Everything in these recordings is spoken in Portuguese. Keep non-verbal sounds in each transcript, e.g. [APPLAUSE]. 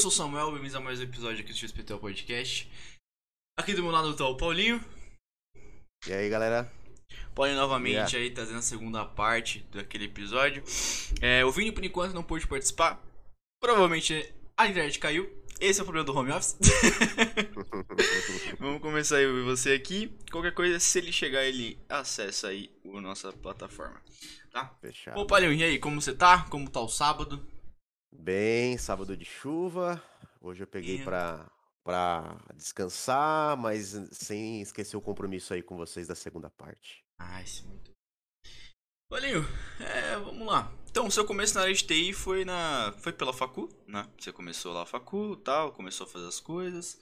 Eu sou o Samuel, bem-vindos a mais um episódio aqui do XPTO Podcast. Aqui do meu lado tá o Paulinho. E aí, galera? Paulinho novamente Yeah. aí, trazendo a segunda parte daquele episódio. É, o Vini, por enquanto, não pôde participar. Provavelmente a internet caiu. Esse é o problema do home office. [LAUGHS] [LAUGHS] Vamos começar aí eu e você aqui. Qualquer coisa, se ele chegar, ele acessa aí a nossa plataforma. Tá? Fechado. Ô, Paulinho, e aí, como você tá? Como tá o sábado? Bem, sábado de chuva. Hoje eu peguei Ih. pra, pra descansar, mas sem esquecer o compromisso aí com vocês da segunda parte. Ah, esse é muito. Paulinho, é, vamos lá. Então, o seu começo na área de TI foi na. Foi pela Facu, né? Você começou lá a Facu tal, começou a fazer as coisas.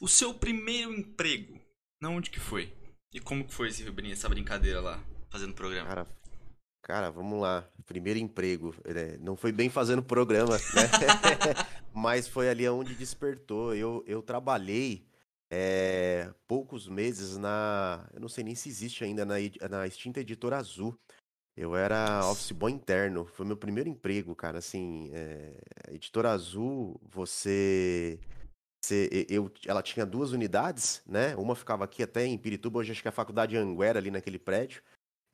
O seu primeiro emprego, na onde que foi? E como que foi esse essa brincadeira lá, fazendo programa? Cara, cara, vamos lá. Primeiro emprego. né? Não foi bem fazendo programa, né? [LAUGHS] Mas foi ali onde despertou. Eu, eu trabalhei é, poucos meses na. Eu não sei nem se existe ainda na, na extinta editora Azul. Eu era office boy interno. Foi meu primeiro emprego, cara. Assim, é, editora Azul, você. você- eu, ela tinha duas unidades, né? Uma ficava aqui até em Pirituba, hoje acho que é a faculdade Anguera ali naquele prédio.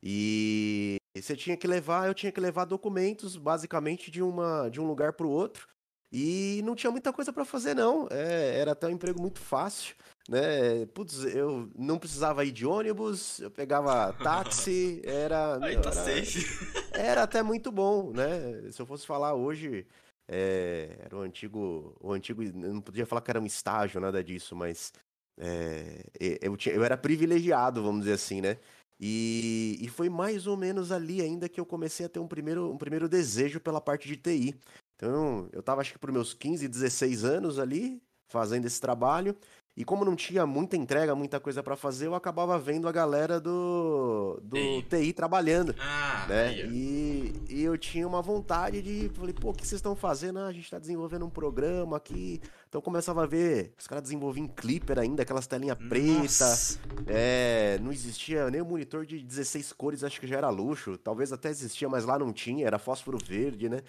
E você tinha que levar, eu tinha que levar documentos basicamente de uma de um lugar para o outro. E não tinha muita coisa para fazer não. É, era até um emprego muito fácil, né? Putz, eu não precisava ir de ônibus, eu pegava táxi, [LAUGHS] era, Aí meu, tá era- safe. era até muito bom, né? Se eu fosse falar hoje, é, era o antigo, o antigo, eu não podia falar que era um estágio, nada disso, mas é, e- eu, tinha- eu era privilegiado, vamos dizer assim, né? E, e foi mais ou menos ali ainda que eu comecei a ter um primeiro, um primeiro desejo pela parte de TI. Então, eu tava acho que por meus 15, 16 anos ali, fazendo esse trabalho. E como não tinha muita entrega, muita coisa para fazer, eu acabava vendo a galera do, do TI. TI trabalhando Ah, né? E, e eu tinha uma vontade de. Falei, pô, o que vocês estão fazendo? Ah, a gente tá desenvolvendo um programa aqui. Então eu começava a ver, os caras desenvolviam Clipper ainda, aquelas telinhas pretas. É, não existia nem o monitor de 16 cores, acho que já era luxo. Talvez até existia, mas lá não tinha, era fósforo verde, né?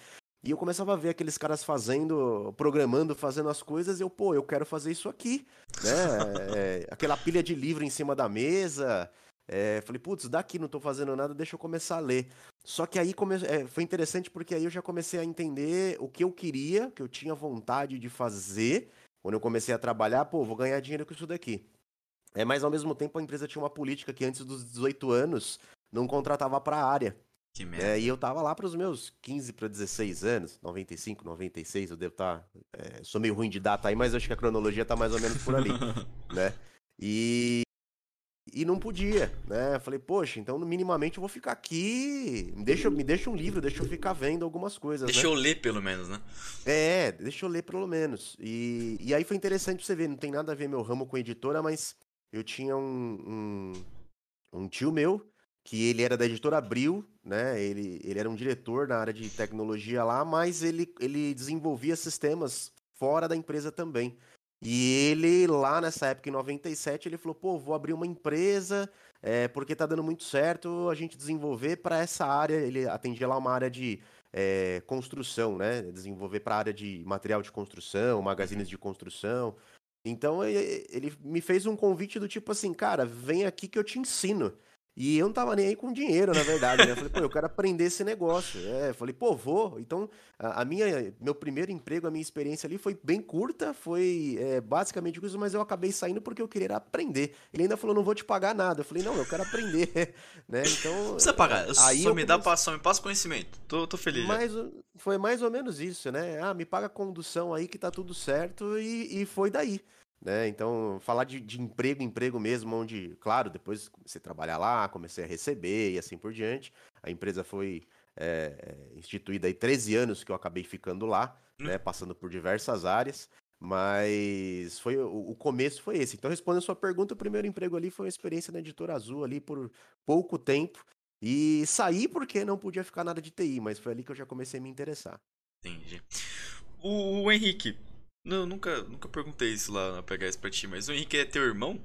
E eu começava a ver aqueles caras fazendo, programando, fazendo as coisas, e eu, pô, eu quero fazer isso aqui, né? É, aquela pilha de livro em cima da mesa. É, falei, putz, daqui não tô fazendo nada, deixa eu começar a ler. Só que aí come... é, foi interessante porque aí eu já comecei a entender o que eu queria, que eu tinha vontade de fazer. Quando eu comecei a trabalhar, pô, vou ganhar dinheiro com isso daqui. É, mas ao mesmo tempo a empresa tinha uma política que antes dos 18 anos não contratava pra área. Que merda. É, e eu tava lá pros meus 15 para 16 anos, 95, 96, eu devo estar. sou meio ruim de data aí, mas acho que a cronologia tá mais ou menos por ali, [LAUGHS] né? E. E não podia, né? Eu Falei, poxa, então minimamente eu vou ficar aqui. Me deixa, me deixa um livro, deixa eu ficar vendo algumas coisas, Deixa né? eu ler pelo menos, né? É, deixa eu ler pelo menos. E, e aí foi interessante pra você ver, não tem nada a ver meu ramo com editora, mas eu tinha um, um, um tio meu, que ele era da editora Abril, né? Ele, ele era um diretor na área de tecnologia lá, mas ele, ele desenvolvia sistemas fora da empresa também. E ele, lá nessa época, em 97, ele falou, pô, vou abrir uma empresa, é, porque tá dando muito certo a gente desenvolver para essa área. Ele atendia lá uma área de é, construção, né? Desenvolver para a área de material de construção, magazines de construção. Então ele me fez um convite do tipo assim, cara, vem aqui que eu te ensino. E eu não tava nem aí com dinheiro, na verdade, né? Eu falei, pô, eu quero aprender esse negócio. É, falei, pô, vou. Então, a, a minha, meu primeiro emprego, a minha experiência ali foi bem curta, foi é, basicamente isso, mas eu acabei saindo porque eu queria aprender. Ele ainda falou, não vou te pagar nada. Eu falei, não, eu quero aprender, [LAUGHS] né? Então, Não precisa pagar, aí só me dá só me passa conhecimento. Tô, tô feliz. mais, o- foi mais ou menos isso, né? Ah, me paga a condução aí que tá tudo certo e, e foi daí. Né? Então, falar de, de emprego, emprego mesmo, onde, claro, depois comecei a trabalhar lá, comecei a receber e assim por diante. A empresa foi é, é, instituída aí 13 anos que eu acabei ficando lá, né? Passando por diversas áreas. Mas foi o, o começo foi esse. Então, respondendo a sua pergunta, o primeiro emprego ali foi uma experiência na Editora Azul ali por pouco tempo. E saí porque não podia ficar nada de TI, mas foi ali que eu já comecei a me interessar. Entendi. O, o Henrique, não, nunca, nunca perguntei isso lá na PHS pra ti, mas o Henrique é teu irmão?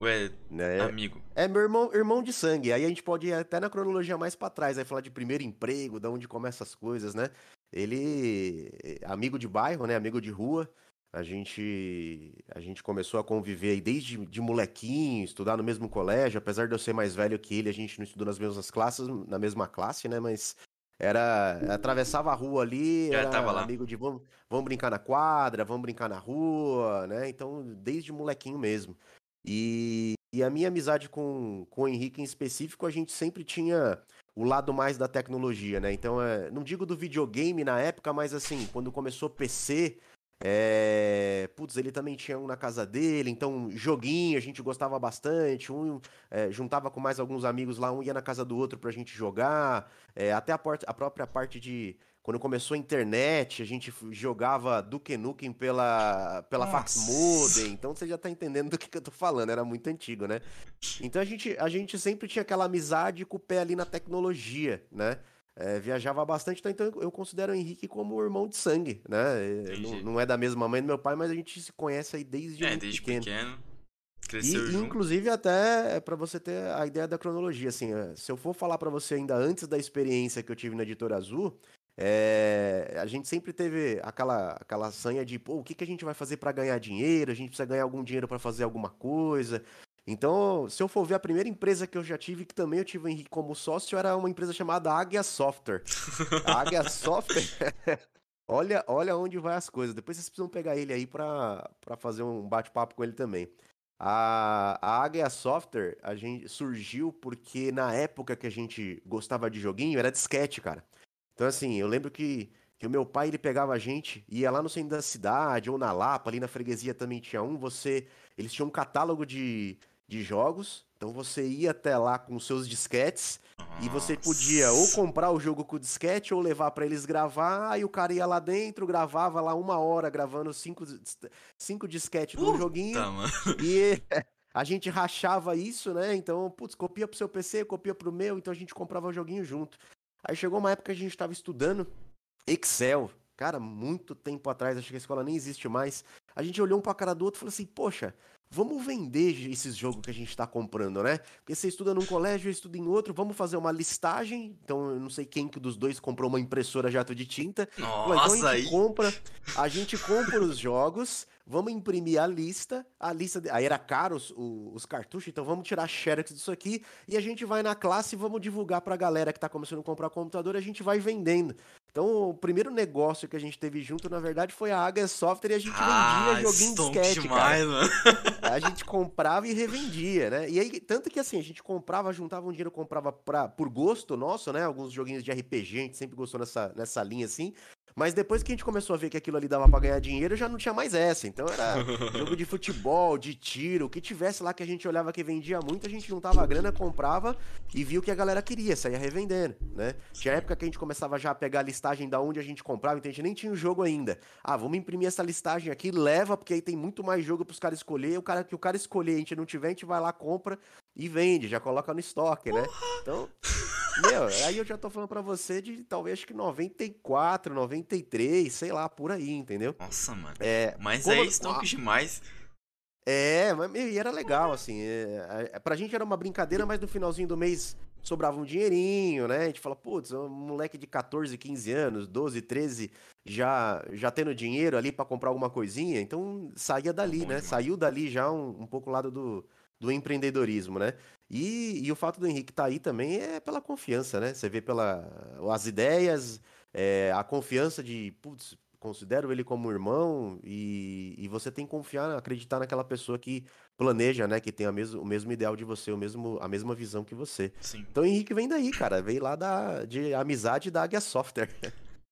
Ou é Né? amigo? É meu irmão, irmão de sangue. Aí a gente pode ir até na cronologia mais pra trás, aí falar de primeiro emprego, da onde começam as coisas, né? ele amigo de bairro, né? Amigo de rua. A gente, a gente começou a conviver aí desde de molequinho, estudar no mesmo colégio. Apesar de eu ser mais velho que ele, a gente não estudou nas mesmas classes, na mesma classe, né? Mas era. Atravessava a rua ali, Já era tava lá. amigo de vamos, vamos brincar na quadra, vamos brincar na rua, né? Então, desde molequinho mesmo. E, e a minha amizade com, com o Henrique em específico, a gente sempre tinha o lado mais da tecnologia, né? Então, é, não digo do videogame na época, mas assim, quando começou PC, é... Putz, ele também tinha um na casa dele, então joguinho a gente gostava bastante. Um é, juntava com mais alguns amigos lá, um ia na casa do outro pra gente jogar. É, até a, a, própria parte de. Quando começou a internet, a gente jogava Duke Nukem pela, pela Fax Modem. Então você já tá entendendo do que, que eu tô falando, era muito antigo, né? Então a gente, a gente sempre tinha aquela amizade com o pé ali na tecnologia, né? É, viajava bastante, então eu considero o Henrique como irmão de sangue, né? Não, não, é da mesma mãe do meu pai, mas a gente se conhece aí desde é, desde pequeno. pequeno. Cresceu e, junto. inclusive até para você ter a ideia da cronologia, assim, é, se eu for falar para você ainda antes da experiência que eu tive na Editora Azul, é, a gente sempre teve aquela, aquela sanha de, pô, o que, que a gente vai fazer para ganhar dinheiro? A gente precisa ganhar algum dinheiro para fazer alguma coisa. Então, se eu for ver a primeira empresa que eu já tive, que também eu tive o Henrique como sócio, era uma empresa chamada Águia Software. A [LAUGHS] Águia Software. [LAUGHS] olha, olha onde vai as coisas. Depois vocês precisam pegar ele aí para fazer um bate-papo com ele também. A, a Águia Software a gente surgiu porque na época que a gente gostava de joguinho era disquete, cara. Então, assim, eu lembro que, que o meu pai ele pegava a gente, ia lá no centro da cidade ou na Lapa, ali na freguesia também tinha um. Você, eles tinham um catálogo de, de jogos. Então você ia até lá com seus disquetes Nossa. e você podia ou comprar o jogo com o disquete ou levar para eles gravar. Aí o cara ia lá dentro, gravava lá uma hora gravando cinco, cinco disquetes do joguinho. Mano. E [LAUGHS] a gente rachava isso, né? Então, putz, copia pro seu PC, copia pro meu. Então a gente comprava o joguinho junto. Aí chegou uma época que a gente tava estudando Excel. Cara, muito tempo atrás, acho que a escola nem existe mais. A gente olhou um pra cara do outro e falou assim: Poxa, Vamos vender esses jogos que a gente está comprando, né? Porque você estuda num colégio, eu estudo em outro, vamos fazer uma listagem. Então, eu não sei quem que dos dois comprou uma impressora jato de tinta. Nossa, então a gente aí. compra, a gente compra os jogos, vamos imprimir a lista, a lista, de... aí era caro os, os, cartuchos, então vamos tirar xerox disso aqui e a gente vai na classe e vamos divulgar para a galera que está começando a comprar computador, a gente vai vendendo. Então, o primeiro negócio que a gente teve junto, na verdade, foi a Aga Software e a gente ah, vendia joguinho de sketch, demais, cara. Mano. [LAUGHS] A gente comprava e revendia, né? E aí, tanto que assim, a gente comprava, juntava um dinheiro, comprava pra, por gosto nosso, né? Alguns joguinhos de RPG, a gente sempre gostou nessa, nessa linha assim. Mas depois que a gente começou a ver que aquilo ali dava pra ganhar dinheiro, já não tinha mais essa. Então era [LAUGHS] jogo de futebol, de tiro, o que tivesse lá que a gente olhava que vendia muito, a gente juntava a grana, comprava e viu que a galera queria, saía revendendo, né? Tinha época que a gente começava já a pegar a listagem da onde a gente comprava, então a gente nem tinha o jogo ainda. Ah, vamos imprimir essa listagem aqui, leva, porque aí tem muito mais jogo pros caras escolher. O cara que o cara escolher, a gente não tiver, a gente vai lá, compra e vende, já coloca no estoque, né? Então, meu, aí eu já tô falando para você de talvez acho que 94, 93, sei lá, por aí, entendeu? Nossa, mano. É, mas como... é estoque demais. É, mas e era legal, assim. É, é, pra gente era uma brincadeira, mas no finalzinho do mês sobrava um dinheirinho, né? A gente fala, putz, um moleque de 14, 15 anos, 12, 13, já, já tendo dinheiro ali para comprar alguma coisinha, então saía dali, né? Demais. Saiu dali já um, um pouco o lado do, do empreendedorismo, né? E, e o fato do Henrique estar tá aí também é pela confiança, né? Você vê pela as ideias, é, a confiança de, putz, considero ele como irmão e, e você tem que confiar, acreditar naquela pessoa que planeja, né? Que tem a mesmo, o mesmo ideal de você, o mesmo, a mesma visão que você. Sim. Então o Henrique vem daí, cara. Veio lá da, de amizade da Águia Software.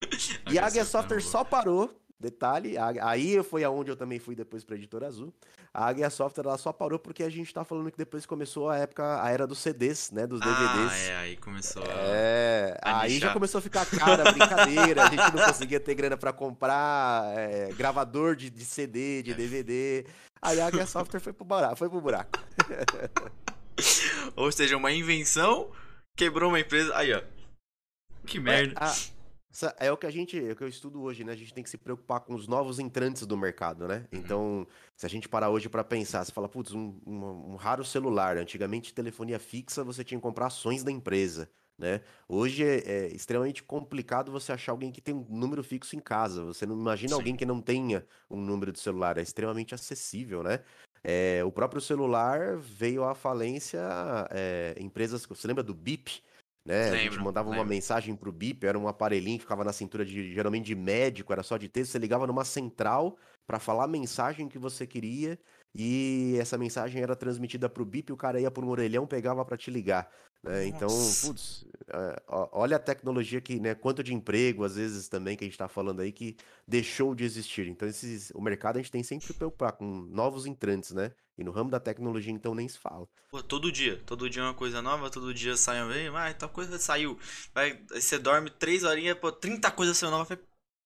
[LAUGHS] e a Águia Software só parou Detalhe, aí foi aonde eu também fui depois para Editora Azul. A Águia Software ela só parou porque a gente tá falando que depois começou a época, a era dos CDs, né, dos DVDs. Ah, é, aí começou É, a aí já começou a ficar cara, brincadeira, a gente não conseguia ter grana para comprar é, gravador de, de, CD, de DVD. Aí a Águia Software foi pro buraco. Foi pro buraco. [LAUGHS] Ou seja, uma invenção quebrou uma empresa. Aí, ó. Que merda. É, a é o que a gente, é o que eu estudo hoje, né? A gente tem que se preocupar com os novos entrantes do mercado, né? Uhum. Então, se a gente parar hoje para pensar, você fala, putz, um, um, um, raro celular. Antigamente, telefonia fixa, você tinha que comprar ações da empresa. né? Hoje é, é, extremamente complicado você achar alguém que tem um número fixo em casa. Você não imagina Sim. alguém que não tenha um número de celular. É extremamente acessível, né? É, o próprio celular veio à falência. É, empresas. Você lembra do BIP? Né? Lembro, a gente mandava lembro. uma mensagem pro BIP, era um aparelhinho que ficava na cintura de geralmente de médico, era só de texto. Você ligava numa central para falar a mensagem que você queria e essa mensagem era transmitida pro BIP, o cara ia por um orelhão, pegava para te ligar. Né? Então, putz, é, olha a tecnologia que, né, quanto de emprego, às vezes também, que a gente está falando aí, que deixou de existir. Então, esses, o mercado a gente tem sempre que preocupar com novos entrantes, né? E no ramo da tecnologia, então, nem se fala. Pô, todo dia, todo dia é uma coisa nova, todo dia sai um vem, ah, tal coisa saiu. Vai, aí você dorme três horinhas, pô, 30 coisas saiu nova.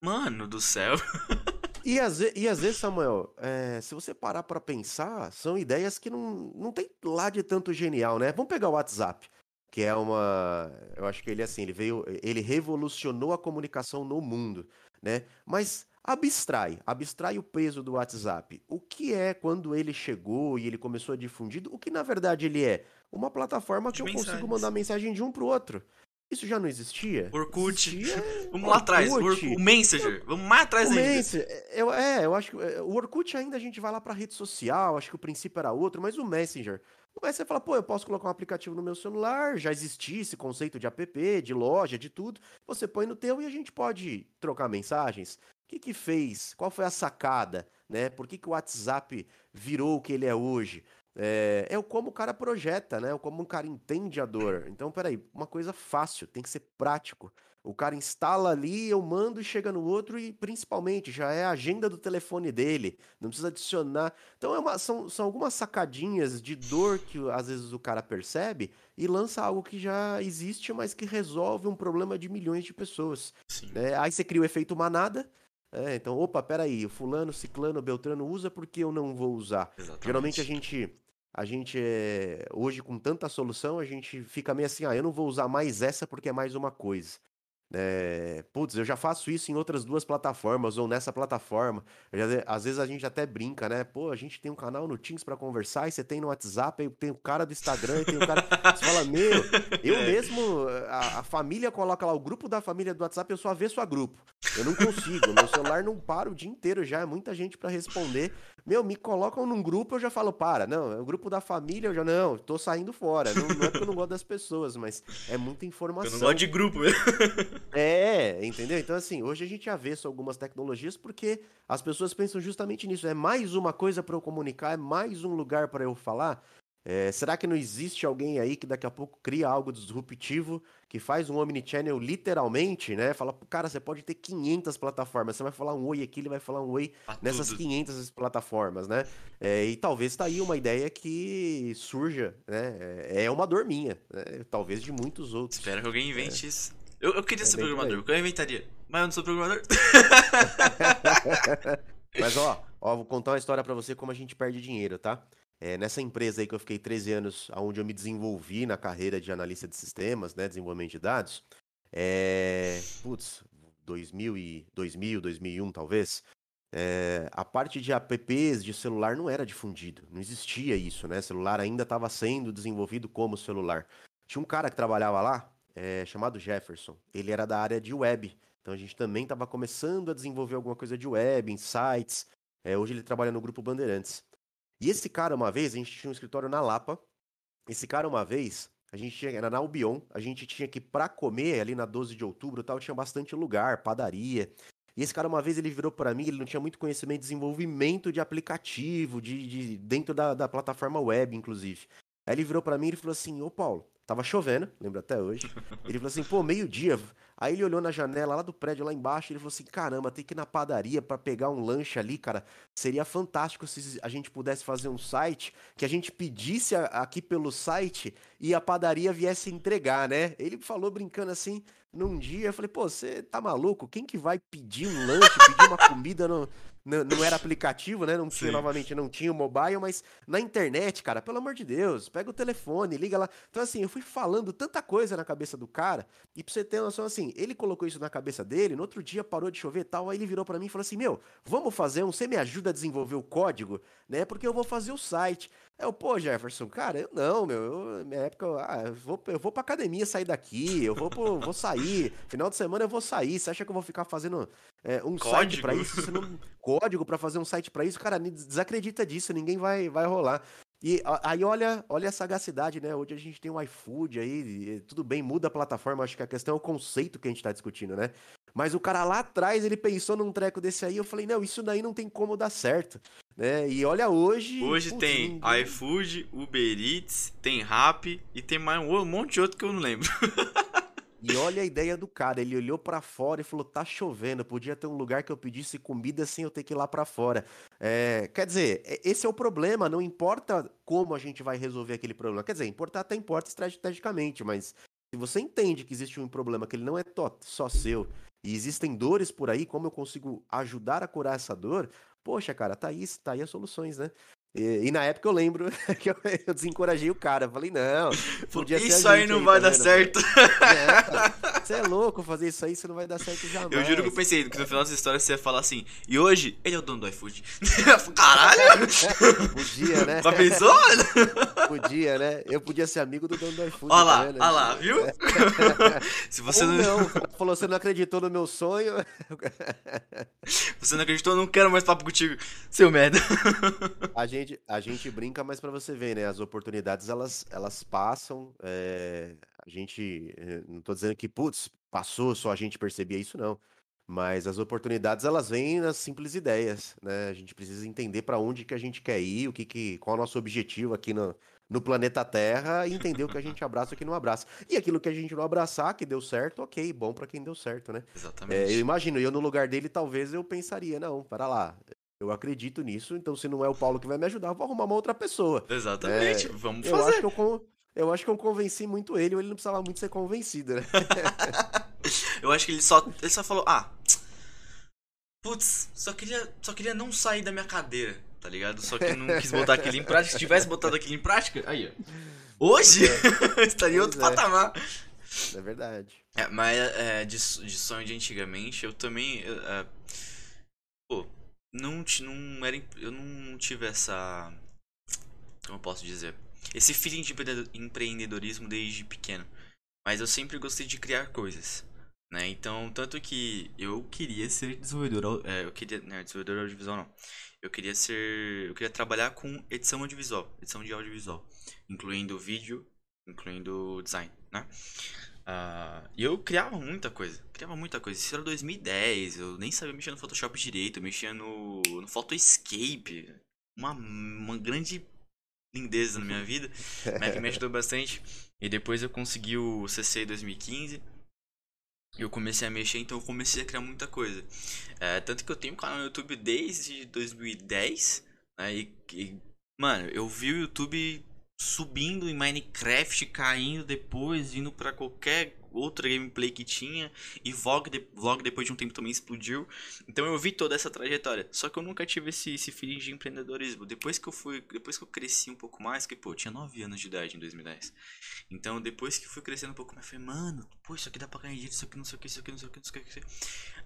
Mano do céu. [LAUGHS] E às, vezes, e às vezes, Samuel, é, se você parar para pensar, são ideias que não, não tem lá de tanto genial, né? Vamos pegar o WhatsApp, que é uma. Eu acho que ele assim, ele veio. Ele revolucionou a comunicação no mundo, né? Mas abstrai, abstrai o peso do WhatsApp. O que é quando ele chegou e ele começou a difundir? O que na verdade ele é? Uma plataforma que de eu mensagens. consigo mandar mensagem de um pro outro. Isso já não existia? Orkut. Existia... [LAUGHS] Vamos lá atrás. O, Messenger. Vamos mais atrás o ainda. Messenger. Eu, é, eu acho que é, o Orkut ainda a gente vai lá pra rede social, acho que o princípio era outro, mas o Messenger. O Messenger fala, pô, eu posso colocar um aplicativo no meu celular, já existia esse conceito de app, de loja, de tudo. Você põe no teu e a gente pode trocar mensagens. O que que fez? Qual foi a sacada? Né? Por que, que o WhatsApp virou o que ele é hoje? É, é o como o cara projeta, né? O como o cara entende a dor. Então, peraí, uma coisa fácil, tem que ser prático. O cara instala ali, eu mando e chega no outro, e principalmente já é a agenda do telefone dele, não precisa adicionar. Então, é uma, são, são algumas sacadinhas de dor que às vezes o cara percebe e lança algo que já existe, mas que resolve um problema de milhões de pessoas. Né? Aí você cria o efeito manada. É, então, opa, peraí, o fulano, ciclano, beltrano usa porque eu não vou usar. Exatamente. Geralmente a gente a gente é, hoje com tanta solução, a gente fica meio assim, ah, eu não vou usar mais essa porque é mais uma coisa. É, putz, eu já faço isso em outras duas plataformas ou nessa plataforma. Já, às vezes a gente até brinca, né? Pô, a gente tem um canal no Teams para conversar e você tem no WhatsApp, aí tem o cara do Instagram e tem o cara. [LAUGHS] você fala, meu, eu é. mesmo, a, a, família coloca lá o grupo da família do WhatsApp, eu só avesso a grupo. Eu não consigo, meu celular não para o dia inteiro já, é muita gente para responder. Meu, me colocam num grupo, eu já falo, para, não, é o grupo da família, eu já, não, tô saindo fora. Não, não é porque eu não gosto das pessoas, mas é muita informação. Eu não gosto de grupo, [LAUGHS] É, entendeu? Então, assim, hoje a gente avesso algumas tecnologias porque as pessoas pensam justamente nisso. É mais uma coisa para eu comunicar, é mais um lugar para eu falar. É, será que não existe alguém aí que daqui a pouco cria algo disruptivo, que faz um omnichannel literalmente, né? Fala, cara, você pode ter 500 plataformas, você vai falar um oi aqui, ele vai falar um oi nessas tudo. 500 plataformas, né? É, e talvez tá aí uma ideia que surja, né? É, é uma dor minha, né? talvez de muitos outros. Espero que alguém invente é. isso. Eu, eu queria é ser programador, porque eu inventaria, mas eu não sou programador. [LAUGHS] mas ó, ó, vou contar uma história para você como a gente perde dinheiro, tá? É, nessa empresa aí que eu fiquei 13 anos, onde eu me desenvolvi na carreira de analista de sistemas, né, desenvolvimento de dados, é, putz, 2000, e, 2000 2001 talvez, é, a parte de apps de celular não era difundido, não existia isso, né? Celular ainda estava sendo desenvolvido como celular. Tinha um cara que trabalhava lá, é, chamado Jefferson. Ele era da área de web, então a gente também estava começando a desenvolver alguma coisa de web, em sites. É, hoje ele trabalha no grupo Bandeirantes. E esse cara, uma vez, a gente tinha um escritório na Lapa. Esse cara, uma vez, a gente tinha, era na Albion, a gente tinha que, pra comer, ali na 12 de outubro tal, tinha bastante lugar, padaria. E esse cara, uma vez, ele virou para mim, ele não tinha muito conhecimento de desenvolvimento de aplicativo, de, de dentro da, da plataforma web, inclusive. Aí ele virou para mim e falou assim, ô Paulo, tava chovendo, lembro até hoje. Ele falou assim, pô, meio-dia, Aí ele olhou na janela lá do prédio, lá embaixo, e ele falou assim: caramba, tem que ir na padaria para pegar um lanche ali, cara. Seria fantástico se a gente pudesse fazer um site que a gente pedisse aqui pelo site e a padaria viesse entregar, né? Ele falou brincando assim num dia. Eu falei: pô, você tá maluco? Quem que vai pedir um lanche, pedir uma comida no, não, não era aplicativo, né? Não tinha, Sim. novamente, não tinha o mobile, mas na internet, cara, pelo amor de Deus, pega o telefone, liga lá. Então, assim, eu fui fui falando tanta coisa na cabeça do cara, e pra você ter noção, assim, ele colocou isso na cabeça dele, no outro dia parou de chover e tal, aí ele virou para mim e falou assim: Meu, vamos fazer um, você me ajuda a desenvolver o código, né? Porque eu vou fazer o site. Eu, pô, Jefferson, cara, eu não, meu, eu, minha época, ah, eu vou, eu vou pra academia sair daqui, eu vou, pro, vou sair, final de semana eu vou sair, você acha que eu vou ficar fazendo é, um código. site para isso? Você não, código para fazer um site para isso? Cara, desacredita disso, ninguém vai, vai rolar. E aí olha, olha a sagacidade, né? Hoje a gente tem o iFood aí, tudo bem, muda a plataforma, acho que a questão é o conceito que a gente tá discutindo, né? Mas o cara lá atrás, ele pensou num treco desse aí, eu falei, não, isso daí não tem como dar certo, né? E olha hoje... Hoje putz, tem ninguém... iFood, Uber Eats, tem Rappi e tem mais um monte de outro que eu não lembro. [LAUGHS] E olha a ideia do cara, ele olhou para fora e falou: tá chovendo, podia ter um lugar que eu pedisse comida sem eu ter que ir lá para fora. É, quer dizer, esse é o problema, não importa como a gente vai resolver aquele problema. Quer dizer, importar até importa estrategicamente, mas se você entende que existe um problema que ele não é só seu e existem dores por aí, como eu consigo ajudar a curar essa dor? Poxa, cara, tá aí, tá aí as soluções, né? E, e, na época eu lembro [LAUGHS] que eu, eu, desencorajei o cara. Falei, não, [LAUGHS] isso aí não vai dar certo. [LAUGHS] Você é, é louco fazer isso aí, você não vai dar certo jamais. Eu juro que eu pensei que no final dessa história você ia falar assim, e hoje ele é o dono do iFood. [LAUGHS] Caralho! Podia, né? Mas pensou? [LAUGHS] Podia, né? Eu podia ser amigo do dono do iFood. Olha lá, tá olha lá, viu? [LAUGHS] Se você Ou não... não, falou, você não acreditou no meu sonho. Você não acreditou, eu não quero mais papo contigo, seu merda. A gente a gente brinca, mas para você ver, né? As oportunidades elas, elas passam. É, a gente. Eh, não tô dizendo que, putz, passou, só a gente percebia isso, não. Mas as oportunidades elas vêm nas simples ideias, né? A gente precisa entender para onde que a gente quer ir, o que, que qual é o nosso objetivo aqui no, no planeta Terra e entender o que a gente abraça e o que não abraça. E aquilo que a gente não abraçar, que deu certo, ok, bom para quem deu certo, né? Exatamente. É, eu imagino, eu no lugar dele talvez eu pensaria, não, para lá, eu acredito nisso, então se não é o Paulo que vai me ajudar, eu vou arrumar uma outra pessoa. Exatamente, é, vamos eu fazer. Acho que eu, eu acho que eu convenci muito ele, ou ele não precisava muito ser convencido, né? [LAUGHS] eu acho que ele só, ele só falou, ah, putz, só queria, só queria não sair da minha cadeira, tá ligado? Só que não quis botar aquilo em [LAUGHS] prática. Se tivesse botado aquilo em prática, aí, ó. Hoje, é. [LAUGHS] estaria em outro é. patamar. É verdade. É, mas é, de, de sonho de antigamente, eu também... É, pô, não, não era, eu não tive essa. Como eu posso dizer? Esse feeling de empreendedorismo desde pequeno. Mas eu sempre gostei de criar coisas. Né? Então, tanto que eu queria ser desenvolvedor. É, eu queria. Não, desenvolvedor audiovisual não. Eu queria ser. Eu queria trabalhar com edição audiovisual. Edição de audiovisual. Incluindo vídeo, incluindo design, né? Uh, e eu criava muita coisa, criava muita coisa. Isso era 2010, eu nem sabia mexer no Photoshop direito, mexia no, no Photoscape. Uma, uma grande lindeza na minha vida, que me ajudou [LAUGHS] bastante. E depois eu consegui o CC 2015. Eu comecei a mexer, então eu comecei a criar muita coisa. É, tanto que eu tenho um canal no YouTube desde 2010. Né, e, e, mano, eu vi o YouTube subindo em Minecraft, caindo depois, indo para qualquer outra gameplay que tinha e vlog, de, vlog depois de um tempo também explodiu. Então eu vi toda essa trajetória. Só que eu nunca tive esse, esse feeling de empreendedorismo. Depois que eu fui, depois que eu cresci um pouco mais, que pô, eu tinha 9 anos de idade em 2010. Então depois que fui crescendo um pouco mais, falei, mano, pô, isso aqui dá pra ganhar dinheiro, isso aqui não sei o que, isso aqui não sei o que, não sei o que.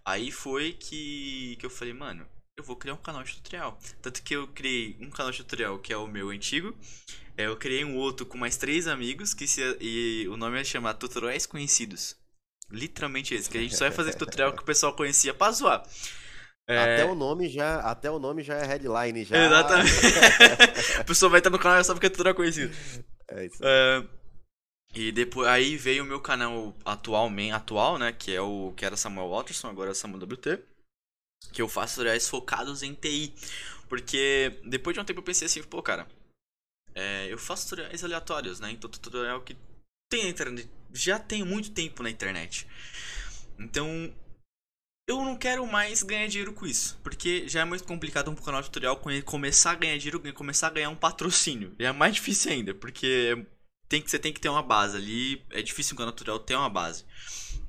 Aí foi que, que eu falei, mano, eu vou criar um canal de tutorial. Tanto que eu criei um canal de tutorial que é o meu antigo. É, eu criei um outro com mais três amigos que se, e o nome é chamar Tutoriais Conhecidos. Literalmente esse, que a gente só ia fazer tutorial que o pessoal conhecia pra zoar. É... Até o nome já, até o nome já é headline já. Exatamente. [LAUGHS] a pessoa vai estar no canal só porque é tutorial conhecido. É isso. É... E depois aí veio o meu canal atual, atual, né, que é o que era Samuel Watterson, agora é Samuel WT que eu faço tutoriais focados em TI. Porque depois de um tempo eu pensei assim, pô, cara, é, eu faço tutoriais aleatórios, né? Então tutorial que tem na internet, já tem muito tempo na internet. Então, eu não quero mais ganhar dinheiro com isso, porque já é muito complicado um canal tutorial começar a ganhar dinheiro, começar a ganhar um patrocínio. E é mais difícil ainda, porque tem que, você tem que ter uma base ali. É difícil um canal tutorial ter uma base.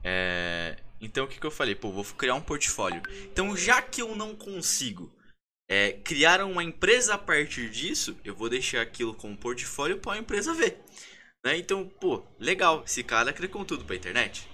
É, então o que, que eu falei? Pô, vou criar um portfólio. Então já que eu não consigo é, criar uma empresa a partir disso, eu vou deixar aquilo como portfólio para a empresa ver. Né? Então, pô, legal. Esse cara cria conteúdo pra internet.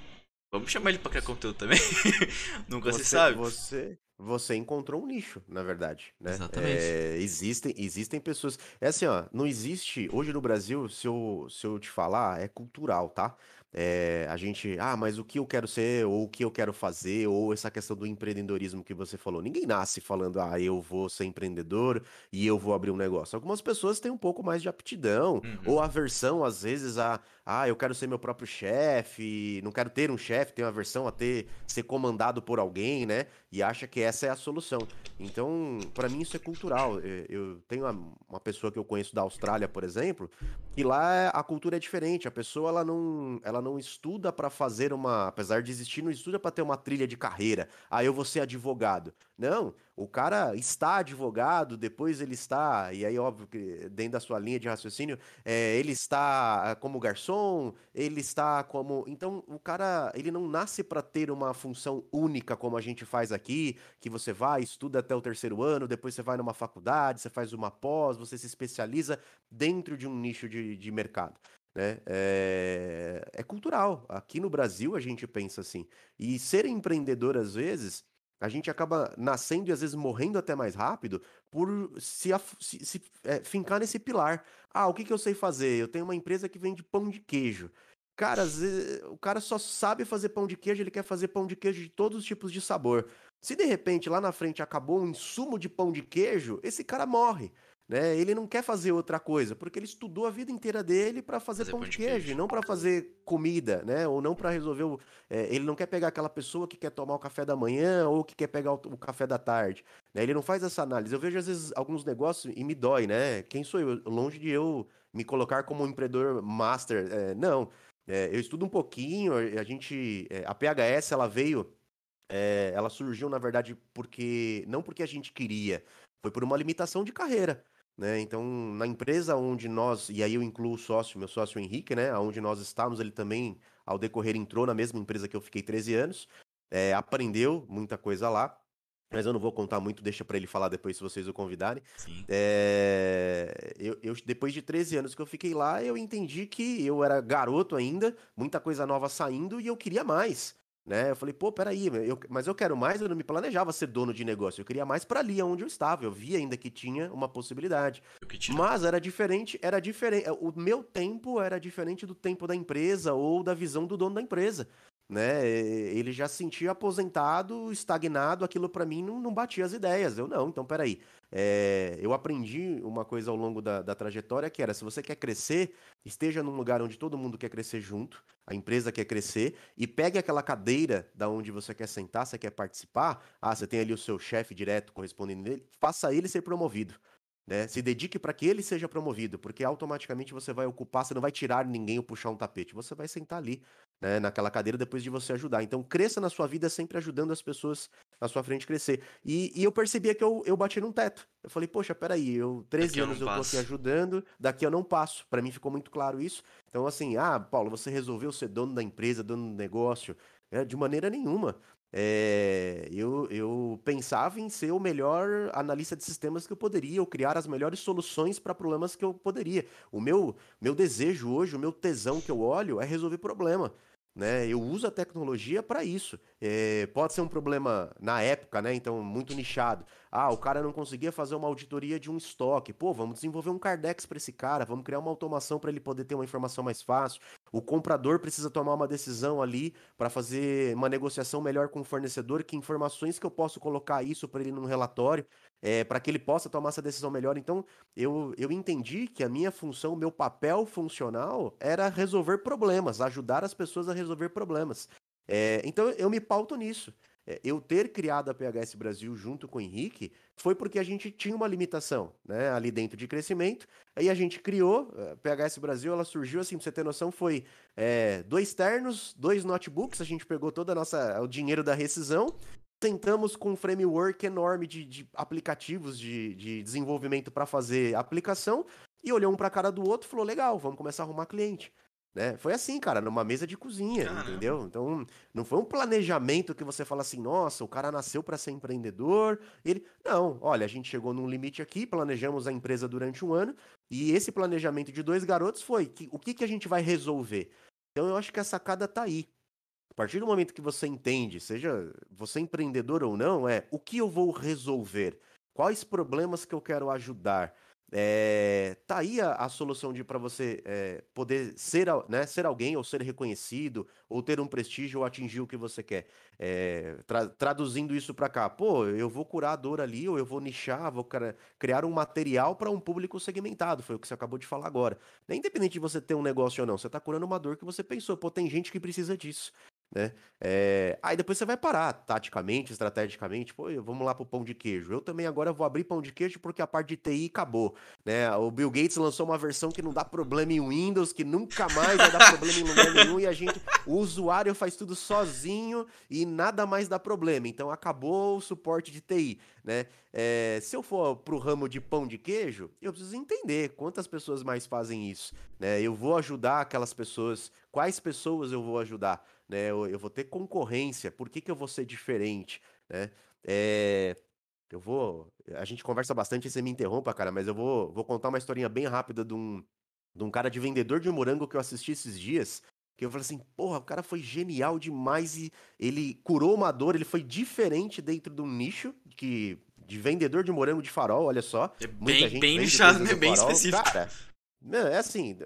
Vamos chamar ele pra criar conteúdo também. [LAUGHS] Nunca você, se sabe. Você, você encontrou um nicho, na verdade, né? Exatamente. É, existem, existem pessoas. É assim, ó, não existe. Hoje no Brasil, se eu, se eu te falar, é cultural, tá? É, a gente, ah, mas o que eu quero ser, ou o que eu quero fazer, ou essa questão do empreendedorismo que você falou. Ninguém nasce falando, ah, eu vou ser empreendedor e eu vou abrir um negócio. Algumas pessoas têm um pouco mais de aptidão, Uhum. ou aversão, às vezes, a, ah, eu quero ser meu próprio chefe, não quero ter um chefe, tenho aversão a ter, ser comandado por alguém, né? E acha que essa é a solução. Então, pra mim, isso é cultural. É, Eu tenho uma, uma pessoa que eu conheço da Austrália, por exemplo, que lá a cultura é diferente. A pessoa ela não, ela não estuda pra fazer uma, apesar de existir, não estuda pra ter uma trilha de carreira. Ah, eu vou ser advogado. Não, o cara está advogado, depois ele está, e aí óbvio que dentro da sua linha de raciocínio, é, ele está como garçom, ele está como, então o cara, ele não nasce pra ter uma função única como a gente faz aqui, que você vai, estuda até o terceiro ano, depois você vai numa faculdade, você faz uma pós, você se especializa dentro de um nicho de, de mercado. Né? É, é cultural. Aqui no Brasil a gente pensa assim. E ser empreendedor, às vezes, a gente acaba nascendo e às vezes morrendo até mais rápido por se, se- se, é, fincar nesse pilar. Ah, o que que eu sei fazer? Eu tenho uma empresa que vende pão de queijo. Cara, vezes, o cara só sabe fazer pão de queijo, ele quer fazer pão de queijo de todos os tipos de sabor. Se de repente lá na frente acabou um insumo de pão de queijo, esse cara morre. Né? Ele não quer fazer outra coisa, porque ele estudou a vida inteira dele para fazer, Fazer pão, de de queijo, queijo. não para fazer comida, né? Ou não para resolver o, é, ele não quer pegar aquela pessoa que quer tomar o café da manhã ou que quer pegar o, o café da tarde. né? Ele não faz essa análise. Eu vejo, às vezes, alguns negócios e me dói, né? Quem sou eu? Longe de eu me colocar como um empreendedor master. é, não. É, eu estudo um pouquinho, a gente. é, a PHS ela veio. é, ela surgiu, na verdade, porque. Não porque a gente queria, foi por uma limitação de carreira. Né? Então, na empresa onde nós, e aí eu incluo o sócio, meu sócio Henrique, né? Onde nós estávamos, ele também, ao decorrer, entrou na mesma empresa que eu fiquei 13 anos, é, aprendeu muita coisa lá, mas eu não vou contar muito, deixa para ele falar depois se vocês o convidarem. É, eu, eu- depois de 13 anos que eu fiquei lá, eu entendi que eu era garoto ainda, muita coisa nova saindo e eu queria mais. Né? Eu falei, pô, peraí, eu, mas eu quero mais, eu não me planejava ser dono de negócio, eu queria mais para ali onde eu estava, eu via ainda que tinha uma possibilidade. Mas era diferente, era diferente. O meu tempo era diferente do tempo da empresa ou da visão do dono da empresa. Né? E- Ele já se sentia aposentado, estagnado, aquilo pra mim não, não batia as ideias. Eu não, então peraí. É, eu aprendi uma coisa ao longo da, da trajetória que era: se você quer crescer, esteja num lugar onde todo mundo quer crescer junto, a empresa quer crescer, e pegue aquela cadeira da onde você quer sentar, você quer participar. Ah, você tem ali o seu chefe direto correspondendo dele, faça ele ser promovido né? Se dedique para que ele seja promovido, porque automaticamente você vai ocupar, você não vai tirar ninguém ou puxar um tapete, você vai sentar ali, né, naquela cadeira depois de você ajudar. Então, cresça na sua vida sempre ajudando as pessoas na sua frente crescer. E, e eu percebia que eu, eu bati num teto. Eu falei, poxa, peraí, eu 13 Daqui eu anos eu tô aqui ajudando, daqui eu não passo. Para mim ficou muito claro isso. Então, assim, ah, Paulo, você resolveu ser dono da empresa, dono do negócio. É, de maneira nenhuma. É, eu, eu pensava em ser o melhor analista de sistemas que eu poderia, ou criar as melhores soluções para problemas que eu poderia. O meu, meu desejo hoje, o meu tesão que eu olho é resolver problema. Né? Eu uso a tecnologia para isso. É, pode ser um problema na época, né? Então, muito nichado. Ah, o cara não conseguia fazer uma auditoria de um estoque. Pô, vamos desenvolver um Cardex para esse cara, vamos criar uma automação para ele poder ter uma informação mais fácil. O comprador precisa tomar uma decisão ali para fazer uma negociação melhor com o fornecedor. Que informações que eu posso colocar isso para ele num relatório, é, para que ele possa tomar essa decisão melhor. Então, eu, eu entendi que a minha função, o meu papel funcional era resolver problemas, ajudar as pessoas a resolver problemas. É, então, eu me pauto nisso. É, Eu ter criado a PHS Brasil junto com o Henrique foi porque a gente tinha uma limitação, né, ali dentro de crescimento. Aí a gente criou, a PHS Brasil, ela surgiu assim, pra você ter noção, foi dois ternos, dois notebooks, a gente pegou toda a nossa, o dinheiro da rescisão, sentamos com um framework enorme de, de aplicativos de, de desenvolvimento para fazer aplicação e olhou um para a cara do outro e falou: legal, vamos começar a arrumar cliente. Né? Foi assim, cara, numa mesa de cozinha, Caramba. entendeu? Então, não foi um planejamento que você fala assim, nossa, o cara nasceu para ser empreendedor. Ele, não, olha, a gente chegou num limite aqui, planejamos a empresa durante um ano, e esse planejamento de dois garotos foi que, o que, que a gente vai resolver? Então, eu acho que a sacada tá aí. Partir do momento que você entende, seja você empreendedor ou não, é o que eu vou resolver? Quais problemas que eu quero ajudar? É, tá aí a, a solução de para você é, poder ser, né, ser alguém ou ser reconhecido ou ter um prestígio ou atingir o que você quer. É, tra- traduzindo isso para cá, pô, eu vou curar a dor ali ou eu vou nichar, vou criar um material para um público segmentado. Foi o que você acabou de falar agora. É independente de você ter um negócio ou não, você tá curando uma dor que você pensou. Pô, tem gente que precisa disso. Né? É, Aí depois você vai parar, taticamente, estrategicamente. Pô, vamos lá pro pão de queijo. Eu também agora vou abrir pão de queijo porque a parte de TI acabou. Né? O Bill Gates lançou uma versão que não dá problema em Windows, que nunca mais vai dar problema em lugar nenhum, e a gente, o usuário faz tudo sozinho e nada mais dá problema. Então acabou o suporte de TI. Né? É, se eu for pro ramo de pão de queijo, eu preciso entender quantas pessoas mais fazem isso. Né? Eu vou ajudar aquelas pessoas, quais pessoas eu vou ajudar? Né? Eu, eu vou ter concorrência, por que, que eu vou ser diferente? Né? É, eu vou. A gente conversa bastante e você me interrompa, cara, mas eu vou, vou contar uma historinha bem rápida de um, de um cara de vendedor de morango que eu assisti esses dias. Que eu falei assim, porra, o cara foi genial demais e ele curou uma dor, ele foi diferente dentro de um nicho que, de vendedor de morango de farol, olha só. É bem, bem nichado, no Bem farol. específico. Cara, é assim,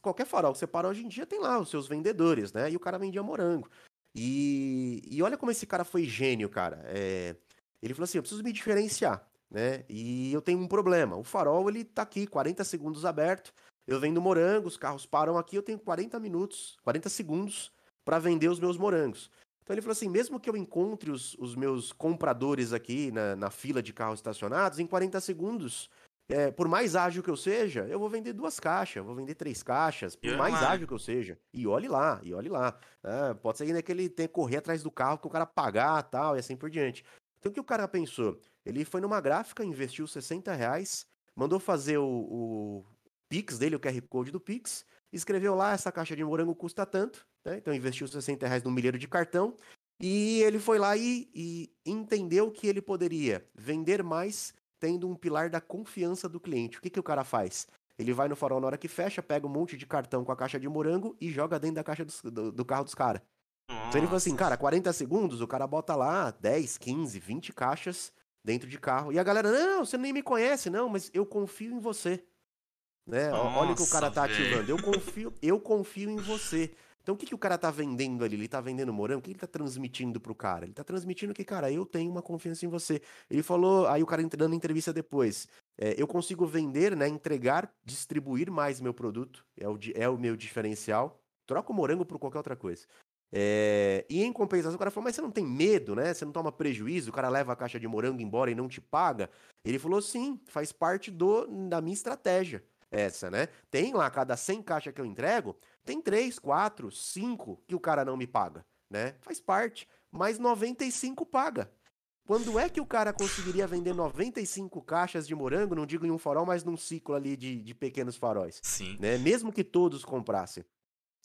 qualquer farol que você para hoje em dia tem lá os seus vendedores, né? E o cara vendia morango. E, e olha como esse cara foi gênio, cara. É, ele falou assim, eu preciso me diferenciar, né? E eu tenho um problema. O farol, ele tá aqui, 40 segundos aberto. Eu vendo morango, os carros param aqui, eu tenho 40 minutos, 40 segundos para vender os meus morangos. Então ele falou assim, mesmo que eu encontre os, os meus compradores aqui na, na fila de carros estacionados, em 40 segundos, é, por mais ágil que eu seja, eu vou vender duas caixas, vou vender três caixas, por olha mais ágil que eu seja. E olhe lá, e olhe lá. né? pode ser ainda que ele tenha que correr atrás do carro, que o cara pagar tal, e assim por diante. Então o que o cara pensou? Ele foi numa gráfica, investiu 60 reais, mandou fazer o, o Pix dele, o QR Code do Pix, escreveu lá, essa caixa de morango custa tanto, né? Então investiu 60 reais no milheiro de cartão, e ele foi lá e, e entendeu que ele poderia vender mais tendo um pilar da confiança do cliente. O que, que o cara faz? Ele vai no farol na hora que fecha, pega um monte de cartão com a caixa de morango e joga dentro da caixa dos- do, do carro dos caras. Então ele falou assim, Nossa. cara, 40 segundos, o cara bota lá 10, 15, 20 caixas dentro de carro. E a galera, não, você nem me conhece, não, mas eu confio em você. Né? Ó, Olha o que o cara Nossa, tá velho. ativando. Eu confio, eu confio em você. Então o que, que o cara tá vendendo ali? Ele tá vendendo morango? O que ele tá transmitindo pro cara? Ele tá transmitindo que, cara, eu tenho uma confiança em você. Ele falou, aí o cara ent- dando entrevista depois. é, eu consigo vender, né? Entregar, distribuir mais meu produto. É o, é o meu diferencial. Troca o morango por qualquer outra coisa. É, e em compensação, o cara falou, mas você não tem medo, né? Você não toma prejuízo, o cara leva a caixa de morango embora e não te paga. Ele falou, sim, faz parte do, da minha estratégia. Essa, né? Tem lá, cada 100 caixas que eu entrego, tem 3, 4, 5 que o cara não me paga, né? Faz parte. Mas 95 paga. Quando é que o cara conseguiria vender 95 caixas de morango, não digo em um farol, mas num ciclo ali de, de pequenos faróis? Sim. né? Mesmo que todos comprassem.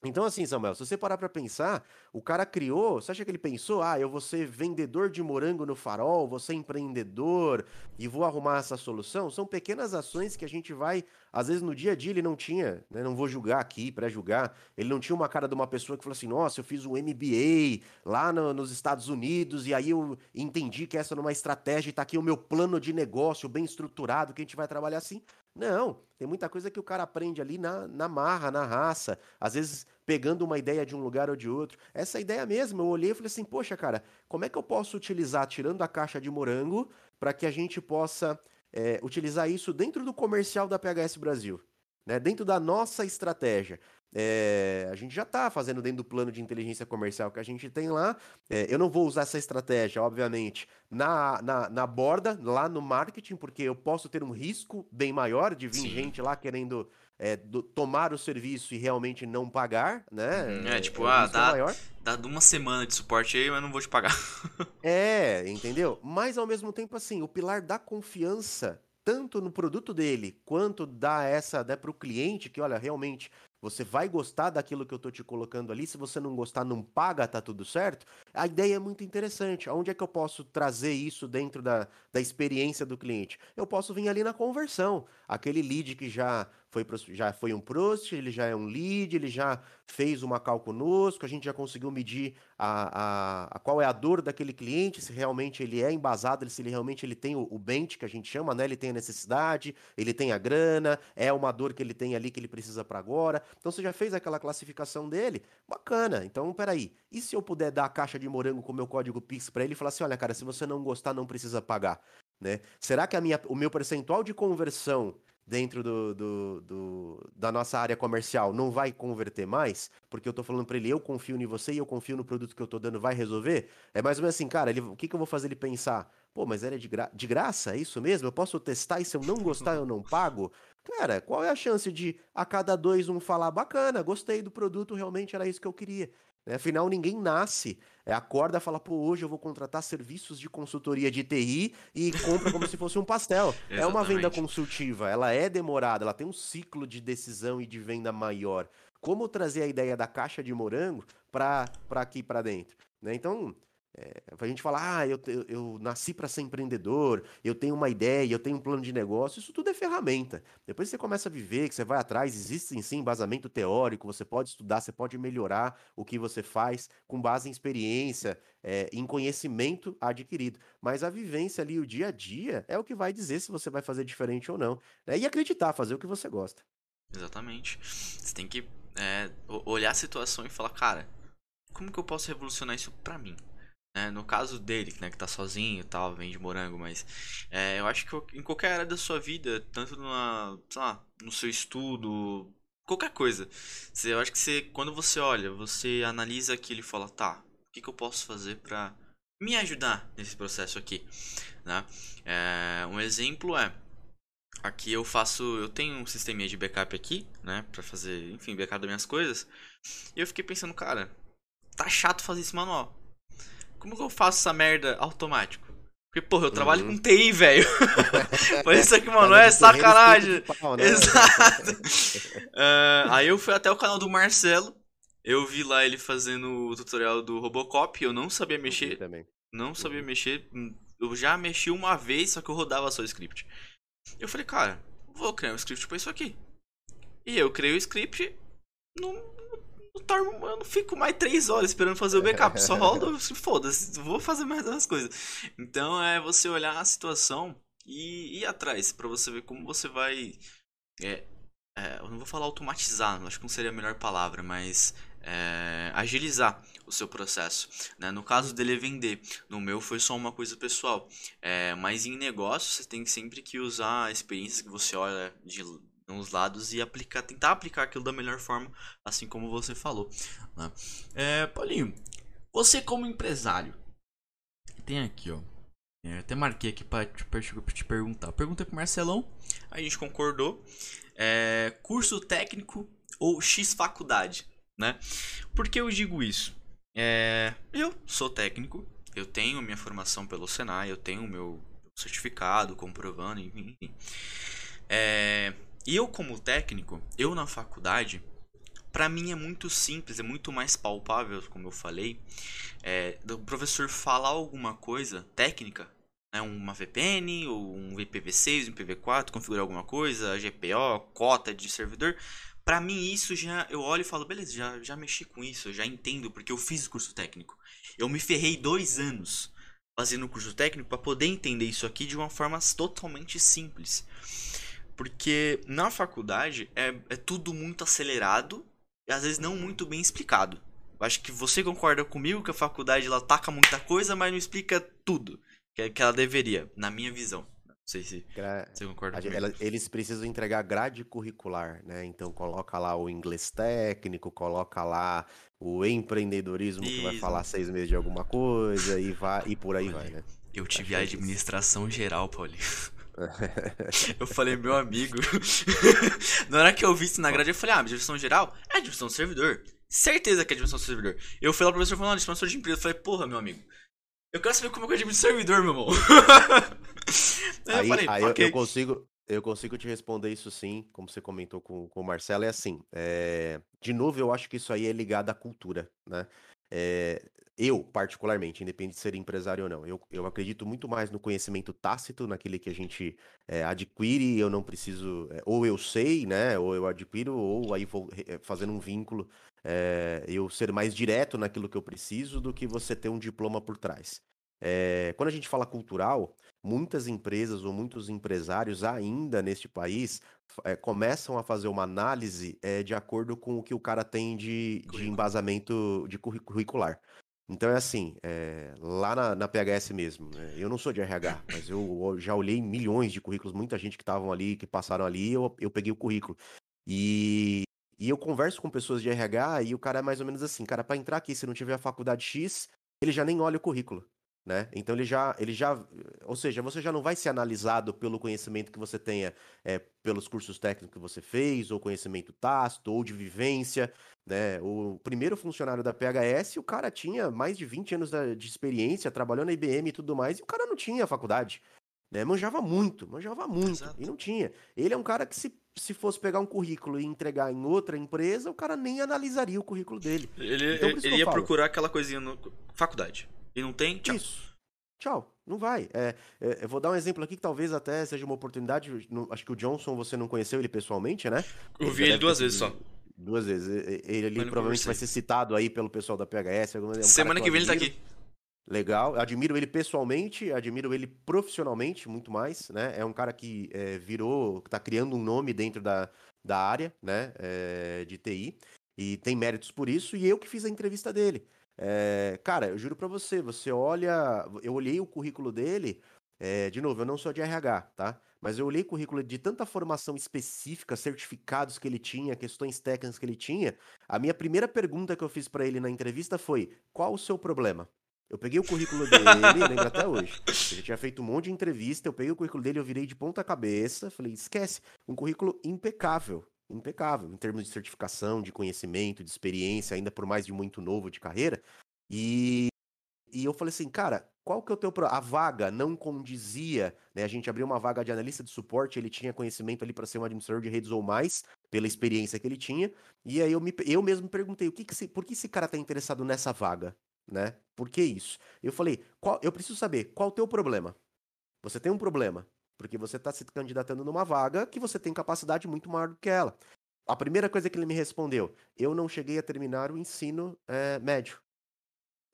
Então, assim, Samuel, se você parar pra pensar, o cara criou, você acha que ele pensou, ah, eu vou ser vendedor de morango no farol, vou ser empreendedor e vou arrumar essa solução? São pequenas ações que a gente vai, às vezes no dia a dia ele não tinha, né? Não vou julgar aqui, pré-julgar, ele não tinha uma cara de uma pessoa que falou assim, nossa, eu fiz um MBA lá no- nos Estados Unidos e aí eu entendi que essa era uma estratégia e tá aqui o meu plano de negócio bem estruturado que a gente vai trabalhar assim. Não, tem muita coisa que o cara aprende ali na, na marra, na raça, às vezes pegando uma ideia de um lugar ou de outro. Essa ideia mesmo, eu olhei e falei assim, poxa, cara, como é que eu posso utilizar, tirando a caixa de morango, para que a gente possa é, utilizar isso dentro do comercial da PHS Brasil? Né? Dentro da nossa estratégia. É, a gente já está fazendo dentro do plano de inteligência comercial que a gente tem lá. É, eu não vou usar essa estratégia, obviamente, na, na, na borda, lá no marketing, porque eu posso ter um risco bem maior de vir Sim. gente lá querendo é, do- tomar o serviço e realmente não pagar, né? Uhum, é, tipo, ah, é dá- maior. Dá uma semana de suporte aí, mas não vou te pagar. [LAUGHS] É, entendeu? Mas ao mesmo tempo, assim, o pilar da confiança tanto no produto dele, quanto dar essa né, para o cliente, que olha, realmente você vai gostar daquilo que eu tô te colocando ali. Se você não gostar, não paga, tá tudo certo. A ideia é muito interessante. Onde é que eu posso trazer isso dentro da, da experiência do cliente? Eu posso vir ali na conversão. Aquele lead que já foi, já foi um prost, ele já é um lead, ele já fez uma call conosco, a gente já conseguiu medir a, a, a, qual é a dor daquele cliente, se realmente ele é embasado, se ele realmente ele tem o, o que a gente chama, né? Ele tem a necessidade, ele tem a grana, é uma dor que ele tem ali que ele precisa para agora. Então você já fez aquela classificação dele, bacana. Então, peraí, e se eu puder dar a caixa de morango com o meu código Pix para ele e falar assim, olha, cara, se você não gostar, não precisa pagar, né? Será que a minha, o meu percentual de conversão dentro do, do, do, da nossa área comercial não vai converter mais, porque eu estou falando para ele, eu confio em você e eu confio no produto que eu estou dando, vai resolver? É mais ou menos assim, cara, ele, o que, que eu vou fazer ele pensar? Pô, mas é de, gra de graça, é isso mesmo? Eu posso testar e se eu não gostar eu não pago? Cara, qual é a chance de a cada dois um falar, bacana, gostei do produto, realmente era isso que eu queria? Né? Afinal, ninguém nasce, é, acorda e fala, pô, hoje eu vou contratar serviços de consultoria de TI e compra como se fosse um pastel. [LAUGHS] é uma venda consultiva, ela é demorada, ela tem um ciclo de decisão e de venda maior. Como trazer a ideia da caixa de morango para aqui para dentro? Né? Então, é, a gente falar, ah, eu, eu, eu nasci para ser empreendedor, eu tenho uma ideia, eu tenho um plano de negócio, isso tudo é ferramenta. Depois você começa a viver, que você vai atrás, existe sim embasamento teórico, você pode estudar, você pode melhorar o que você faz com base em experiência, é, em conhecimento adquirido. Mas a vivência ali, o dia a dia, é o que vai dizer se você vai fazer diferente ou não. Né? E acreditar, fazer o que você gosta. Exatamente. Você tem que é, olhar a situação e falar, cara, como que eu posso revolucionar isso para mim? Né? No caso dele, né, que tá sozinho e tal, vende morango, mas é, eu acho que em qualquer área da sua vida, tanto numa, lá, no seu estudo, qualquer coisa, você, eu acho que você, quando você olha, você analisa aquilo e fala, tá, o que, que eu posso fazer pra me ajudar nesse processo aqui, né? É, um exemplo é aqui eu faço, eu tenho um sisteminha de backup aqui, né, para fazer, enfim, backup das minhas coisas. E eu fiquei pensando, cara, tá chato fazer isso manual. Como que eu faço essa merda automático? Porque, porra, eu trabalho uhum. com TI, velho. [LAUGHS] Por isso aqui, mano, é sacanagem. Pau, né? Exato. uh, [LAUGHS] aí eu fui até o canal do Marcelo. Eu vi lá ele fazendo o tutorial do Robocop. Eu não sabia mexer. Também. Não sabia uhum. mexer. Eu já mexi uma vez, só que eu rodava só o script. Eu falei, cara, vou criar um script pra isso aqui. E eu criei o script. Não, eu não fico mais três horas esperando fazer o backup. Só [LAUGHS] rodo, foda-se, vou fazer mais umas coisas. Então é você olhar a situação e ir atrás para você ver como você vai. É, é, eu não vou falar automatizar, acho que não seria a melhor palavra, mas é, agilizar o seu processo. Né? No caso dele é vender, no meu foi só uma coisa pessoal. É, mas em negócio você tem sempre que usar a experiência que você olha de uns lados e aplicar, tentar aplicar aquilo da melhor forma, assim como você falou. Né? É, Paulinho, você como empresário, tem aqui, ó. É, até marquei aqui para te, te perguntar. Perguntei pro Marcelão, a gente concordou. É, curso técnico ou X faculdade, né? Por que eu digo isso? É, eu sou técnico, eu tenho minha formação pelo Senai, eu tenho meu certificado comprovando, enfim. É, eu, como técnico, eu na faculdade, para mim é muito simples, é muito mais palpável, como eu falei, é, do professor falar alguma coisa técnica, né, uma VPN, ou um IPv6, um IPv4, configurar alguma coisa, GPO, cota de servidor. Para mim isso já eu olho e falo, beleza, já, já mexi com isso, já entendo porque eu fiz curso técnico. Eu me ferrei dois anos fazendo curso técnico para poder entender isso aqui de uma forma totalmente simples. Porque na faculdade é, é tudo muito acelerado e às vezes não muito bem explicado. Eu acho que você concorda comigo que a faculdade ela taca muita coisa, mas não explica tudo que, que ela deveria, na minha visão. Não sei se Gra... você concorda comigo. Ela, eles precisam entregar grade curricular, né? Então coloca lá o inglês técnico, coloca lá o empreendedorismo Isso. que vai falar seis meses de alguma coisa e vai e por aí Olha, vai, né? Eu tive a administração isso. geral, Paulinho. [LAUGHS] [LAUGHS] eu falei, meu amigo. [LAUGHS] na hora que eu vi isso na grade, eu falei, ah, administração geral? É administração do servidor. Certeza que é administração do servidor. Eu fui lá pro professor falando, administração de empresa. Eu falei, porra, meu amigo. Eu quero saber como é que eu administro servidor, meu irmão. [LAUGHS] É, aí, falei, aí okay. eu, eu, consigo, eu consigo te responder isso sim, como você comentou com, com o Marcelo, é assim. É, de novo, eu acho que isso aí é ligado à cultura, né? É, eu, particularmente, independente de ser empresário ou não, eu, eu acredito muito mais no conhecimento tácito, naquele que a gente é, adquire eu não preciso, é, ou eu sei, né, ou eu adquiro, ou aí vou fazendo um vínculo, é, eu ser mais direto naquilo que eu preciso do que você ter um diploma por trás. É, quando a gente fala cultural, muitas empresas ou muitos empresários ainda neste país é, começam a fazer uma análise é, de acordo com o que o cara tem de, de embasamento de curricular. Então é assim, é, lá na, na, PHS mesmo, né, eu não sou de RH, mas eu, já olhei milhões de currículos, muita gente que estavam ali, que passaram ali, eu, eu peguei o currículo. E, e eu converso com pessoas de RH e o cara é mais ou menos assim, cara, para entrar aqui, se não tiver a faculdade X, ele já nem olha o currículo né? Então ele já, ele já, ou seja, você já não vai ser analisado pelo conhecimento que você tenha, é, pelos cursos técnicos que você fez, ou conhecimento tácito, ou de vivência, né? O primeiro funcionário da PHS, o cara tinha mais de 20 anos de experiência, trabalhou na IBM e tudo mais, e o cara não tinha faculdade, né? Manjava muito, manjava muito, Exato. e não tinha. Ele é um cara que se se fosse pegar um currículo e entregar em outra empresa, o cara nem analisaria o currículo dele. Ele, então, ele ia procurar aquela coisinha no faculdade. E não tem, tchau. Isso. Tchau. Não vai. É, é, eu vou dar um exemplo aqui que talvez até seja uma oportunidade. No, acho que o Johnson você não conheceu ele pessoalmente, né? Eu vi ele duas vezes só. Duas vezes. Ele ali provavelmente vai ser citado aí pelo pessoal da PHS. É um Semana que, que vem ele tá aqui. Legal, admiro ele pessoalmente, admiro ele profissionalmente muito mais, né? É um cara que é, virou, que tá criando um nome dentro da, da área, né? É, de TI e tem méritos por isso. E eu que fiz a entrevista dele. É, cara, eu juro para você, você olha. Eu olhei o currículo dele. É, de novo, eu não sou de RH, tá? Mas eu olhei o currículo de tanta formação específica, certificados que ele tinha, questões técnicas que ele tinha. A minha primeira pergunta que eu fiz para ele na entrevista foi: qual o seu problema? Eu peguei o currículo dele, lembro até hoje. Ele tinha feito um monte de entrevista, eu peguei o currículo dele, eu virei de ponta cabeça, falei, esquece, um currículo impecável impecável em termos de certificação, de conhecimento, de experiência, ainda por mais de muito novo de carreira. E, e eu falei assim, cara, qual que é o teu pro... a vaga não condizia, né? A gente abriu uma vaga de analista de suporte, ele tinha conhecimento ali para ser um administrador de redes ou mais, pela experiência que ele tinha. E aí eu me eu mesmo perguntei, o que que se... por que esse cara tá interessado nessa vaga, né? Por que isso? Eu falei, qual... eu preciso saber, qual o teu problema? Você tem um problema. Porque você está se candidatando numa vaga que você tem capacidade muito maior do que ela. A primeira coisa que ele me respondeu: eu não cheguei a terminar o ensino é, médio.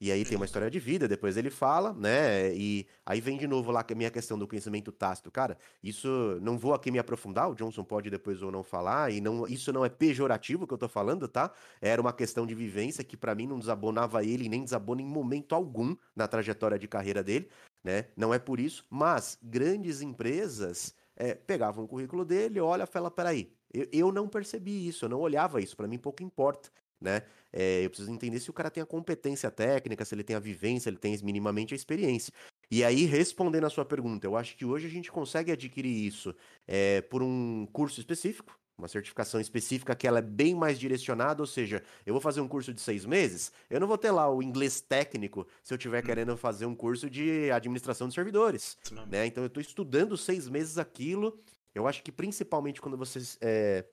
E aí tem uma história de vida, depois ele fala, né? E aí vem de novo lá a minha questão do conhecimento tácito. Cara, isso não vou aqui me aprofundar, o Johnson pode depois ou não falar, e não, isso não é pejorativo que eu tô falando, tá? Era uma questão de vivência que para mim não desabonava ele, nem desabona em momento algum na trajetória de carreira dele, né? Não é por isso, mas grandes empresas é, pegavam o currículo dele, olha, fala, peraí, eu, eu não percebi isso, eu não olhava isso, para mim pouco importa né? É, eu preciso entender se o cara tem a competência técnica, se ele tem a vivência, ele tem minimamente a experiência. E aí, respondendo a sua pergunta, eu acho que hoje a gente consegue adquirir isso é, por um curso específico, uma certificação específica que ela é bem mais direcionada, ou seja, eu vou fazer um curso de seis meses, eu não vou ter lá o inglês técnico se eu estiver hum. querendo fazer um curso de administração de servidores, né? Então eu estou estudando seis meses aquilo. Eu acho que principalmente quando você é,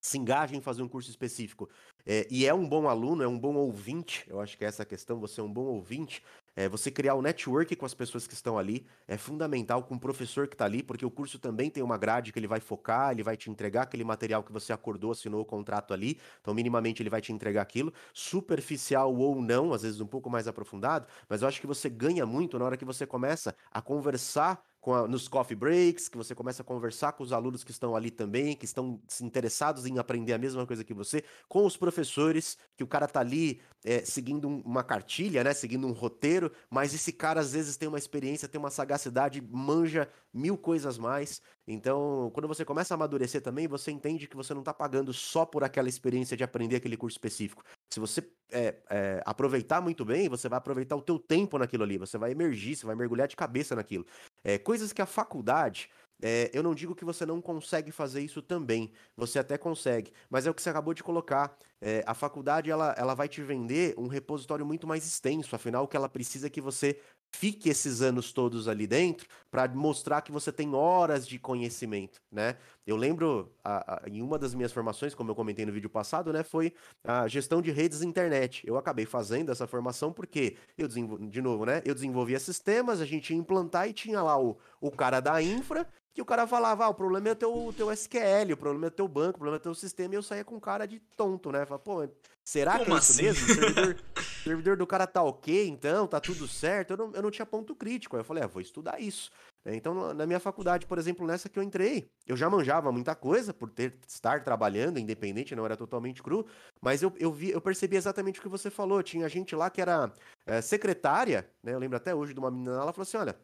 se engaja em fazer um curso específico é, e é um bom aluno, é um bom ouvinte, eu acho que é essa a questão, você é um bom ouvinte, é, você criar o um network com as pessoas que estão ali é fundamental, com o professor que está ali, porque o curso também tem uma grade que ele vai focar, ele vai te entregar aquele material que você acordou, assinou o contrato ali, então minimamente ele vai te entregar aquilo, superficial ou não, às vezes um pouco mais aprofundado, mas eu acho que você ganha muito na hora que você começa a conversar a, nos coffee breaks, que você começa a conversar com os alunos que estão ali também, que estão interessados em aprender a mesma coisa que você, com os professores, que o cara tá ali é, seguindo uma cartilha, né, seguindo um roteiro, mas esse cara às vezes tem uma experiência, tem uma sagacidade, manja mil coisas mais. Então, quando você começa a amadurecer também, você entende que você não está pagando só por aquela experiência de aprender aquele curso específico. Se você é, é, aproveitar muito bem, você vai aproveitar o teu tempo naquilo ali, você vai emergir, você vai mergulhar de cabeça naquilo. É, coisas que a faculdade é, eu não digo que você não consegue fazer isso também, você até consegue, mas é o que você acabou de colocar. É, a faculdade ela, ela vai te vender um repositório muito mais extenso, afinal, o que ela precisa é que você fique esses anos todos ali dentro para mostrar que você tem horas de conhecimento, né? Eu lembro a, a, em uma das minhas formações, como eu comentei no vídeo passado, né, foi a gestão de redes internet. Eu acabei fazendo essa formação porque eu de novo, né, eu desenvolvia sistemas, a gente ia implantar e tinha lá o, o cara da infra que o cara falava, ah, o problema é o teu, teu SQL, o problema é o teu banco, o problema é o teu sistema, e eu saía com cara de tonto, né? Falava, pô, será Como que é isso assim? mesmo? O servidor, [LAUGHS] servidor, do cara tá ok, então, tá tudo certo? Eu não, eu não tinha ponto crítico. Aí eu falei, ah, vou estudar isso. É, então, na minha faculdade, por exemplo, nessa que eu entrei, eu já manjava muita coisa por ter estar trabalhando independente, não era totalmente cru, mas eu, eu, vi, eu percebi exatamente o que você falou. Tinha gente lá que era é, secretária, né? Eu lembro até hoje de uma menina, ela falou assim: olha,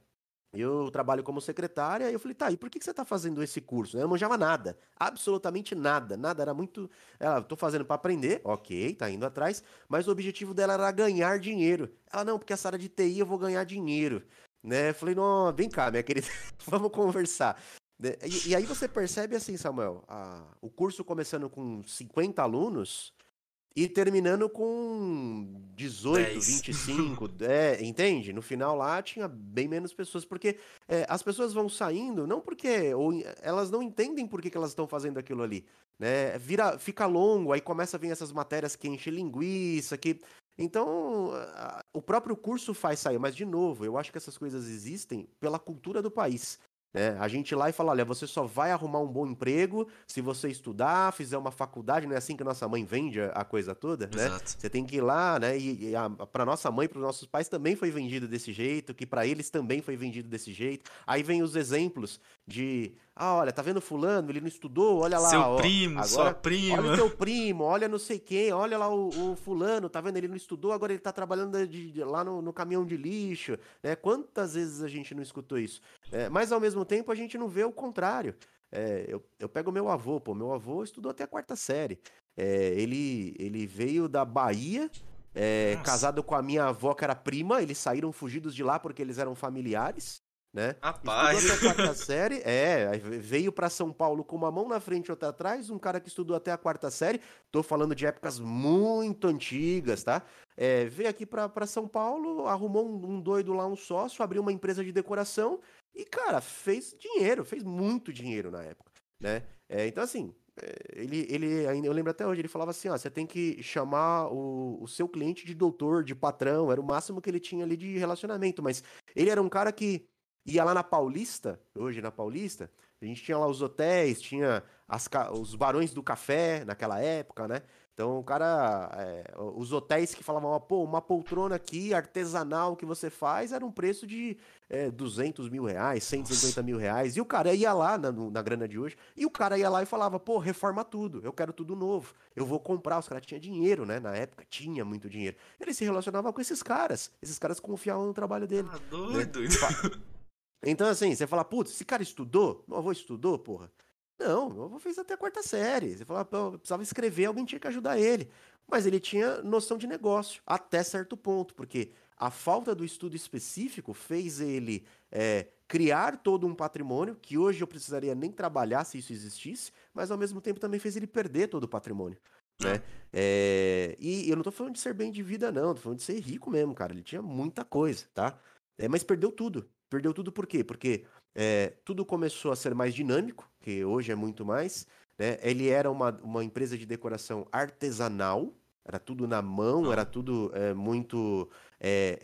eu trabalho como secretária, e eu falei, tá, e por que, você está fazendo esse curso? Eu não manjava nada, absolutamente nada, nada, era muito... Ela, tô fazendo para aprender, ok, tá indo atrás, mas o objetivo dela era ganhar dinheiro. Ela, não, porque essa área de TI eu vou ganhar dinheiro, né? Eu falei, não, vem cá, minha querida, [LAUGHS] vamos conversar. Né, e, e, aí você percebe assim, Samuel, a, o curso começando com 50 alunos, e terminando com 18, 10. 25, é, entende? No final lá tinha bem menos pessoas, porque é, as pessoas vão saindo, não porque ou, elas não entendem por que, que elas estão fazendo aquilo ali, né? Vira, fica longo, aí começa a vir essas matérias que enchem linguiça, que... Então, a, o próprio curso faz sair, mas de novo, eu acho que essas coisas existem pela cultura do país. Né? A gente ir lá e falar, olha, você só vai arrumar um bom emprego se você estudar, fizer uma faculdade, não é assim que nossa mãe vende a coisa toda, né? Exato. Você tem que ir lá, né? E, e para nossa mãe, para os nossos pais também foi vendido desse jeito, que para eles também foi vendido desse jeito. Aí vem os exemplos de ah, olha, tá vendo fulano? Ele não estudou, olha lá. Seu ó, primo, agora, sua prima. Olha o teu primo, olha não sei quem, olha lá o, o fulano, tá vendo? Ele não estudou, agora ele tá trabalhando de, de, lá no, no, caminhão de lixo, né? Quantas vezes a gente não escutou isso? É, mas ao mesmo tempo a gente não vê o contrário. É, eu, eu pego meu avô, pô, meu avô estudou até a quarta série. É, ele, ele veio da Bahia, é, casado com a minha avó, que era prima, eles saíram fugidos de lá porque eles eram familiares né? Rapaz! Estudou até a [LAUGHS] quarta série, é, veio para São Paulo com uma mão na frente e outra atrás, um cara que estudou até a quarta série, tô falando de épocas muito antigas, tá? É, veio aqui para São Paulo, arrumou um, um doido lá, um sócio, abriu uma empresa de decoração e, cara, fez dinheiro, fez muito dinheiro na época, né? É, então, assim, é, ele, ele ainda, eu lembro até hoje, ele falava assim, ó, você tem que chamar o, o seu cliente de doutor, de patrão, era o máximo que ele tinha ali de relacionamento, mas ele era um cara que Ia lá na Paulista, hoje na Paulista, a gente tinha lá os hotéis, tinha as, os barões do café naquela época, né? Então, o cara, é, os hotéis que falavam, pô, uma poltrona aqui artesanal que você faz era um preço de é, 200 mil reais, 150 Nossa. mil reais. E o cara ia lá na, na grana de hoje, e o cara ia lá e falava, pô, reforma tudo, eu quero tudo novo, eu vou comprar. Os caras tinham dinheiro, né? Na época tinha muito dinheiro. Ele se relacionava com esses caras, esses caras confiavam no trabalho dele. Ah, doido. Né? Então, assim, você fala, putz, esse cara estudou? Meu avô estudou, porra? Não, meu avô fez até a quarta série. Você fala, precisava escrever, alguém tinha que ajudar ele. Mas ele tinha noção de negócio, até certo ponto, porque a falta do estudo específico fez ele é, criar todo um patrimônio, que hoje eu precisaria nem trabalhar se isso existisse, mas ao mesmo tempo também fez ele perder todo o patrimônio. Né? É, e eu não tô falando de ser bem de vida, não, tô falando de ser rico mesmo, cara. Ele tinha muita coisa, tá? É, mas perdeu tudo. Perdeu tudo por quê? Porque é, tudo começou a ser mais dinâmico, que hoje é muito mais. Né? Ele era uma, uma empresa de decoração artesanal, era tudo na mão, era tudo é, muito é,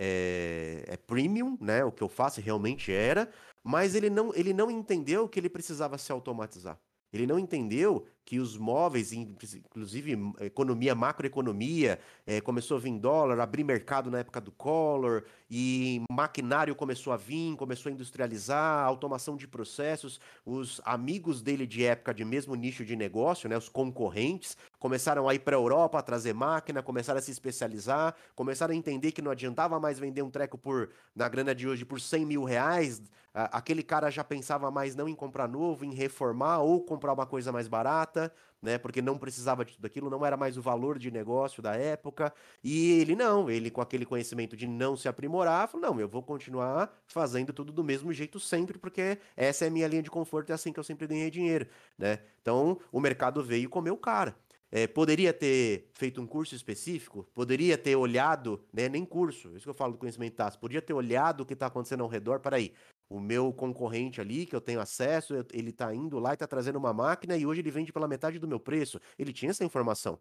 é, é, premium, né? O que eu faço realmente era, mas ele não, ele não entendeu que ele precisava se automatizar. Ele não entendeu que os móveis, inclusive economia, macroeconomia, é, começou a vir dólar, abrir mercado na época do Collor, e maquinário começou a vir, começou a industrializar, automação de processos. Os amigos dele de época de mesmo nicho de negócio, né, os concorrentes, começaram a ir para a Europa a trazer máquina, começaram a se especializar, começaram a entender que não adiantava mais vender um treco por, na grana de hoje, por 100 mil reais. Aquele cara já pensava mais não em comprar novo, em reformar ou comprar uma coisa mais barata né? Porque não precisava de tudo aquilo, não era mais o valor de negócio da época. E ele não, ele com aquele conhecimento de não se aprimorar, falou: não, eu vou continuar fazendo tudo do mesmo jeito sempre, porque essa é a minha linha de conforto, é assim que eu sempre ganhei dinheiro, né? Então o mercado veio e comeu o cara. É, poderia ter feito um curso específico? Poderia ter olhado, né, nem curso, isso que eu falo do conhecimento tácito, podia ter olhado o que está acontecendo ao redor, peraí, o meu concorrente ali, que eu tenho acesso, ele está indo lá e está trazendo uma máquina e hoje ele vende pela metade do meu preço. Ele tinha essa informação.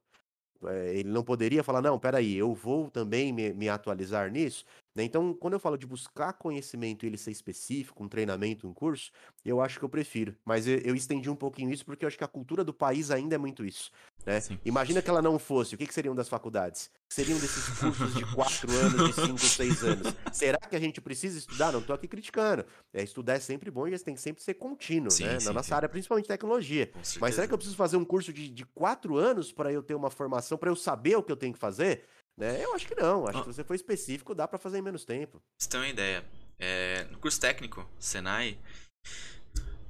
É, ele não poderia falar, não, peraí, eu vou também me, me atualizar nisso. Né? Então, quando eu falo de buscar conhecimento e ele ser específico, um treinamento, um curso, eu acho que eu prefiro. Mas eu, eu estendi um pouquinho isso porque eu acho que a cultura do país ainda é muito isso. Né? Imagina que ela não fosse, o que, que seriam das faculdades? Seriam desses cursos de quatro anos, de cinco, seis anos. [LAUGHS] Será que a gente precisa estudar? Não estou aqui criticando. É, estudar é sempre bom e tem que sempre ser contínuo, sim, né? Sim, Na nossa sim. área, principalmente tecnologia. Mas será que eu preciso fazer um curso de, de quatro anos para eu ter uma formação, para eu saber o que eu tenho que fazer? Né? Eu acho que não. Acho ah. que se você for específico, dá para fazer em menos tempo. Você tem uma ideia. É, no curso técnico, Senai,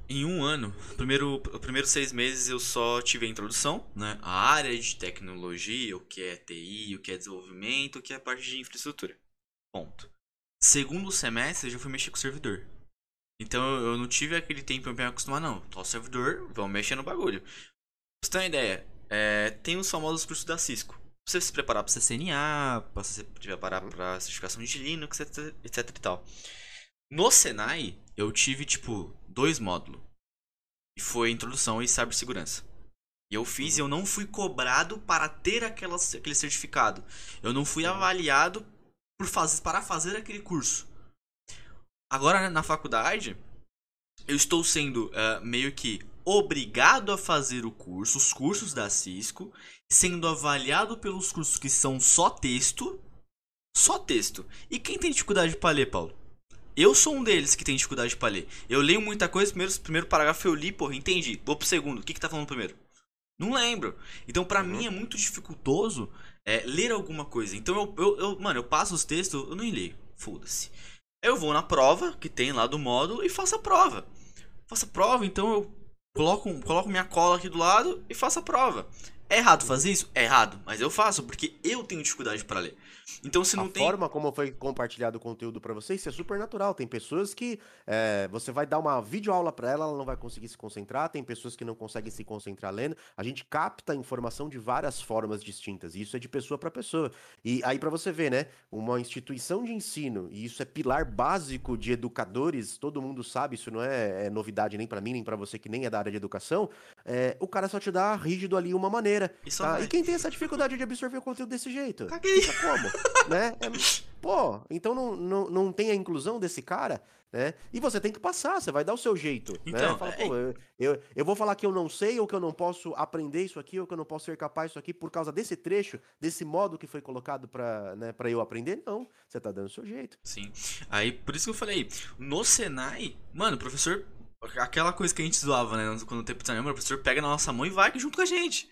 em um ano, primeiro, os primeiros seis meses eu só tive a introdução, né? A área de tecnologia, o que é TI, o que é desenvolvimento, o que é parte de infraestrutura. Ponto. Segundo semestre eu já fui mexer com o servidor. Então eu não tive aquele tempo pra me acostumar, não. Tô servidor, vamos mexer no bagulho. Pra você ter uma ideia, é, tem os famosos cursos da Cisco você se preparar para CCNA, para se preparar para certificação de Linux, etc, etc e tal. No Senai, eu tive, tipo, dois módulos. E foi introdução e cibersegurança. E eu fiz e eu não fui cobrado para ter aquela, aquele certificado. Eu não fui avaliado por fazer, para fazer aquele curso. Agora, na faculdade, eu estou sendo uh, meio que obrigado a fazer o curso, os cursos da Cisco, sendo avaliado pelos cursos que são só texto, só texto. E quem tem dificuldade para ler, Paulo? Eu sou um deles que tem dificuldade para ler. Eu leio muita coisa, primeiro, primeiro parágrafo eu li, porra, entendi. Vou pro segundo, o que que tá falando primeiro? Não lembro. Então, para uhum. mim é muito dificultoso é, ler alguma coisa. Então, eu, eu, eu, mano, eu passo os textos, eu nem leio. Foda-se. Eu vou na prova que tem lá do módulo e faço a prova. Faço a prova, então eu coloco, coloco minha cola aqui do lado e faço a prova. É errado fazer isso? É errado, mas eu faço porque eu tenho dificuldade para ler. Então se não a tem. A forma como foi compartilhado o conteúdo para vocês, isso é super natural. Tem pessoas que é, você vai dar uma videoaula para ela, ela não vai conseguir se concentrar. Tem pessoas que não conseguem se concentrar lendo. A gente capta a informação de várias formas distintas. E isso é de pessoa para pessoa. E aí para você ver, né? Uma instituição de ensino, e isso é pilar básico de educadores, todo mundo sabe, isso não é, é novidade nem para mim, nem para você que nem é da área de educação. É, o cara só te dá rígido ali uma maneira. Tá? E quem tem essa dificuldade de absorver o conteúdo desse jeito? Caguei. Fica como? [LAUGHS] né? É, pô, então não, não, não tem a inclusão desse cara, né? E você tem que passar, você vai dar o seu jeito, né? então, né? Fala, é... pô, eu, eu, eu, vou falar que eu não sei, ou que eu não posso aprender isso aqui, ou que eu não posso ser capaz disso aqui por causa desse trecho, desse modo que foi colocado pra, né, pra eu aprender? Não, você tá dando o seu jeito. Sim. Aí, por isso que eu falei, no Senai, mano, o professor aquela coisa que a gente zoava, né? Quando o tempo de o professor pega na nossa mão e vai junto com a gente.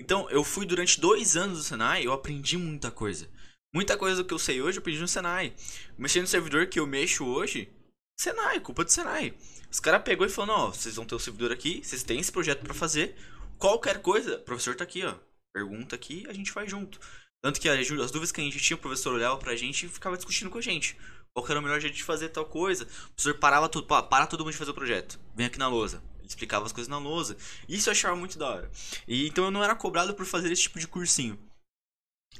Então, eu fui durante dois anos no Senai, eu aprendi muita coisa. Muita coisa que eu sei hoje eu aprendi no Senai. Mexendo no servidor que eu mexo hoje, Senai, culpa do Senai. Os caras pegou e falou: "Não, vocês vão ter o servidor aqui, vocês têm esse projeto para fazer. Qualquer coisa, o professor tá aqui, ó. Pergunta aqui, a gente faz junto." Tanto que as dúvidas que a gente tinha, o professor olhava pra gente e ficava discutindo com a gente. Qual era o melhor jeito de fazer tal coisa. O professor parava tudo, para todo mundo de fazer o projeto. Vem aqui na lousa explicava as coisas na lousa. Isso eu achava muito da hora. E então eu não era cobrado por fazer esse tipo de cursinho.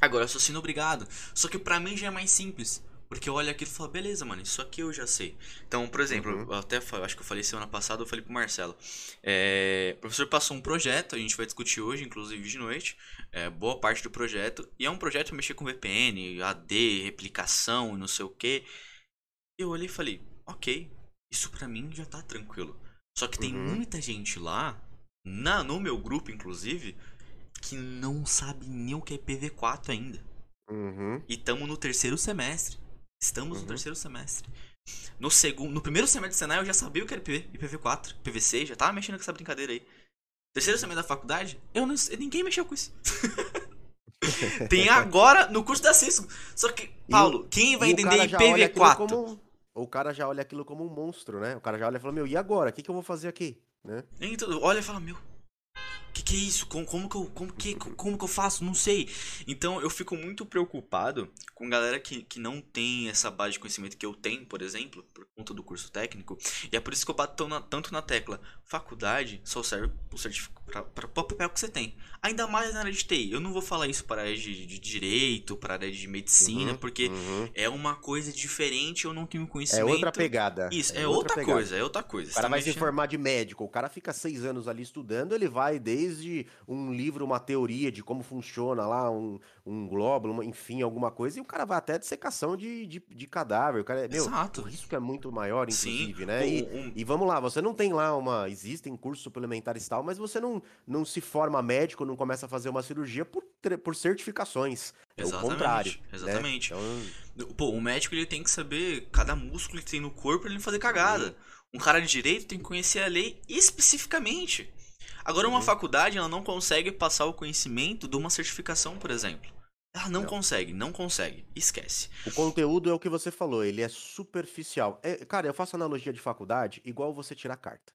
Agora eu sou sendo obrigado. Só que para mim já é mais simples. Porque eu olho aquilo e falo, beleza, mano, isso aqui eu já sei. Então, por exemplo, uhum. eu até acho que eu falei semana passada, eu falei pro Marcelo. É, o professor passou um projeto, a gente vai discutir hoje, inclusive de noite. É, boa parte do projeto. E é um projeto mexer com VPN, AD, replicação, não sei o que. Eu olhei e falei, ok, isso pra mim já tá tranquilo. Só que tem uhum. muita gente lá, na, no meu grupo inclusive, que não sabe nem o que é PV4 ainda. Uhum. E estamos no terceiro semestre. Estamos uhum. no terceiro semestre. No segundo, no primeiro semestre de Senai eu já sabia o que era PV, IPv4, PVC, já tava mexendo com essa brincadeira aí. Terceiro semestre da faculdade, eu não, ninguém mexeu com isso. [LAUGHS] Tem agora no curso da Cisco. Só que, Paulo, e, quem vai entender IPv4? Como, o cara já olha aquilo como um monstro, né? O cara já olha e fala, meu, e agora? O que, que eu vou fazer aqui? Né? Então, olha e fala, meu, que, que é isso? Como, como, que eu, como, que, como que eu faço? Não sei. Então eu fico muito preocupado com galera que, que não tem essa base de conhecimento que eu tenho, por exemplo, por conta do curso técnico. E é por isso que eu bato na, tanto na tecla. Faculdade só serve para o papel que você tem. Ainda mais na área de TI. Eu não vou falar isso para a área de, de direito, para a área de medicina, uhum, porque uhum. é uma coisa diferente, eu não tenho conhecimento. É outra pegada. Isso, é, é outra, outra coisa, é outra coisa. O cara vai mexendo... se formar de médico, o cara fica seis anos ali estudando, ele vai desde um livro, uma teoria de como funciona lá, um, um glóbulo, uma, enfim, alguma coisa, e o cara vai até dissecação de, de, de cadáver. O cara, é, meu, Exato. o risco é muito maior, inclusive, Sim. né? E, um... e, vamos lá, você não tem lá uma. Existem cursos suplementares e tal, mas você não, não se forma médico, não começa a fazer uma cirurgia por, por certificações. É Exatamente. o contrário. Né? Exatamente. Né? Então... Pô, o médico ele tem que saber cada músculo que tem no corpo pra ele não fazer cagada. Um cara de direito tem que conhecer a lei especificamente. Agora, uma uhum. faculdade ela não consegue passar o conhecimento de uma certificação, por exemplo. Ela não, não, consegue, não consegue. Esquece. O conteúdo é o que você falou, ele é superficial. É, cara, eu faço analogia de faculdade igual você tirar carta.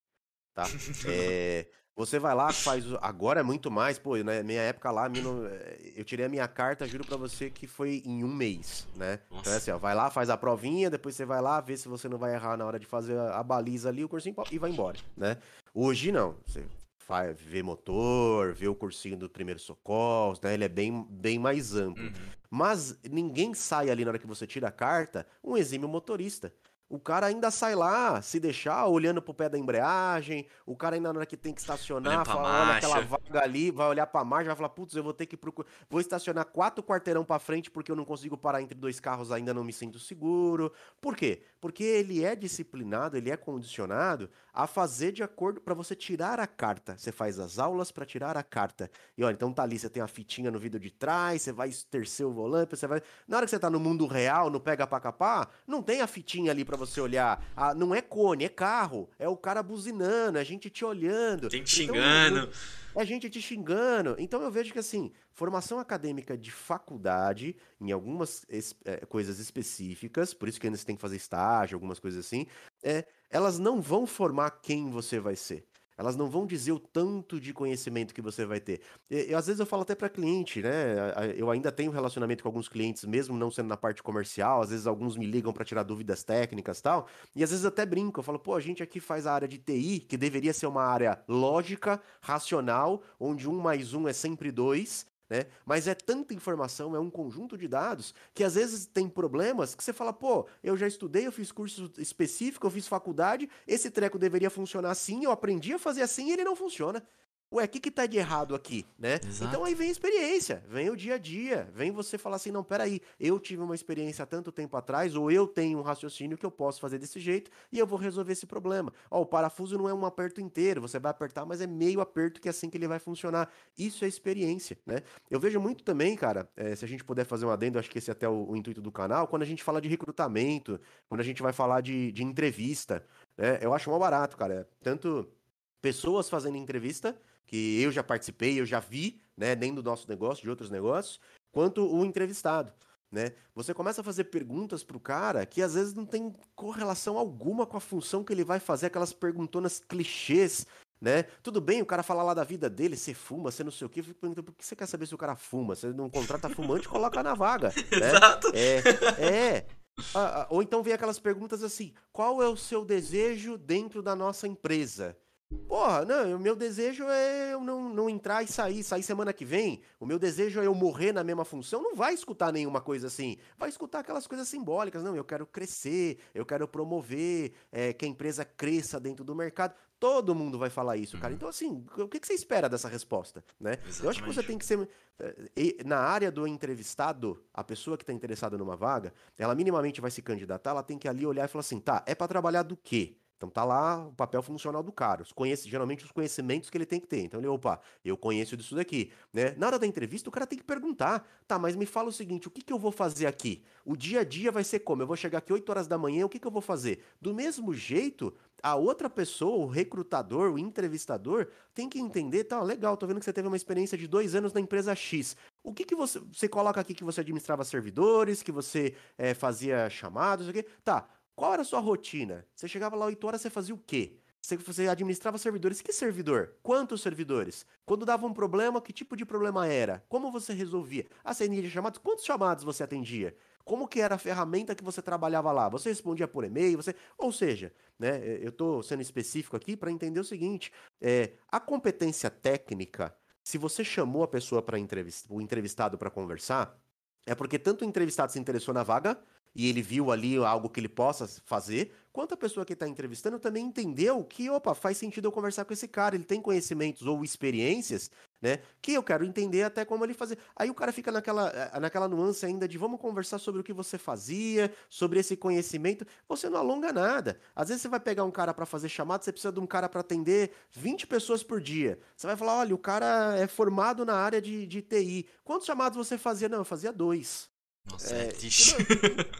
Tá? [LAUGHS] é, você vai lá, faz. Agora é muito mais, pô, na minha época lá, eh, eu tirei a minha carta, juro pra você que foi em um mês, né? Nossa. Então é assim, ó, vai lá, faz a provinha, depois você vai lá, vê se você não vai errar na hora de fazer a baliza ali, o cursinho e vai embora, né? Hoje não. Você ver motor, vê o cursinho do primeiro socorro, né? Ele é bem, bem mais amplo. Uhum. Mas ninguém sai ali na hora que você tira a carta um exímio motorista. O cara ainda sai lá, se deixar, olhando pro pé da embreagem. O cara ainda na hora que tem que estacionar, fala, olha aquela vaga ali, vai olhar pra marcha, vai falar, putz, eu vou ter que procurar. Vou estacionar quatro quarteirão pra frente porque eu não consigo parar entre dois carros, ainda não me sinto seguro. Por quê? Porque ele é disciplinado, ele é condicionado a fazer de acordo para você tirar a carta. Você faz as aulas para tirar a carta. E olha, então tá ali, você tem a fitinha no vidro de trás, você vai tercer o volante, você vai. Na hora que você tá no mundo real, no pega pra capar, não tem a fitinha ali para você olhar. Ah, não é cone, é carro. É o cara buzinando, é gente te olhando. Gente então, xingando. É gente te xingando. Então eu vejo que assim, formação acadêmica de faculdade, em algumas es, é, coisas específicas, por isso que ainda você tem que fazer estágio, algumas coisas assim, é, elas não vão formar quem você vai ser. Elas não vão dizer o tanto de conhecimento que você vai ter. E, às vezes eu falo até para cliente, né? Eu ainda tenho relacionamento com alguns clientes, mesmo não sendo na parte comercial. Às vezes alguns me ligam para tirar dúvidas técnicas tal. E às vezes eu até brinco. Eu falo, pô, a gente aqui faz a área de TI, que deveria ser uma área lógica, racional, onde um mais um é sempre dois. Né? Mas é tanta informação, é um conjunto de dados, que às vezes tem problemas que você fala, pô, eu já estudei, eu fiz curso específico, eu fiz faculdade, esse treco deveria funcionar assim, eu aprendi a fazer assim e ele não funciona ué, o que que tá de errado aqui, né? Exato. Então aí vem a experiência, vem o dia a dia, vem você falar assim, não, peraí, eu tive uma experiência há tanto tempo atrás, ou eu tenho um raciocínio que eu posso fazer desse jeito e eu vou resolver esse problema. Ó, o parafuso não é um aperto inteiro, você vai apertar, mas é meio aperto que é assim que ele vai funcionar. Isso é experiência, né? Eu vejo muito também, cara, é, se a gente puder fazer um adendo, acho que esse é até o, o, intuito do canal, quando a gente fala de recrutamento, quando a gente vai falar de, de entrevista, né? Eu acho mal barato, cara. Tanto pessoas fazendo entrevista, que eu já participei, eu já vi, né, nem do nosso negócio, de outros negócios, quanto o entrevistado. Né? Você começa a fazer perguntas pro cara que às vezes não tem correlação alguma com a função que ele vai fazer, aquelas perguntonas clichês, né? Tudo bem, o cara fala lá da vida dele, você fuma, você não sei o quê, eu fico perguntando por que você quer saber se o cara fuma? Você não contrata fumante, coloca na vaga. [LAUGHS] Né? Exato. É, é. ou então vem aquelas perguntas assim: qual é o seu desejo dentro da nossa empresa? Porra, não, o meu desejo é eu não, não entrar e sair, sair semana que vem. O meu desejo é eu morrer na mesma função. Não vai escutar nenhuma coisa assim. Vai escutar aquelas coisas simbólicas. Não, eu quero crescer, eu quero promover é, que a empresa cresça dentro do mercado. Todo mundo vai falar isso, cara. Uhum. Então, assim, o que, que você espera dessa resposta, né? Eu acho que você tem que ser... Eh, na área do entrevistado, a pessoa que está interessada numa vaga, ela minimamente vai se candidatar, ela tem que ali olhar e falar assim, tá, é para trabalhar do quê? Então tá lá o papel funcional do cara, os conhece, geralmente os conhecimentos que ele tem que ter. Então ele, opa, eu conheço disso daqui, né? Na hora da entrevista o cara tem que perguntar, tá, mas me fala o seguinte, o que, que eu vou fazer aqui? O dia a dia vai ser como? Eu vou chegar aqui 8 horas da manhã, o que, que eu vou fazer? Do mesmo jeito, a outra pessoa, o recrutador, o entrevistador, tem que entender, tá, legal, tô vendo que você teve uma experiência de dois anos na empresa X. O que que você, você coloca aqui que você administrava servidores, que você é, fazia chamados, o quê? Tá, qual era a sua rotina? Você chegava lá 8 horas, você fazia o quê? Você administrava servidores. Que servidor? Quantos servidores? Quando dava um problema, que tipo de problema era? Como você resolvia? De chamados? Quantos chamados você atendia? Como que era a ferramenta que você trabalhava lá? Você respondia por e-mail? Você... Ou seja, né, eu estou sendo específico aqui para entender o seguinte: é, a competência técnica, se você chamou a pessoa para entrevist... o entrevistado para conversar, é porque tanto o entrevistado se interessou na vaga e ele viu ali algo que ele possa fazer, quanto a pessoa que está entrevistando também entendeu que, opa, faz sentido eu conversar com esse cara, ele tem conhecimentos ou experiências, né, que eu quero entender até como ele fazer. Aí o cara fica naquela, eh, naquela nuance ainda de vamos conversar sobre o que você fazia, sobre esse conhecimento, você não alonga nada. Às vezes você vai pegar um cara para fazer chamada, você precisa de um cara para atender 20 pessoas por dia. Você vai falar, olha, o cara é formado na área de, de TI. Quantos chamados você fazia? Não, eu fazia dois. Nossa, É, é, triste.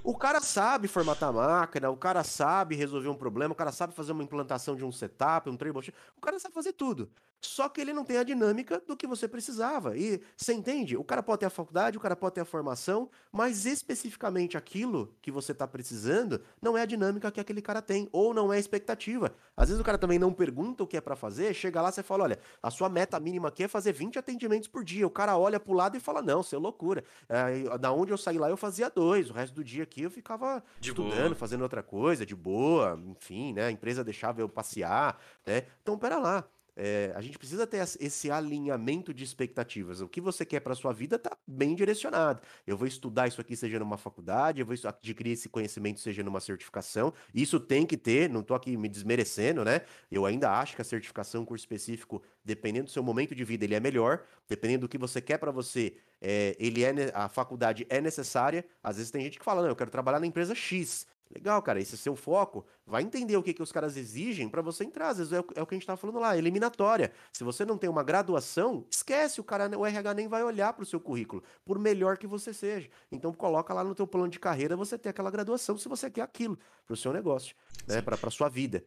O cara sabe formatar a máquina, o cara sabe resolver um problema, o cara sabe fazer uma implantação de um setup, um troubleshoot, o cara sabe fazer tudo. Só que ele não tem a dinâmica do que você precisava. E você entende? O cara pode ter a faculdade, o cara pode ter a formação, mas especificamente aquilo que você está precisando não é a dinâmica que aquele cara tem, ou não é a expectativa. Às vezes o cara também não pergunta o que é para fazer, chega lá, você fala: olha, a sua meta mínima aqui é fazer 20 atendimentos por dia. O cara olha pro lado e fala: não, isso é loucura. É, da onde eu saí lá, eu fazia dois. O resto do dia aqui eu ficava De estudando, boa. fazendo outra coisa, de boa, enfim, né? A empresa deixava eu passear, né? Então, pera lá. É, a gente precisa ter esse alinhamento de expectativas. O que você quer para sua vida tá bem direcionado. Eu vou estudar isso aqui, seja numa faculdade, eu vou adquirir esse conhecimento, seja numa certificação. Isso tem que ter, não tô aqui me desmerecendo, né? Eu ainda acho que a certificação, curso específico, dependendo do seu momento de vida, ele é melhor. Dependendo do que você quer para você, é, ele é, a faculdade é necessária. Às vezes tem gente que fala, não, eu quero trabalhar na empresa X. Legal, cara, esse é seu foco. Vai entender o que, que os caras exigem para você entrar. Às vezes é o, é o que a gente tá falando lá, eliminatória. Se você não tem uma graduação, esquece, o cara, o RH nem vai olhar para o seu currículo, por melhor que você seja. Então coloca lá no teu plano de carreira você ter aquela graduação se você quer aquilo para o seu negócio, né, para para sua vida.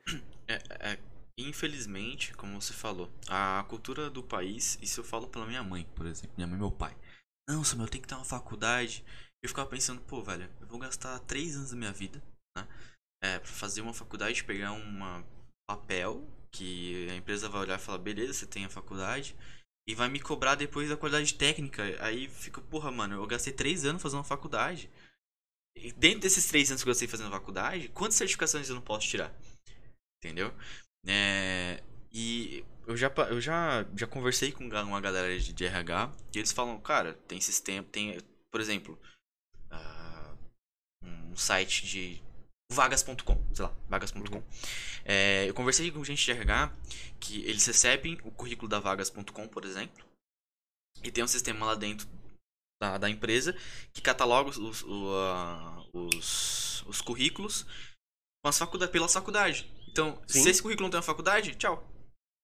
É, é, infelizmente, como você falou, a cultura do país, isso eu falo pela minha mãe, por exemplo, minha mãe e meu pai. Não, Samuel, eu tenho que ter uma faculdade. Eu ficava pensando, pô, velho, eu vou gastar três anos da minha vida, né? É, pra fazer uma faculdade, pegar um papel que a empresa vai olhar e falar, beleza, você tem a faculdade. E vai me cobrar depois da qualidade técnica. Aí fica, porra, mano, eu gastei três anos fazendo uma faculdade. E dentro desses três anos que eu gastei fazendo faculdade, quantas certificações eu não posso tirar? Entendeu? É, e eu já, eu já, já conversei com uma galera de, de RH e eles falam, cara, tem sistema, tem, por exemplo, ah, um site de vagas.com, sei lá, vagas.com. É, eu conversei com gente de RH que eles recebem o currículo da vagas.com, por exemplo, e tem um sistema lá dentro da, da empresa que cataloga os, os, o, os, os currículos com as faculdades, pelas faculdades. Então, Sim. se esse currículo não tem uma faculdade, tchau.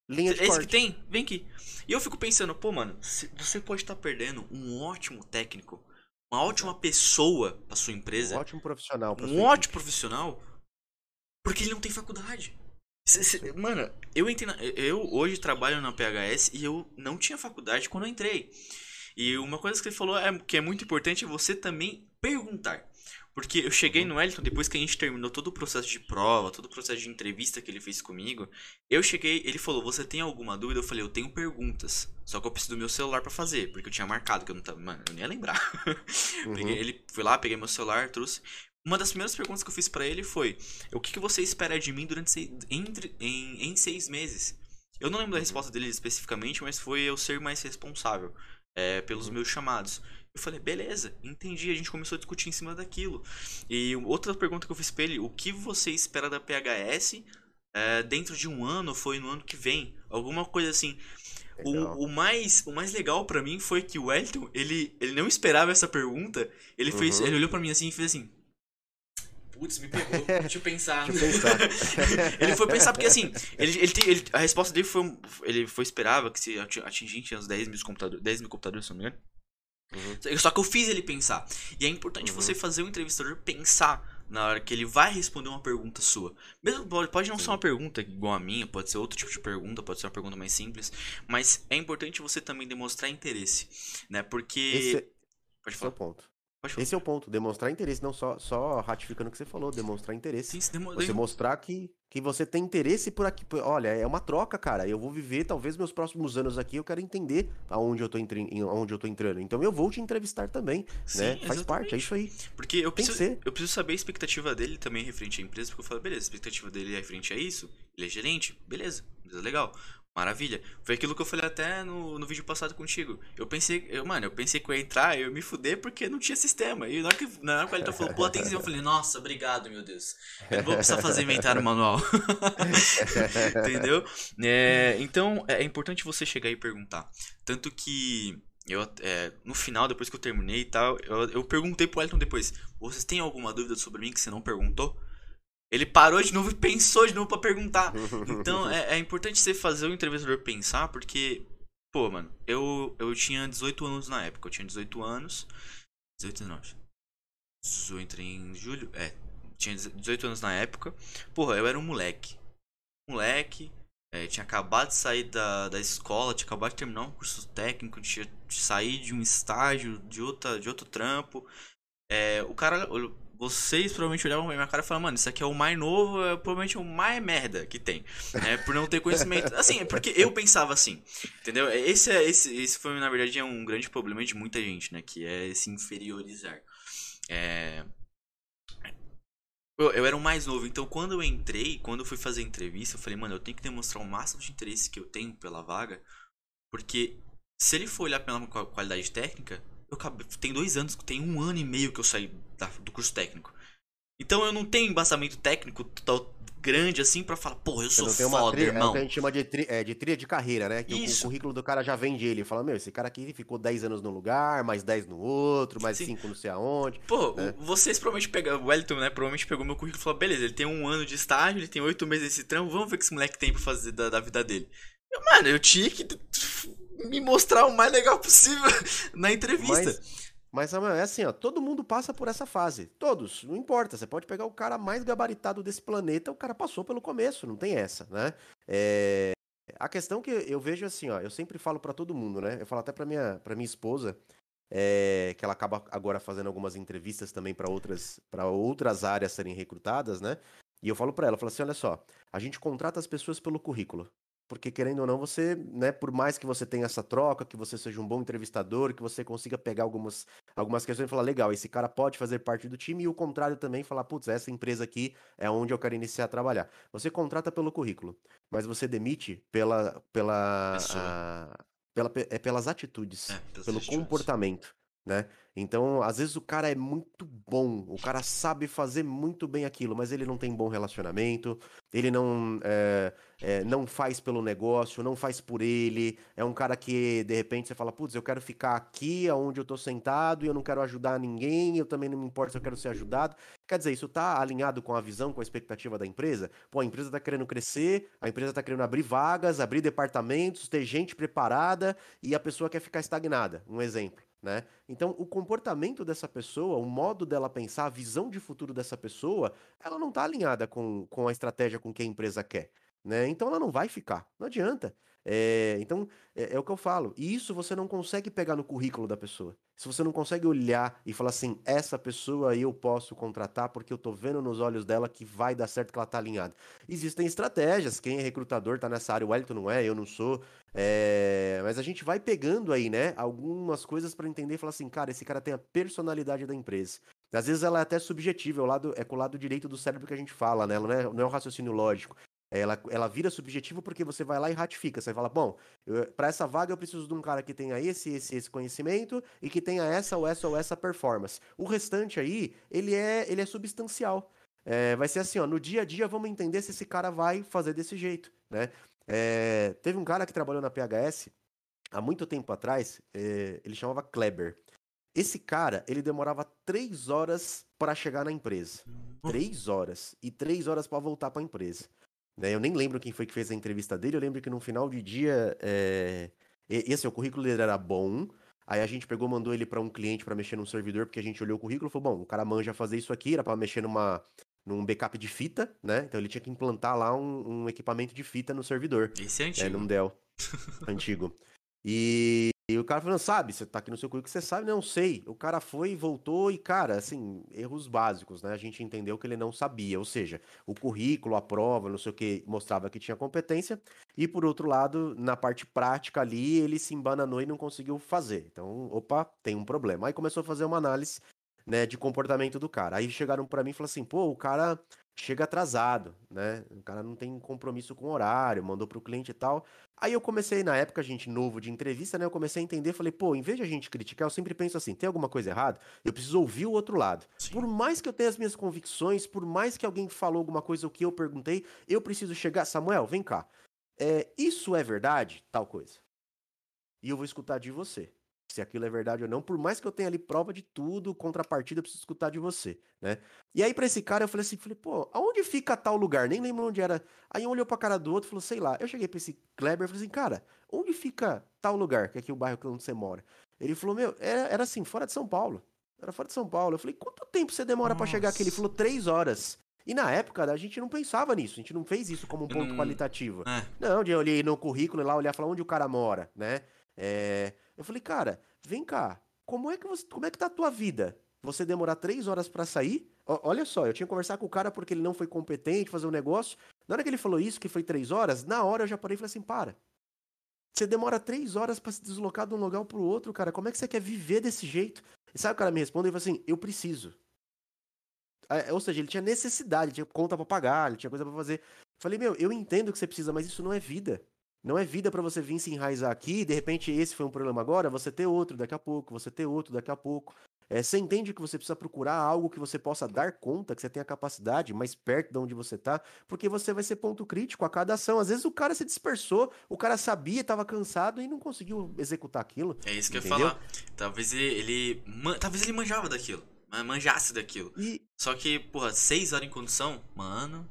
Linha de Esse que corte. tem, vem aqui. E eu fico pensando, pô, mano, você pode estar perdendo um ótimo técnico, uma ótima pessoa pra sua Um empresa, ótimo profissional. um ótimo profissional, porque ele não tem faculdade. Cê- cê- mano, eu entrei na- eu hoje trabalho na PHS e eu não tinha faculdade quando eu entrei. E uma coisa que ele falou é que é muito importante é você também perguntar. Porque eu cheguei no Wellington depois que a gente terminou todo o processo de prova, todo o processo de entrevista que ele fez comigo. Eu cheguei, ele falou: "Você tem alguma dúvida?" Eu falei: "Eu tenho perguntas. Só que eu preciso do meu celular pra fazer, porque eu tinha marcado que eu não tava, mano, eu nem ia lembrar." [LAUGHS] Uhum. Peguei- ele foi lá, peguei meu celular, trouxe. Uma das primeiras perguntas que eu fiz pra ele foi: O que, que você espera de mim durante seis, entre, em, em seis meses? Eu não lembro da resposta dele especificamente, mas foi eu ser mais responsável é, pelos Uhum. meus chamados. Eu falei, beleza, entendi. A gente começou a discutir em cima daquilo. E outra pergunta que eu fiz pra ele: O que você espera da PHS é, dentro de um ano? Foi no ano que vem? Alguma coisa assim. O, o mais o mais legal pra mim foi que o Wellington, ele, ele não esperava essa pergunta. Ele fez, Uhum. ele olhou pra mim assim e fez assim: Putz, me pegou. Deixa eu pensar. Deixa eu pensar. [LAUGHS] ele foi pensar porque assim, ele, ele, ele- a resposta dele foi ele foi esperava que se ati- atingisse uns 10 mil computadores, 10 mil computadores, se não me engano. Uhum. Só que eu fiz ele pensar. E é importante Uhum. você fazer o entrevistador pensar na hora que ele vai responder uma pergunta sua. Mesmo pode, não Sim. ser uma pergunta igual a minha, pode ser outro tipo de pergunta, pode ser uma pergunta mais simples, mas é importante você também demonstrar interesse, né? Porque Esse, pode esse é o falar. ponto. Esse é o ponto, demonstrar interesse, não só, só ratificando o que você falou, demonstrar interesse. Sim, demo... Você mostrar que, que você tem interesse por aqui. Olha, é uma troca, cara. Eu vou viver, talvez, meus próximos anos aqui, eu quero entender aonde eu tô, entre... aonde eu tô entrando. Então eu vou te entrevistar também, Sim, né? Faz parte, é isso aí. Porque eu preciso, eu preciso saber a expectativa dele também referente à empresa, porque eu falo, beleza, a expectativa dele é referente a isso, ele é gerente, beleza, beleza, legal. Maravilha. Foi aquilo que eu falei até no, no vídeo passado contigo. Eu pensei, eu, mano, eu pensei que eu ia entrar eu me fuder porque não tinha sistema. E na hora que, na hora que ele falou, pô, atenção, eu falei, nossa, obrigado, meu Deus. Eu não vou precisar fazer inventário manual. [LAUGHS] Entendeu? É, então, é, é importante você chegar e perguntar. Tanto que eu, é, no final, depois que eu terminei e tal, eu, eu perguntei pro Elton depois: Vocês têm alguma dúvida sobre mim que você não perguntou? Ele parou de novo e pensou de novo para perguntar. Então é, é, importante você fazer o entrevistador pensar, porque, pô, mano, eu, eu tinha 18 anos na época. Eu tinha 18 anos. 18 não. 18 entrei em julho. É, tinha 18 anos na época. Porra, eu era um moleque. Moleque. É, tinha acabado de sair da, da escola, tinha acabado de terminar um curso técnico, tinha sair de um estágio, de, outra, de outro trampo. É, o cara vocês provavelmente olhavam pra minha cara e falavam, mano, isso aqui é o mais novo, é provavelmente o mais merda que tem, né? Por não ter conhecimento. [LAUGHS] Assim, é porque eu pensava assim, entendeu? Esse, é, esse, esse foi, na verdade, é um grande problema de muita gente, né? Que é se inferiorizar. É... Eu, eu era o mais novo, então quando eu entrei, quando eu fui fazer entrevista, eu falei, mano, eu tenho que demonstrar o máximo de interesse que eu tenho pela vaga, porque se ele for olhar pela qualidade técnica, eu tem dois anos, tem um ano e meio que eu saí da, do curso técnico. Então eu não tenho embasamento técnico tão grande assim para falar, pô, eu sou foda, tri, irmão. É o que a gente chama de, tri, é, de trilha de carreira, né? Que o, o, currículo do cara já vende ele. Fala, meu, esse cara aqui ficou 10 anos num lugar, mais 10 no outro, mais 5 não sei aonde. Pô, né? vocês provavelmente pegaram, o Wellington, né, provavelmente pegou meu currículo e falou, beleza, ele tem um ano de estágio, ele tem 8 meses nesse trampo, vamos ver o que esse moleque tem pra fazer da, da vida dele. Eu, mano, eu tinha que me mostrar o mais legal possível [LAUGHS] na entrevista. Mas... Mas é assim, ó, todo mundo passa por essa fase. Todos, não importa. Você pode pegar o cara mais gabaritado desse planeta, o cara passou pelo começo, não tem essa, né? É... A questão que eu vejo assim, ó, eu sempre falo para todo mundo, né? Eu falo até para minha, pra minha esposa, é... que ela acaba agora fazendo algumas entrevistas também para outras, para outras áreas serem recrutadas, né? E eu falo para ela, eu falo assim, olha só, a gente contrata as pessoas pelo currículo porque querendo ou não, você, né, por mais que você tenha essa troca, que você seja um bom entrevistador, que você consiga pegar algumas, algumas questões e falar, legal, esse cara pode fazer parte do time, e o contrário também, falar, putz, essa empresa aqui é onde eu quero iniciar a trabalhar. Você contrata pelo currículo, mas você demite pela, pela, a, pela é pelas atitudes, é, pelo atitudes. comportamento né? Então, às vezes o cara é muito bom, o cara sabe fazer muito bem aquilo, mas ele não tem bom relacionamento, ele não, é, é, não faz pelo negócio, não faz por ele. É um cara que, de repente, você fala, putz, eu quero ficar aqui onde eu tô sentado e eu não quero ajudar ninguém, eu também não me importo se eu quero ser ajudado. Quer dizer, isso tá alinhado com a visão, com a expectativa da empresa? Pô, a empresa tá querendo crescer, a empresa tá querendo abrir vagas, abrir departamentos, ter gente preparada e a pessoa quer ficar estagnada. Um exemplo. Né? Então, o comportamento dessa pessoa, o modo dela pensar, a visão de futuro dessa pessoa, ela não está alinhada com, com a estratégia com que a empresa quer. Né? Então, ela não vai ficar. Não adianta. É, então, é, é, o que eu falo. E isso você não consegue pegar no currículo da pessoa. Se você não consegue olhar e falar assim, essa pessoa eu posso contratar porque eu tô vendo nos olhos dela que vai dar certo que ela tá alinhada. Existem estratégias. Quem é recrutador tá nessa área. O Wellington não é, eu não sou. É, mas a gente vai pegando aí, né, algumas coisas para entender e falar assim, cara, esse cara tem a personalidade da empresa. Às vezes ela é até subjetiva, é, o lado, é com o lado direito do cérebro que a gente fala, né? Não é, não é um raciocínio lógico. Ela, ela vira subjetivo porque você vai lá e ratifica. Você fala, bom, para essa vaga eu preciso de um cara que tenha esse, esse, esse conhecimento e que tenha essa ou essa ou essa performance. O restante aí, ele é, ele é substancial. É, vai ser assim, ó, no dia a dia vamos entender se esse cara vai fazer desse jeito, né? É, teve um cara que trabalhou na PHS há muito tempo atrás, é, ele chamava Kleber. Esse cara, ele demorava três horas para chegar na empresa. Três horas. E três horas para voltar para a empresa. Né? Eu nem lembro quem foi que fez a entrevista dele, eu lembro que no final de dia, é... esse o currículo dele era bom, aí a gente pegou, mandou ele para um cliente para mexer num servidor, porque a gente olhou o currículo e falou, bom, o cara manja fazer isso aqui, era para mexer numa, num backup de fita, né? Então ele tinha que implantar lá um, um equipamento de fita no servidor. Esse é antigo. É, num Dell. antigo. E, E o cara falando, sabe, você tá aqui no seu currículo, você sabe? Não sei. O cara foi voltou e, cara, assim, erros básicos, né? A gente entendeu que ele não sabia. Ou seja, o currículo, a prova, não sei o que, mostrava que tinha competência. E por outro lado, na parte prática ali, ele se embananou e não conseguiu fazer. Então, opa, tem um problema. Aí começou a fazer uma análise, né, de comportamento do cara. Aí chegaram para mim e falaram assim, pô, o cara chega atrasado, né? O cara não tem compromisso com o horário, mandou pro cliente e tal. Aí eu comecei, na época, gente novo de entrevista, né? Eu comecei a entender, falei, pô, em vez de a gente criticar, eu sempre penso assim, tem alguma coisa errada? Eu preciso ouvir o outro lado. Sim. Por mais que eu tenha as minhas convicções, por mais que alguém falou alguma coisa o que eu perguntei, eu preciso chegar, Samuel, vem cá. É, isso é verdade? Tal coisa. E eu vou escutar de você se aquilo é verdade ou não, por mais que eu tenha ali prova de tudo, contrapartida, eu preciso escutar de você, né? E aí para esse cara eu falei assim, falei, pô, aonde fica tal lugar? Nem lembro onde era. Aí um olhou pra cara do outro e falou, sei lá. Eu cheguei pra esse Kleber e falei assim, cara, onde fica tal lugar, que é aqui o bairro onde você mora? Ele falou, meu, era, era assim, fora de São Paulo. Era fora de São Paulo. Eu falei, quanto tempo você demora para chegar aqui? Ele falou, três horas. E na época a gente não pensava nisso, a gente não fez isso como um ponto não... qualitativo. É. Não, eu olhei no currículo lá, olhar e falar onde o cara mora, né? É, eu falei, cara, vem cá, como é que você, como é que tá a tua vida? Você demorar três horas para sair? O, olha só, eu tinha que conversar com o cara porque ele não foi competente fazer um negócio. Na hora que ele falou isso, que foi três horas, na hora eu já parei e falei assim, para. Você demora três horas para se deslocar de um lugar pro outro, cara. Como é que você quer viver desse jeito? E sabe o cara me responde? Ele falou assim, eu preciso. Ou seja, ele tinha necessidade, ele tinha conta pra pagar, ele tinha coisa para fazer. Falei, meu, eu entendo que você precisa, mas isso não é vida. Não é vida para você vir se enraizar aqui e de repente esse foi um problema agora, você ter outro daqui a pouco, você ter outro daqui a pouco. É, você entende que você precisa procurar algo que você possa dar conta, que você tenha capacidade mais perto de onde você tá, porque você vai ser ponto crítico a cada ação. Às vezes o cara se dispersou, o cara sabia, estava cansado e não conseguiu executar aquilo. É isso que entendeu? eu ia falar. Talvez ele, ele talvez ele manjava daquilo, manjasse daquilo. E... Só que, porra, seis horas em condução, mano.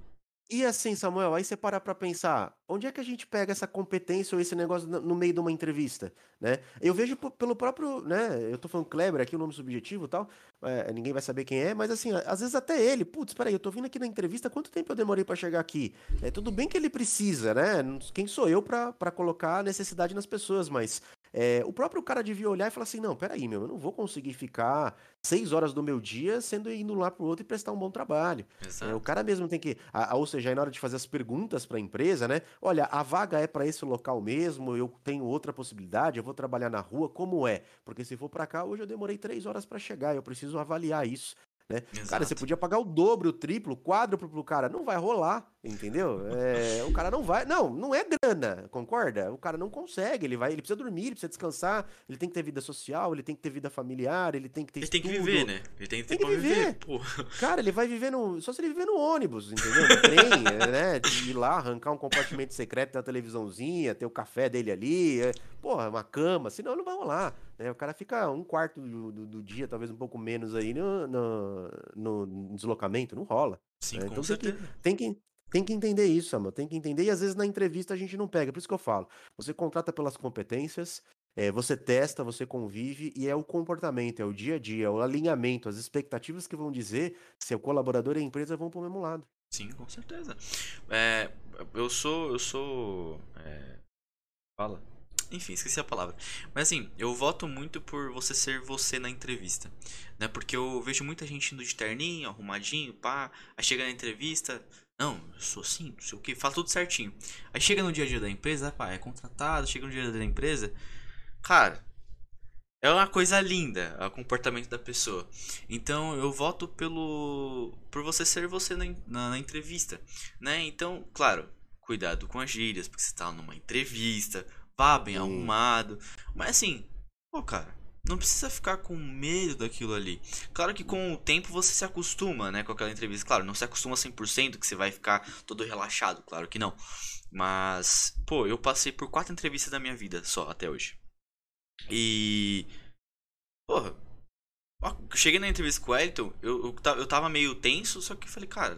E assim, Samuel, aí você para pra pensar, onde é que a gente pega essa competência ou esse negócio no meio de uma entrevista, né? Eu vejo pelo próprio, né, eu tô falando Kleber aqui, o nome subjetivo e tal, é, ninguém vai saber quem é, mas assim, às vezes até ele, putz, peraí, eu tô vindo aqui na entrevista, quanto tempo eu demorei para chegar aqui? É tudo bem que ele precisa, né? Quem sou eu para colocar necessidade nas pessoas, mas é, o próprio cara devia olhar e falar assim: não, peraí, meu, eu não vou conseguir ficar seis horas do meu dia sendo indo lá pro outro e prestar um bom trabalho. É, o cara mesmo tem que. A, a, ou seja, aí na hora de fazer as perguntas para a empresa, né? Olha, a vaga é para esse local mesmo, eu tenho outra possibilidade, eu vou trabalhar na rua, como é? Porque se for para cá, hoje eu demorei três horas para chegar, eu preciso avaliar isso. Né? Cara, você podia pagar o dobro, o triplo, o quádruplo pro cara. Não vai rolar, entendeu? É, o cara não vai. Não, não é grana, concorda? O cara não consegue. Ele vai, ele precisa dormir, ele precisa descansar, ele tem que ter vida social, ele tem que ter vida familiar, ele tem que ter Ele estudo. tem que viver, né? Ele tem que ter tem que viver. viver. Cara, ele vai viver no. Só se ele viver no ônibus, entendeu? No trem, [LAUGHS] né? De ir lá, arrancar um compartimento secreto da televisãozinha, ter o café dele ali, é, porra, uma cama, senão não vai rolar. Né? O cara fica um quarto do, do, do, dia, talvez um pouco menos aí no, no, no deslocamento, não rola. Sim, né? Então tem que, tem que, tem que entender isso, amor. Tem que entender, e às vezes na entrevista a gente não pega. Por isso que eu falo. Você contrata pelas competências, é, você testa, você convive, e é o comportamento, é o dia a dia, é o alinhamento, as expectativas que vão dizer se o colaborador e a empresa vão para o mesmo lado. Sim, com certeza. É, eu sou. Eu sou. É... Fala. Enfim, esqueci a palavra. Mas assim, eu voto muito por você ser você na entrevista. Né? Porque eu vejo muita gente indo de terninho, arrumadinho, pá. Aí chega na entrevista. Não, eu sou assim, não sei o que, fala tudo certinho. Aí chega no dia a dia da empresa, pá, é contratado, chega no dia a dia da empresa. Cara, é uma coisa linda o comportamento da pessoa. Então eu voto pelo por você ser você na, na, na entrevista, né? Então, claro, cuidado com as gírias, porque você está numa entrevista, vá bem hum. arrumado. Mas assim, pô, cara, não precisa ficar com medo daquilo ali. Claro que com o tempo você se acostuma, né, com aquela entrevista. Claro, não se acostuma 100% que você vai ficar todo relaxado, claro que não. Mas, pô, eu passei por quatro entrevistas da minha vida só até hoje. E. Porra. Cheguei na entrevista com o Elton, eu, eu, eu tava meio tenso, só que falei, cara,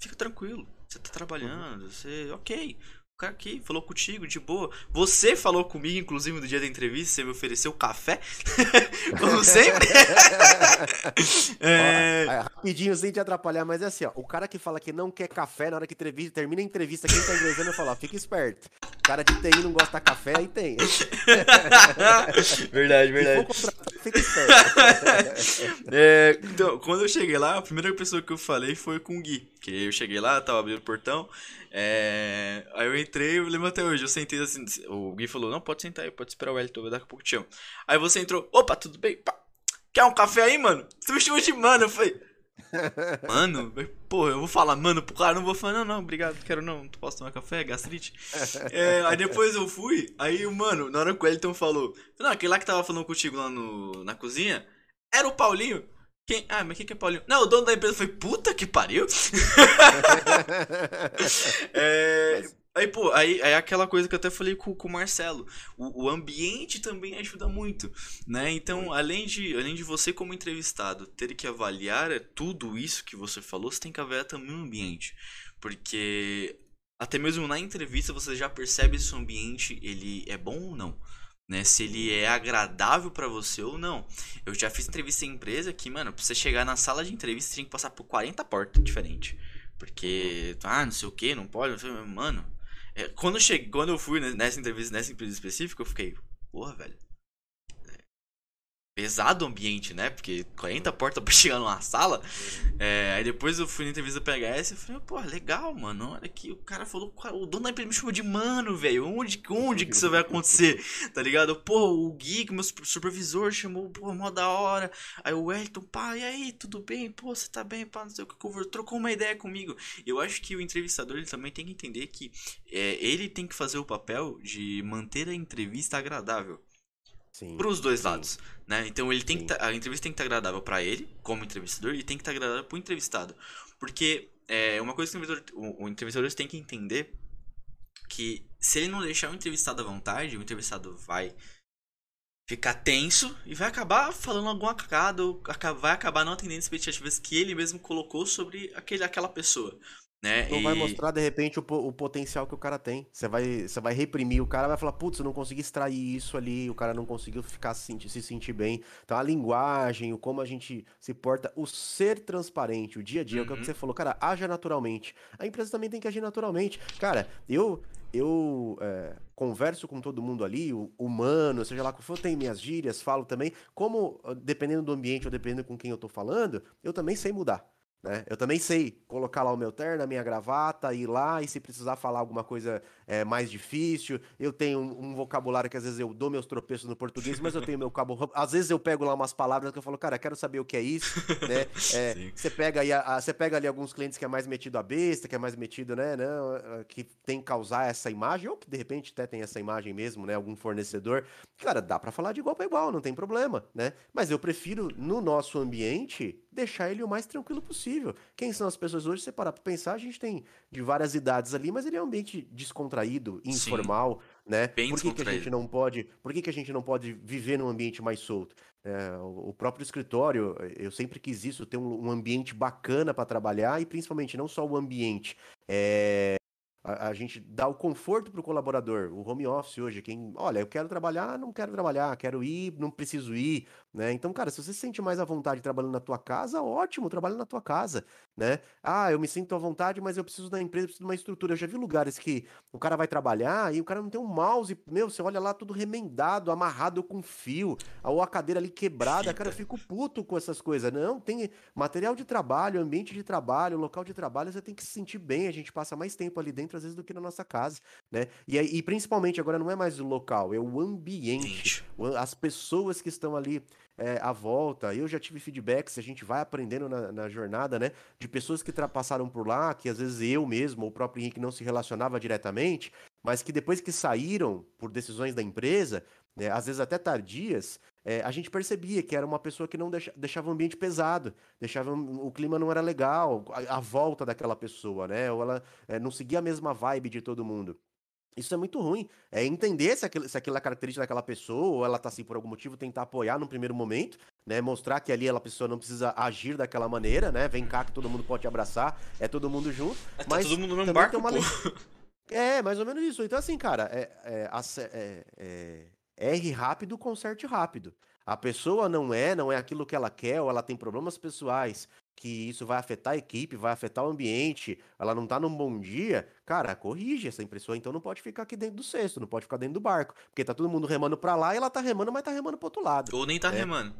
fica tranquilo. Você tá trabalhando, você. Ok o cara aqui falou contigo, de boa. Você falou comigo, inclusive, no dia da entrevista, você me ofereceu café. [LAUGHS] Como sempre. [LAUGHS] é... rapidinho, sem te atrapalhar, mas é assim, ó. O cara que fala que não quer café na hora que entrevista, termina a entrevista, quem tá inglesando, eu falo, ó, fica esperto. O cara de TI não gosta de café, aí tem. [LAUGHS] verdade, verdade. fica esperto. é, então, quando eu cheguei lá, a primeira pessoa que eu falei foi com o Gui. Que eu cheguei lá, tava abrindo o portão. É... Aí eu entrei, eu lembro até hoje, eu sentei assim, o Gui falou, não, pode sentar aí, pode esperar o Elton, daqui a pouco te chamo. Aí você entrou, opa, tudo bem? Pá. Quer um café aí, mano? Você me chamou de mano, eu falei... [LAUGHS] Mano, porra, eu vou falar mano pro cara, não vou falar, não, não, obrigado, quero não, não posso tomar café, gastrite. [LAUGHS] É, aí depois eu fui, aí, mano, na hora que o Elton falou, não, aquele lá que tava falando contigo lá no, na cozinha, era o Paulinho. Quem? Ah, mas quem que é Paulinho? Não, o dono da empresa foi, puta que pariu. [LAUGHS] é, Aí, pô, aí, é aquela coisa que eu até falei com, com o Marcelo. O, o ambiente também ajuda muito, né? Então, além de, além de você como entrevistado ter que avaliar tudo isso que você falou, você tem que avaliar também o ambiente. Porque até mesmo na entrevista você já percebe se o ambiente ele é bom ou não. Né, se ele é agradável para você ou não. Eu já fiz entrevista em empresa que, mano, pra você chegar na sala de entrevista, você tinha que passar por 40 portas diferentes. Porque, ah, não sei o que, não pode. Mano, é, quando, eu cheguei, quando eu fui nessa entrevista, nessa empresa específica, eu fiquei, porra, velho. Pesado o ambiente, né? Porque 40 portas [LAUGHS] pra chegar numa sala. É, aí depois eu fui na entrevista da PHS e falei, pô, legal, mano. Olha que o cara falou, o dono da empresa me chamou de mano, velho. Onde, onde que isso vai acontecer? [LAUGHS] Tá ligado? Pô, o Gui, meu supervisor, chamou, pô, mó da hora. Aí o Elton, pá, e aí, tudo bem? Pô, você tá bem, pá, não sei o que, trocou uma ideia comigo. Eu acho que o entrevistador ele também tem que entender que é, ele tem que fazer o papel de manter a entrevista agradável. Para os dois sim. lados, né? Então ele tem tá, a entrevista tem que estar tá agradável para ele, como entrevistador, e tem que estar tá agradável para o entrevistado. Porque é uma coisa que o entrevistador, o, o entrevistador tem que entender que se ele não deixar o entrevistado à vontade, o entrevistado vai ficar tenso e vai acabar falando alguma cagada, ou vai acabar não atendendo as expectativas que ele mesmo colocou sobre aquele, aquela pessoa. Né? Não e... vai mostrar, de repente, o, o, potencial que o cara tem. Você vai, você vai reprimir o cara, vai falar, putz, eu não consegui extrair isso ali, o cara não conseguiu ficar se, se sentir bem. Então, a linguagem, o como a gente se porta, o ser transparente, o dia a dia, uhum. é o que uhum. você falou, cara, haja naturalmente. A empresa também tem que agir naturalmente. Cara, eu eu é, converso com todo mundo ali, o humano, seja lá o que for, tem minhas gírias, falo também. Como, dependendo do ambiente ou dependendo com quem eu tô falando, eu também sei mudar. Né? Eu também sei colocar lá o meu terno, a minha gravata, ir lá e se precisar falar alguma coisa é, mais difícil. Eu tenho um, um, vocabulário que às vezes eu dou meus tropeços no português, mas eu tenho meu cabo. Às vezes eu pego lá umas palavras que eu falo, cara, quero saber o que é isso. [LAUGHS] né? É, você, pega aí, a, você pega ali alguns clientes que é mais metido a besta, que é mais metido, né? Não, que tem que causar essa imagem, ou que de repente até tem essa imagem mesmo, né? Algum fornecedor. Cara, dá para falar de igual para igual, não tem problema, né? Mas eu prefiro, no nosso ambiente, deixar ele o mais tranquilo possível. Quem são as pessoas hoje? Se você parar pra pensar, a gente tem de várias idades ali, mas ele é um ambiente descontraído, informal, Sim, né? Bem por que, que a gente não pode, por que, que a gente não pode viver num ambiente mais solto? É, o próprio escritório, eu sempre quis isso, ter um, um ambiente bacana para trabalhar e principalmente não só o ambiente, é, a, a, gente dá o conforto para o colaborador. O home office hoje, quem, olha, eu quero trabalhar, não quero trabalhar, quero ir, não preciso ir, né? Então, cara, se você se sente mais à vontade trabalhando na tua casa, ótimo, trabalha na tua casa, né? Ah, eu me sinto à vontade, mas eu preciso da empresa, preciso de uma estrutura. Eu já vi lugares que o cara vai trabalhar e o cara não tem um mouse, meu, você olha lá tudo remendado, amarrado com fio, ou a cadeira ali quebrada, cara, eu fico puto com essas coisas. Não, tem material de trabalho, ambiente de trabalho, local de trabalho, você tem que se sentir bem, a gente passa mais tempo ali dentro às vezes do que na nossa casa, né? E, e principalmente agora não é mais o local, é o ambiente, as pessoas que estão ali é, à volta. Eu já tive feedbacks, a gente vai aprendendo na, na jornada, né? De pessoas que passaram por lá, que às vezes eu mesmo, ou o próprio Henrique, não se relacionava diretamente, mas que depois que saíram por decisões da empresa, né, às vezes até tardias, é, a gente percebia que era uma pessoa que não deixa, deixava o ambiente pesado, deixava o clima não era legal, a, a volta daquela pessoa, né? Ou ela é, não seguia a mesma vibe de todo mundo. Isso é muito ruim. É entender se aquilo, se aquilo é característica daquela pessoa, ou ela tá assim por algum motivo, tentar apoiar no primeiro momento, né? Mostrar que ali a pessoa não precisa agir daquela maneira, né? Vem cá que todo mundo pode te abraçar, é todo mundo junto. É, tá mas todo mundo no mesmo barco, uma... [LAUGHS] É, mais ou menos isso. Então, assim, cara, é, é, é, é, erre rápido, conserte rápido. A pessoa não é, não é aquilo que ela quer, ou ela tem problemas pessoais, que isso vai afetar a equipe, vai afetar o ambiente, ela não tá num bom dia, cara, corrige essa impressora, então não pode ficar aqui dentro do cesto, não pode ficar dentro do barco, porque tá todo mundo remando para lá e ela tá remando, mas tá remando pro outro lado. Ou nem tá né? remando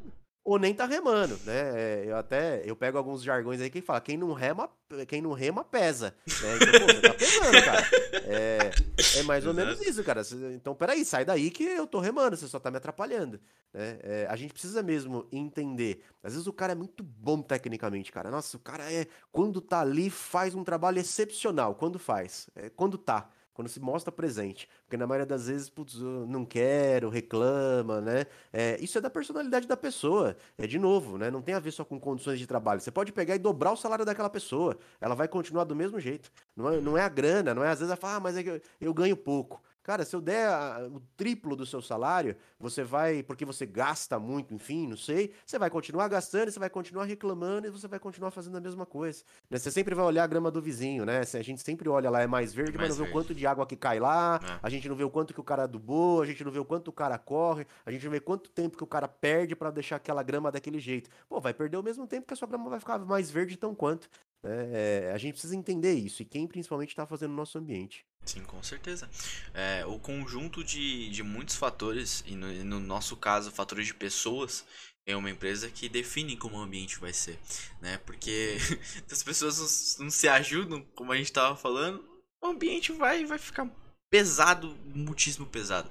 ou nem tá remando, né? É, eu até eu pego alguns jargões aí que fala quem não rema, quem não rema pesa, né? Então, pô, você tá pesando, cara. É, é mais ou menos isso, cara. Então, peraí, sai daí que eu tô remando, você só tá me atrapalhando. Né? É, a gente precisa mesmo entender. Às vezes o cara é muito bom tecnicamente, cara. Nossa, o cara é quando tá ali faz um trabalho excepcional. Quando faz, é, quando tá quando se mostra presente. Porque na maioria das vezes, putz, não quero, reclama, né? É, isso é da personalidade da pessoa. É de novo, né? Não tem a ver só com condições de trabalho. Você pode pegar e dobrar o salário daquela pessoa. Ela vai continuar do mesmo jeito. Não é, não é a grana, não é às vezes ela fala, ah, mas é que eu, eu ganho pouco. Cara, se eu der a, o triplo do seu salário, você vai, porque você gasta muito, enfim, não sei, você vai continuar gastando, você vai continuar reclamando e você vai continuar fazendo a mesma coisa. Né? Você sempre vai olhar a grama do vizinho, né? A gente sempre olha lá, é mais verde, é mais mas não verde. vê o quanto de água que cai lá, é. a gente não vê o quanto que o cara adubou, a gente não vê o quanto o cara corre, a gente não vê quanto tempo que o cara perde para deixar aquela grama daquele jeito. Pô, vai perder o mesmo tempo que a sua grama vai ficar mais verde tão quanto. É, a gente precisa entender isso, e quem principalmente está fazendo no nosso ambiente. Sim, com certeza. É, o conjunto de, de muitos fatores, e no, no, nosso caso, fatores de pessoas, é uma empresa que define como o ambiente vai ser. Né? Porque [LAUGHS] as pessoas não, não se ajudam, como a gente estava falando, o ambiente vai, vai ficar pesado, muitíssimo pesado.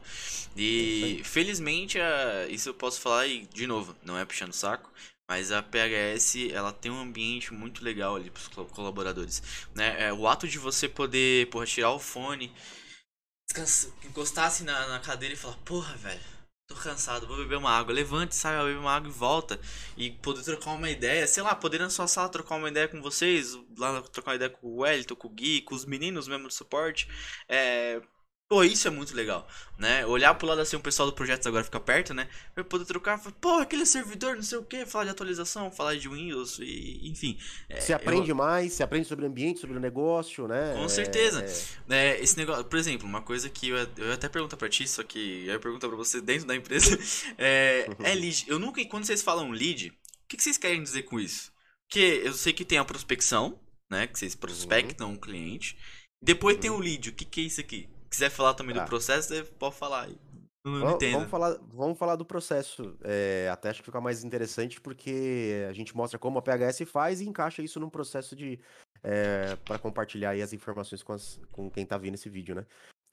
E felizmente, isso eu posso falar e de novo, não é puxando saco, mas a PHS, ela tem um ambiente muito legal ali para os colaboradores. Né? É, o ato de você poder porra, tirar o fone, encostar assim na, na cadeira e falar, porra, velho, tô cansado, vou beber uma água. Levante, sai, bebe uma água e volta. E poder trocar uma ideia, sei lá, poder na sua sala trocar uma ideia com vocês, lá trocar uma ideia com o Wellington, com o Gui, com os meninos mesmo do suporte. É, Pô, isso é muito legal, né? Olhar pro lado assim, o pessoal do projeto agora fica perto, né? Eu poder trocar, pô, aquele servidor, não sei o que, falar de atualização, falar de Windows, e, enfim. É, se aprende eu... mais, se aprende sobre o ambiente, sobre o negócio, né? Com certeza. É... É, esse negócio, por exemplo, uma coisa que eu, eu até pergunto pra ti, só que eu ia perguntar pra você dentro da empresa, [LAUGHS] é, é [LAUGHS] lead. Eu nunca, quando vocês falam lead, o que, que vocês querem dizer com isso? Porque eu sei que tem a prospecção, né? Que vocês prospectam uhum. um cliente. Depois uhum. tem o lead. O que, que é isso aqui? Quiser falar também tá. do processo, você pode falar. Não, não vamos, vamos, falar, vamos falar do processo. É, até acho que fica mais interessante porque a gente mostra como a PHS faz e encaixa isso num processo de é, para compartilhar as informações com, as, com quem está vendo esse vídeo, né?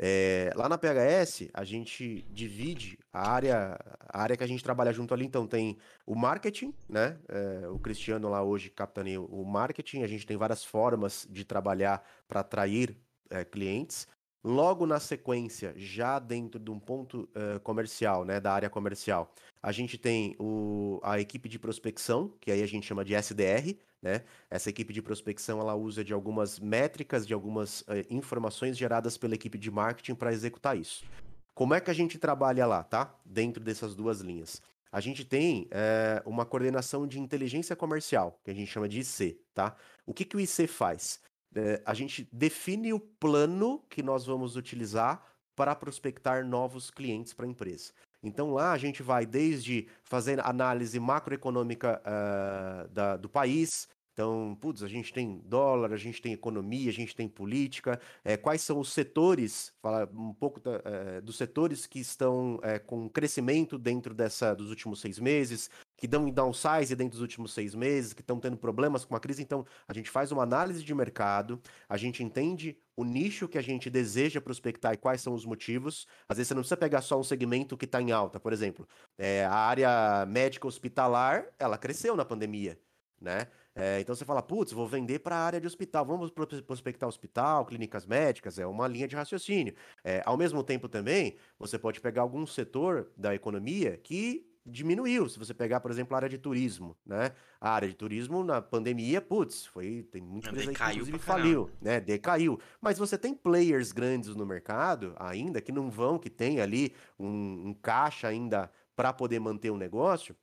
É, lá na PHS, a gente divide a área, a área que a gente trabalha junto ali. Então, tem o marketing, né? É, o Cristiano lá hoje capitaneia o marketing. A gente tem várias formas de trabalhar para atrair é, clientes. Logo na sequência, já dentro de um ponto uh, comercial, né, da área comercial, a gente tem o, a equipe de prospecção, que aí a gente chama de SDR, né? Essa equipe de prospecção ela usa de algumas métricas, de algumas uh, informações geradas pela equipe de marketing para executar isso. Como é que a gente trabalha lá, tá? Dentro dessas duas linhas. A gente tem uh, uma coordenação de inteligência comercial, que a gente chama de IC, tá? O que, que o IC faz? É, a gente define o plano que nós vamos utilizar para prospectar novos clientes para a empresa. Então lá a gente vai desde fazer análise macroeconômica uh, da, do país, então, putz, a gente tem dólar, a gente tem economia, a gente tem política. É, quais são os setores, falar um pouco da, é, dos setores que estão é, com crescimento dentro dessa dos últimos seis meses, que dão em downsize dentro dos últimos seis meses, que estão tendo problemas com a crise. Então, a gente faz uma análise de mercado, a gente entende o nicho que a gente deseja prospectar e quais são os motivos. Às vezes você não precisa pegar só um segmento que está em alta. Por exemplo, a área médica hospitalar, ela cresceu na pandemia, né? É, então você fala, putz, vou vender para a área de hospital, vamos prospectar hospital, clínicas médicas, é uma linha de raciocínio. É, ao mesmo tempo também, você pode pegar algum setor da economia que diminuiu. Se você pegar, por exemplo, a área de turismo, né? A área de turismo na pandemia, putz, foi tem muita empresa que inclusive faliu, né? Decaiu. Mas você tem players grandes no mercado ainda que não vão, que tem ali um, um caixa ainda para poder manter o negócio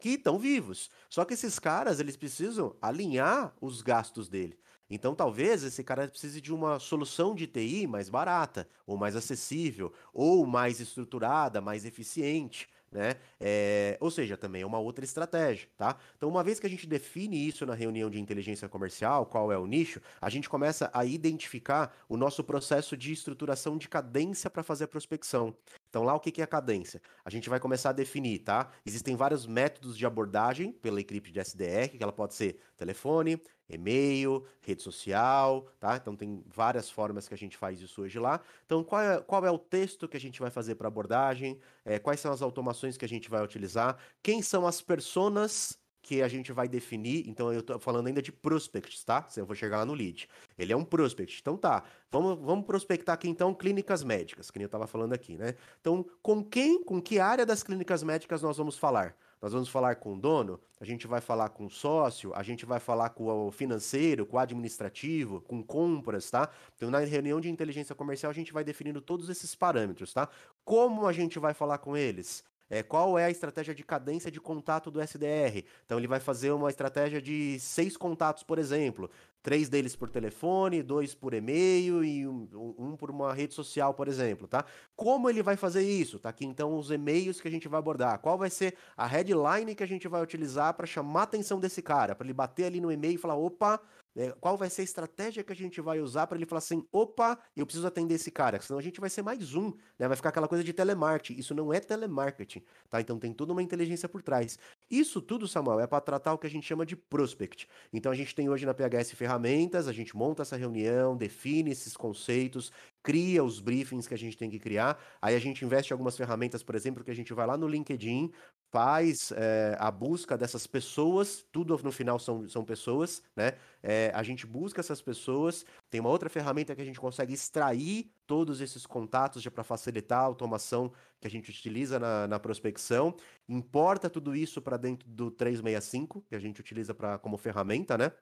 que estão vivos. Só que esses caras, eles precisam alinhar os gastos dele. Então, talvez esse cara precise de uma solução de TI mais barata, ou mais acessível, ou mais estruturada, mais eficiente. Né? É, ou seja, também é uma outra estratégia, tá? Então, uma vez que a gente define isso na reunião de inteligência comercial, qual é o nicho, a gente começa a identificar o nosso processo de estruturação de cadência para fazer a prospecção. Então, lá o que é a cadência? A gente vai começar a definir, tá? Existem vários métodos de abordagem pela equipe de SDR, que ela pode ser telefone, e-mail, rede social, tá? Então tem várias formas que a gente faz isso hoje lá. Então qual é, qual é o texto que a gente vai fazer para abordagem? É, quais são as automações que a gente vai utilizar? Quem são as personas que a gente vai definir. Então eu tô falando ainda de prospects, tá? Eu vou chegar lá no lead. Ele é um prospect. Então tá, vamos, vamos prospectar aqui então clínicas médicas, que nem eu estava falando aqui, né? Então, com quem, com que área das clínicas médicas nós vamos falar? Nós vamos falar com o dono, a gente vai falar com o sócio, a gente vai falar com o financeiro, com o administrativo, com compras, tá? Então, na reunião de inteligência comercial, a gente vai definindo todos esses parâmetros, tá? Como a gente vai falar com eles? É, qual é a estratégia de cadência de contato do SDR? Então ele vai fazer uma estratégia de seis contatos, por exemplo. Três deles por telefone, dois por e-mail e um, um, por uma rede social, por exemplo, tá? Como ele vai fazer isso? Tá aqui então os e-mails que a gente vai abordar. Qual vai ser a headline que a gente vai utilizar para chamar a atenção desse cara? Para ele bater ali no e-mail e falar: opa, é, qual vai ser a estratégia que a gente vai usar para ele falar assim: opa, eu preciso atender esse cara, senão a gente vai ser mais um, né? Vai ficar aquela coisa de telemarketing. Isso não é telemarketing, tá? Então tem toda uma inteligência por trás. Isso tudo, Samuel, é para tratar o que a gente chama de prospect. Então a gente tem hoje na PHS ferramentas, a gente monta essa reunião, define esses conceitos, cria os briefings que a gente tem que criar. Aí a gente investe algumas ferramentas, por exemplo, que a gente vai lá no LinkedIn, faz é, a busca dessas pessoas, tudo no final são, são pessoas, né? É, a gente busca essas pessoas. Tem uma outra ferramenta que a gente consegue extrair todos esses contatos para facilitar a automação que a gente utiliza na, na prospecção. Importa tudo isso para dentro do 365, que a gente utiliza pra, como ferramenta, né?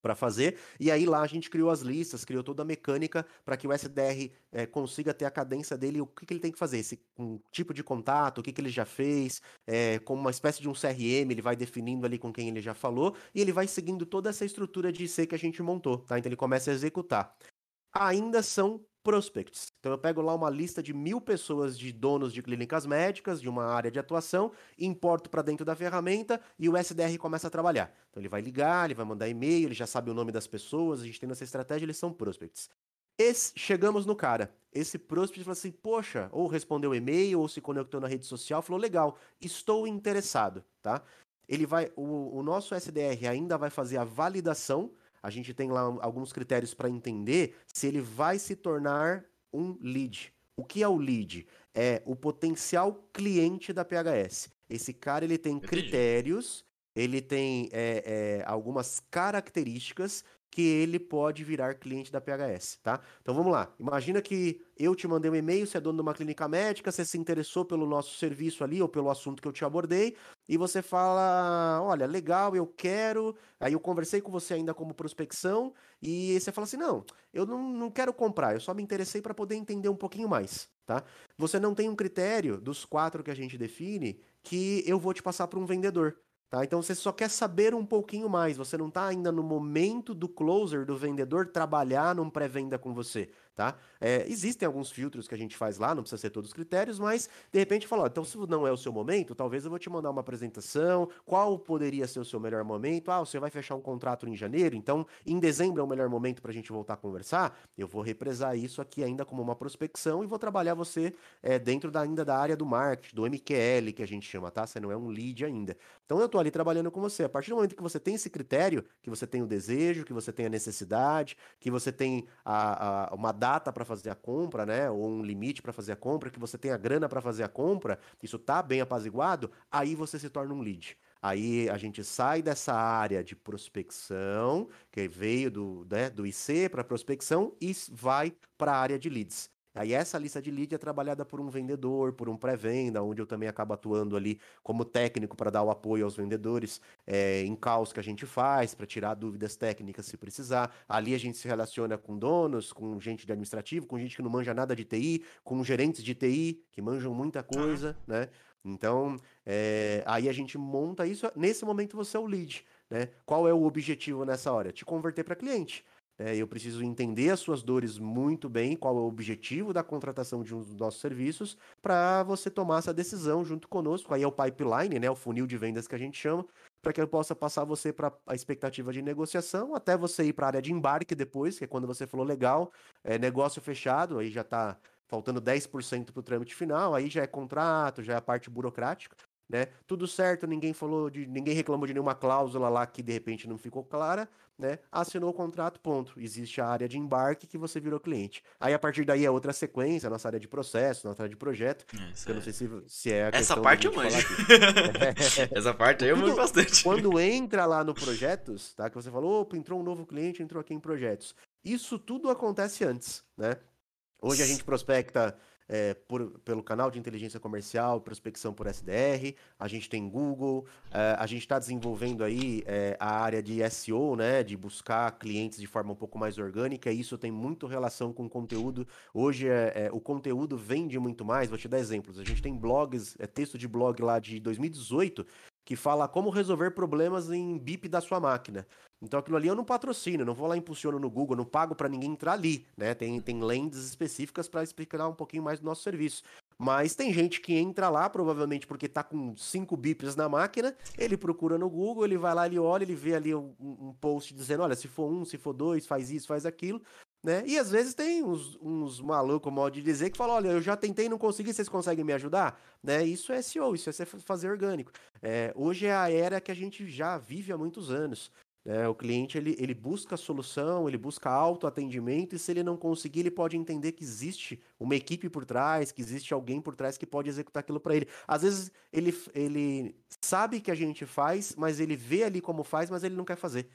Para fazer. E aí lá a gente criou as listas, criou toda a mecânica para que o SDR é, eh, consiga ter a cadência dele, o que, que ele tem que fazer, esse um tipo de contato, o que, que ele já fez, é, como uma espécie de um CRM, ele vai definindo ali com quem ele já falou, e ele vai seguindo toda essa estrutura de IC que a gente montou, tá? Então ele começa a executar. Ainda são prospects. Então eu pego lá uma lista de mil pessoas de donos de clínicas médicas, de uma área de atuação, importo para dentro da ferramenta e o SDR começa a trabalhar. Então ele vai ligar, ele vai mandar e-mail, ele já sabe o nome das pessoas, a gente tem essa estratégia, eles são prospects. Esse, chegamos no cara. Esse prospect falou assim: Poxa, ou respondeu e-mail, ou se conectou na rede social, falou: Legal, estou interessado, tá? Ele vai, o, o nosso SDR ainda vai fazer a validação a gente tem lá alguns critérios para entender se ele vai se tornar um lead. O que é o lead? É o potencial cliente da PHS. Esse cara ele tem critérios, ele tem é, é, algumas características que ele pode virar cliente da PHS, tá? Então vamos lá. Imagina que eu te mandei um e-mail, você é dono de uma clínica médica, você se interessou pelo nosso serviço ali ou pelo assunto que eu te abordei, e você fala: "Olha, legal, eu quero". Aí eu conversei com você ainda como prospecção, e você fala assim: "Não, eu não, não quero comprar, eu só me interessei para poder entender um pouquinho mais", tá? Você não tem um critério dos quatro que a gente define que eu vou te passar para um vendedor. Tá? Então você só quer saber um pouquinho mais, você não está ainda no momento do closer, do vendedor, trabalhar num pré-venda com você tá? É, existem alguns filtros que a gente faz lá, não precisa ser todos os critérios, mas de repente falar, então se não é o seu momento, talvez eu vou te mandar uma apresentação, qual poderia ser o seu melhor momento? Ah, você vai fechar um contrato em janeiro, então em dezembro é o melhor momento para a gente voltar a conversar. Eu vou represar isso aqui ainda como uma prospecção e vou trabalhar você é, dentro da, ainda da área do marketing, do MQL que a gente chama, tá? Você não é um lead ainda. Então eu tô ali trabalhando com você. A partir do momento que você tem esse critério, que você tem o desejo, que você tem a necessidade, que você tem a, a uma data data para fazer a compra, né, ou um limite para fazer a compra, que você tem a grana para fazer a compra, isso tá bem apaziguado, aí você se torna um lead. Aí a gente sai dessa área de prospecção, que veio do, né, do IC para prospecção, e vai para a área de leads. Aí essa lista de lead é trabalhada por um vendedor, por um pré-venda, onde eu também acabo atuando ali como técnico para dar o apoio aos vendedores é, em caos que a gente faz, para tirar dúvidas técnicas se precisar. Ali a gente se relaciona com donos, com gente de administrativo, com gente que não manja nada de TI, com gerentes de TI que manjam muita coisa, né? Então, é, aí a gente monta isso. Nesse momento você é o lead, né? Qual é o objetivo nessa hora? Te converter para cliente. É, eu preciso entender as suas dores muito bem, qual é o objetivo da contratação de um dos nossos serviços, para você tomar essa decisão junto conosco. Aí é o pipeline, né, o funil de vendas que a gente chama, para que eu possa passar você para a expectativa de negociação, até você ir para a área de embarque depois, que é quando você falou legal, é negócio fechado, aí já está faltando 10% para o trâmite final, aí já é contrato, já é a parte burocrática né? Tudo certo, ninguém falou de, ninguém reclamou de nenhuma cláusula lá que de repente não ficou clara, né? Assinou o contrato, ponto. Existe a área de embarque que você virou cliente. Aí a partir daí é outra sequência, nossa área de processo, nossa área de projeto. É, eu não sei se, se é Essa parte eu manjo. [LAUGHS] [LAUGHS] Essa parte aí eu manjo bastante. Quando entra lá no projetos, tá? Que você falou, opa, entrou um novo cliente, entrou aqui em projetos. Isso tudo acontece antes, né? Hoje a gente prospecta é, por, pelo canal de inteligência comercial, prospecção por SDR, a gente tem Google, é, a gente está desenvolvendo aí é, a área de SEO, né, de buscar clientes de forma um pouco mais orgânica, e isso tem muito relação com conteúdo. Hoje o conteúdo vende muito mais, vou te dar exemplos. A gente tem blogs, texto de blog lá de 2018 que fala como resolver problemas em BIP da sua máquina. Então aquilo ali eu não patrocino, não vou lá impulsiono no Google, não pago para ninguém entrar ali, né? Tem, tem lentes específicas para explicar um pouquinho mais do nosso serviço. Mas tem gente que entra lá, provavelmente porque tá com 5 bips na máquina, ele procura no Google, ele vai lá, ele olha, ele vê ali um, um post dizendo, olha, se for um, se for dois, faz isso, faz aquilo, né? E às vezes tem uns, uns malucos, modo de dizer, que falam, olha, eu já tentei não consegui, vocês conseguem me ajudar? Né? Isso é SEO, isso é fazer orgânico. É, hoje é a era que a gente já vive há muitos anos. É, o cliente ele, ele busca solução, ele busca autoatendimento, e se ele não conseguir, ele pode entender que existe uma equipe por trás, que existe alguém por trás que pode executar aquilo para ele. Às vezes ele, ele sabe que a gente faz, mas ele vê ali como faz, mas ele não quer fazer.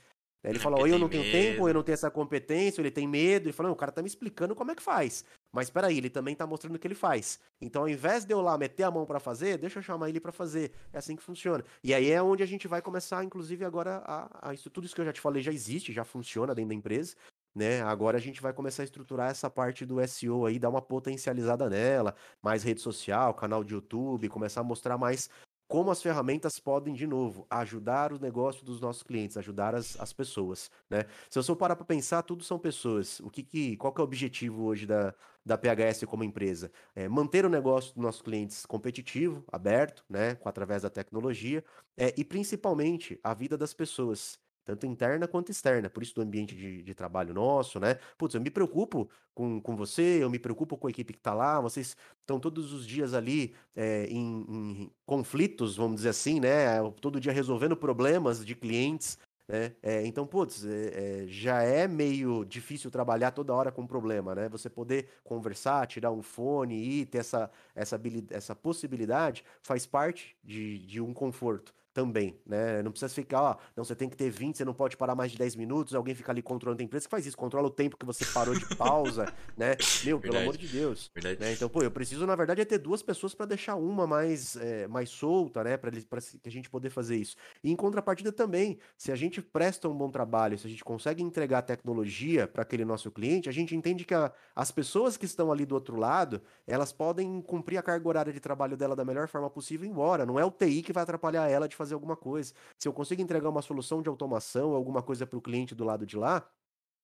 Ele falou, eu não tenho medo. tempo, eu não tenho essa competência, ele tem medo. Ele falou, o cara tá me explicando como é que faz. Mas peraí, ele também tá mostrando o que ele faz. Então, ao invés de eu lá meter a mão para fazer, deixa eu chamar ele para fazer. É assim que funciona. E aí é onde a gente vai começar, inclusive, agora a, a isso, tudo isso que eu já te falei já existe, já funciona dentro da empresa. Né? Agora a gente vai começar a estruturar essa parte do SEO aí, dar uma potencializada nela, mais rede social, canal de YouTube, começar a mostrar mais como as ferramentas podem, de novo, ajudar o negócio dos nossos clientes, ajudar as, as pessoas, né? Se eu só parar para pensar, tudo são pessoas. O que, que qual que é o objetivo hoje da, da PHS como empresa? É manter o negócio dos nossos clientes competitivo, aberto, né, através da tecnologia, é, e principalmente a vida das pessoas tanto interna quanto externa, por isso do ambiente de, de trabalho nosso, né? Putz, eu me preocupo com, com você, eu me preocupo com a equipe que está lá, vocês estão todos os dias ali é, em, em, conflitos, vamos dizer assim, né? Todo dia resolvendo problemas de clientes, né? É, então, putz, é, já é meio difícil trabalhar toda hora com problema, né? Você poder conversar, tirar um fone e ter essa, essa, essa possibilidade faz parte de, de um conforto também, né? Não precisa ficar, ó, não, você tem que ter 20, você não pode parar mais de 10 minutos, alguém fica ali controlando a empresa que faz isso, controla o tempo que você parou de pausa, [LAUGHS] né? Meu, verdade. pelo amor de Deus. Né? Então, pô, eu preciso, na verdade, é ter duas pessoas para deixar uma mais, é, mais solta, né? Para que a gente poder fazer isso. E em contrapartida também, se a gente presta um bom trabalho, se a gente consegue entregar tecnologia para aquele nosso cliente, a gente entende que a, as pessoas que estão ali do outro lado, elas podem cumprir a carga horária de trabalho dela da melhor forma possível e embora. Não é o TI que vai atrapalhar ela de fazer fazer alguma coisa. Se eu consigo entregar uma solução de automação, alguma coisa para o cliente do lado de lá,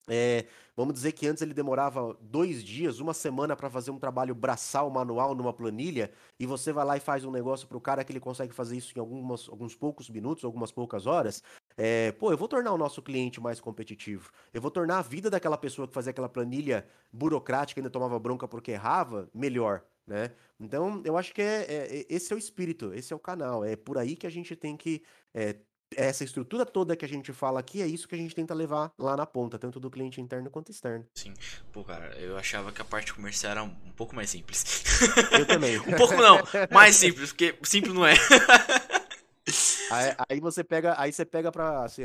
é, vamos dizer que antes ele demorava dois dias, uma semana para fazer um trabalho braçal, manual numa planilha, e você vai lá e faz um negócio para o cara que ele consegue fazer isso em algumas, alguns poucos minutos, algumas poucas horas. É, pô, eu vou tornar o nosso cliente mais competitivo. Eu vou tornar a vida daquela pessoa que fazia aquela planilha burocrática e ainda tomava bronca porque errava melhor né? Então, eu acho que é, é, esse é o espírito, esse é o canal. É por aí que a gente tem que. É, essa estrutura toda que a gente fala aqui é isso que a gente tenta levar lá na ponta, tanto do cliente interno quanto externo. Sim. Pô, cara, eu achava que a parte comercial era um pouco mais simples. Eu também. [LAUGHS] um pouco não, mais simples, porque simples não é. aí, aí, você pega, aí você pega pra, assim,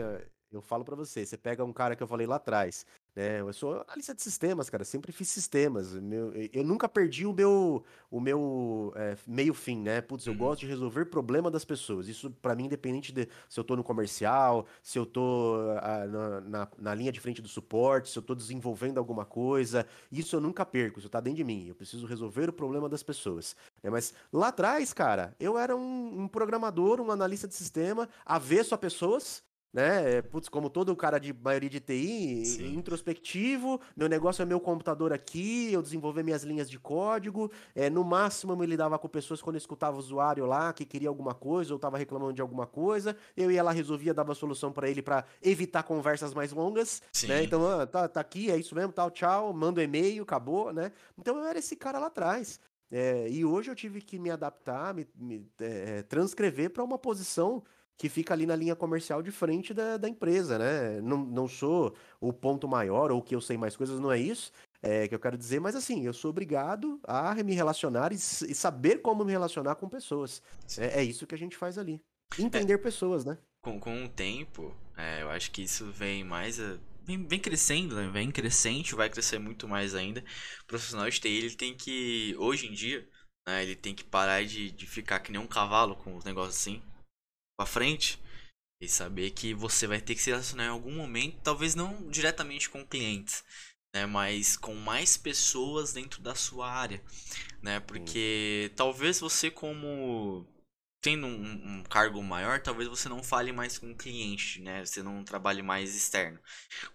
eu falo para você, você pega um cara que eu falei lá atrás, né? Eu sou analista de sistemas, cara. Sempre fiz sistemas. Meu, eu nunca perdi o meu, o meu é, meio fim, né? Putz, eu uhum. gosto de resolver problema das pessoas. Isso para mim, independente de se eu tô no comercial, se eu tô a, na, na, na, linha de frente do suporte, se eu tô desenvolvendo alguma coisa. Isso eu nunca perco. Isso tá dentro de mim. Eu preciso resolver o problema das pessoas. Né? Mas lá atrás, cara, eu era um, um programador, um analista de sistema, avesso a pessoas né? Putz, como todo cara de maioria de TI, Sim. introspectivo, meu negócio é meu computador aqui, eu desenvolver minhas linhas de código. É, no máximo eu me lidava com pessoas quando eu escutava o usuário lá que queria alguma coisa ou estava reclamando de alguma coisa. Eu ia lá, resolvia, dava solução para ele para evitar conversas mais longas. Né? Então, ah, tá, tá aqui, é isso mesmo, tal, tchau, manda um e-mail, acabou, né? Então eu era esse cara lá atrás. É, e hoje eu tive que me adaptar, me, me é, transcrever para uma posição que fica ali na linha comercial de frente da, da empresa, né? Não, não sou o ponto maior ou que eu sei mais coisas, não é isso é, que eu quero dizer, mas assim, eu sou obrigado a me relacionar e, e saber como me relacionar com pessoas. É, é, isso que a gente faz ali. Entender é, pessoas, né? Com, com o tempo, é, eu acho que isso vem mais. A, vem, vem crescendo, né? Vem crescente, vai crescer muito mais ainda. O profissional de TI, ele tem que, hoje em dia, né, ele tem que parar de, de ficar que nem um cavalo com os negócios assim pra frente e saber que você vai ter que se relacionar em algum momento, talvez não diretamente com clientes, né, mas com mais pessoas dentro da sua área, né? Porque talvez você como tendo um, um, cargo maior, talvez você não fale mais com o cliente, né? Você não trabalhe mais externo,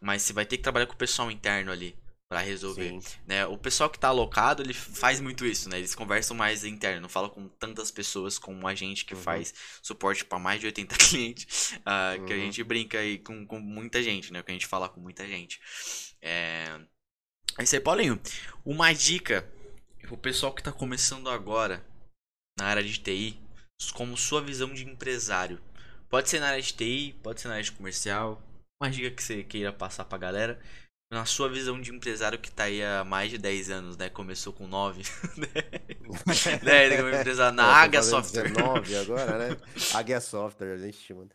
mas você vai ter que trabalhar com o pessoal interno ali, para resolver, Sim. né? O pessoal que tá alocado, ele faz muito isso, né? Eles conversam mais interno, não falam com tantas pessoas como a gente que uhum. faz suporte para mais de 80 [LAUGHS] clientes, uh, uhum. que a uhum. gente brinca aí com, com muita gente, né? Que a gente fala com muita gente. É... É isso aí, Paulinho. Uma dica o pessoal que tá começando agora na área de TI, como sua visão de empresário. Pode ser na área de TI, pode ser na área de comercial. Uma dica que você queira passar pra galera na sua visão de empresário que tá aí há mais de 10 anos, né? Começou com 9. [LAUGHS] né? Ele como empresário na Águia Software. 19 agora, né? [LAUGHS] Águia Software, a gente chama.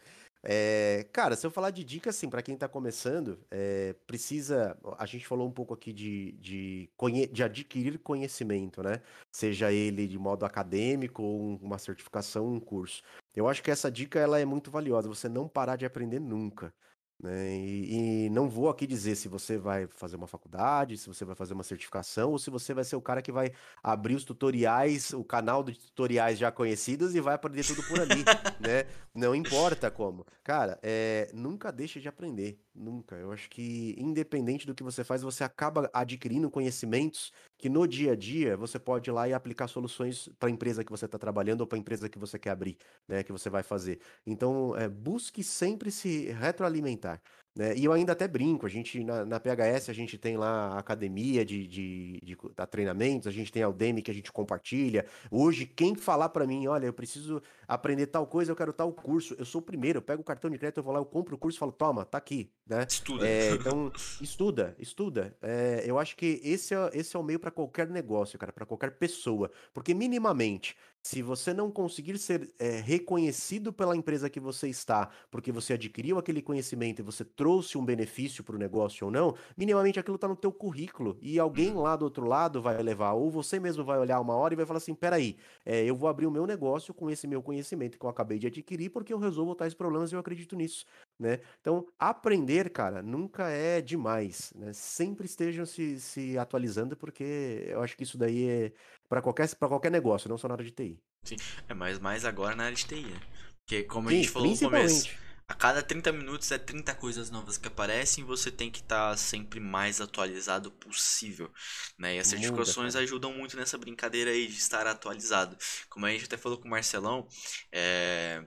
É, cara, se eu falar de dica, assim, para quem tá começando, é, precisa. A gente falou um pouco aqui de, de, conhe, de adquirir conhecimento, né? Seja ele de modo acadêmico ou uma certificação, um curso. Eu acho que essa dica ela é muito valiosa, você não parar de aprender nunca. Né? E, e, não vou aqui dizer se você vai fazer uma faculdade, se você vai fazer uma certificação, ou se você vai ser o cara que vai abrir os tutoriais, o canal de tutoriais já conhecidos e vai aprender tudo por ali, [LAUGHS] né? Não importa como. Cara, é, nunca deixe de aprender, nunca. Eu acho que independente do que você faz, você acaba adquirindo conhecimentos que no dia a dia você pode ir lá e aplicar soluções para a empresa que você está trabalhando ou para a empresa que você quer abrir, né? Que você vai fazer. Então, é, busque sempre se retroalimentar. Né? E eu ainda até brinco, a gente na, na PHS a gente tem lá a academia de, de, de, de treinamentos, a gente tem a Udemy que a gente compartilha. Hoje, quem falar para mim, olha, eu preciso aprender tal coisa, eu quero tal curso, eu sou o primeiro, eu pego o cartão de crédito, eu vou lá, eu compro o curso e falo, toma, tá aqui, né? Estuda. É, [LAUGHS] então, estuda, estuda. É, eu acho que esse é, esse é o meio para qualquer negócio, cara, para qualquer pessoa, porque minimamente se você não conseguir ser é, reconhecido pela empresa que você está, porque você adquiriu aquele conhecimento e você trouxe um benefício para o negócio ou não, minimamente aquilo está no teu currículo e alguém uhum. lá do outro lado vai levar, ou você mesmo vai olhar uma hora e vai falar assim, peraí, é, eu vou abrir o meu negócio com esse meu conhecimento que eu acabei de adquirir porque eu resolvo tais problemas e eu acredito nisso, né? Então, aprender, cara, nunca é demais, né? Sempre estejam se, se atualizando porque eu acho que isso daí é para qualquer, pra qualquer negócio, não só na área de TI. Sim, é, mas mais agora na área de TI, né? Porque como Sim, a gente falou no começo, a cada 30 minutos é 30 coisas novas que aparecem e você tem que estar tá sempre mais atualizado possível, né? E as certificações Muda, ajudam muito nessa brincadeira aí de estar atualizado. Como a gente até falou com o Marcelão, é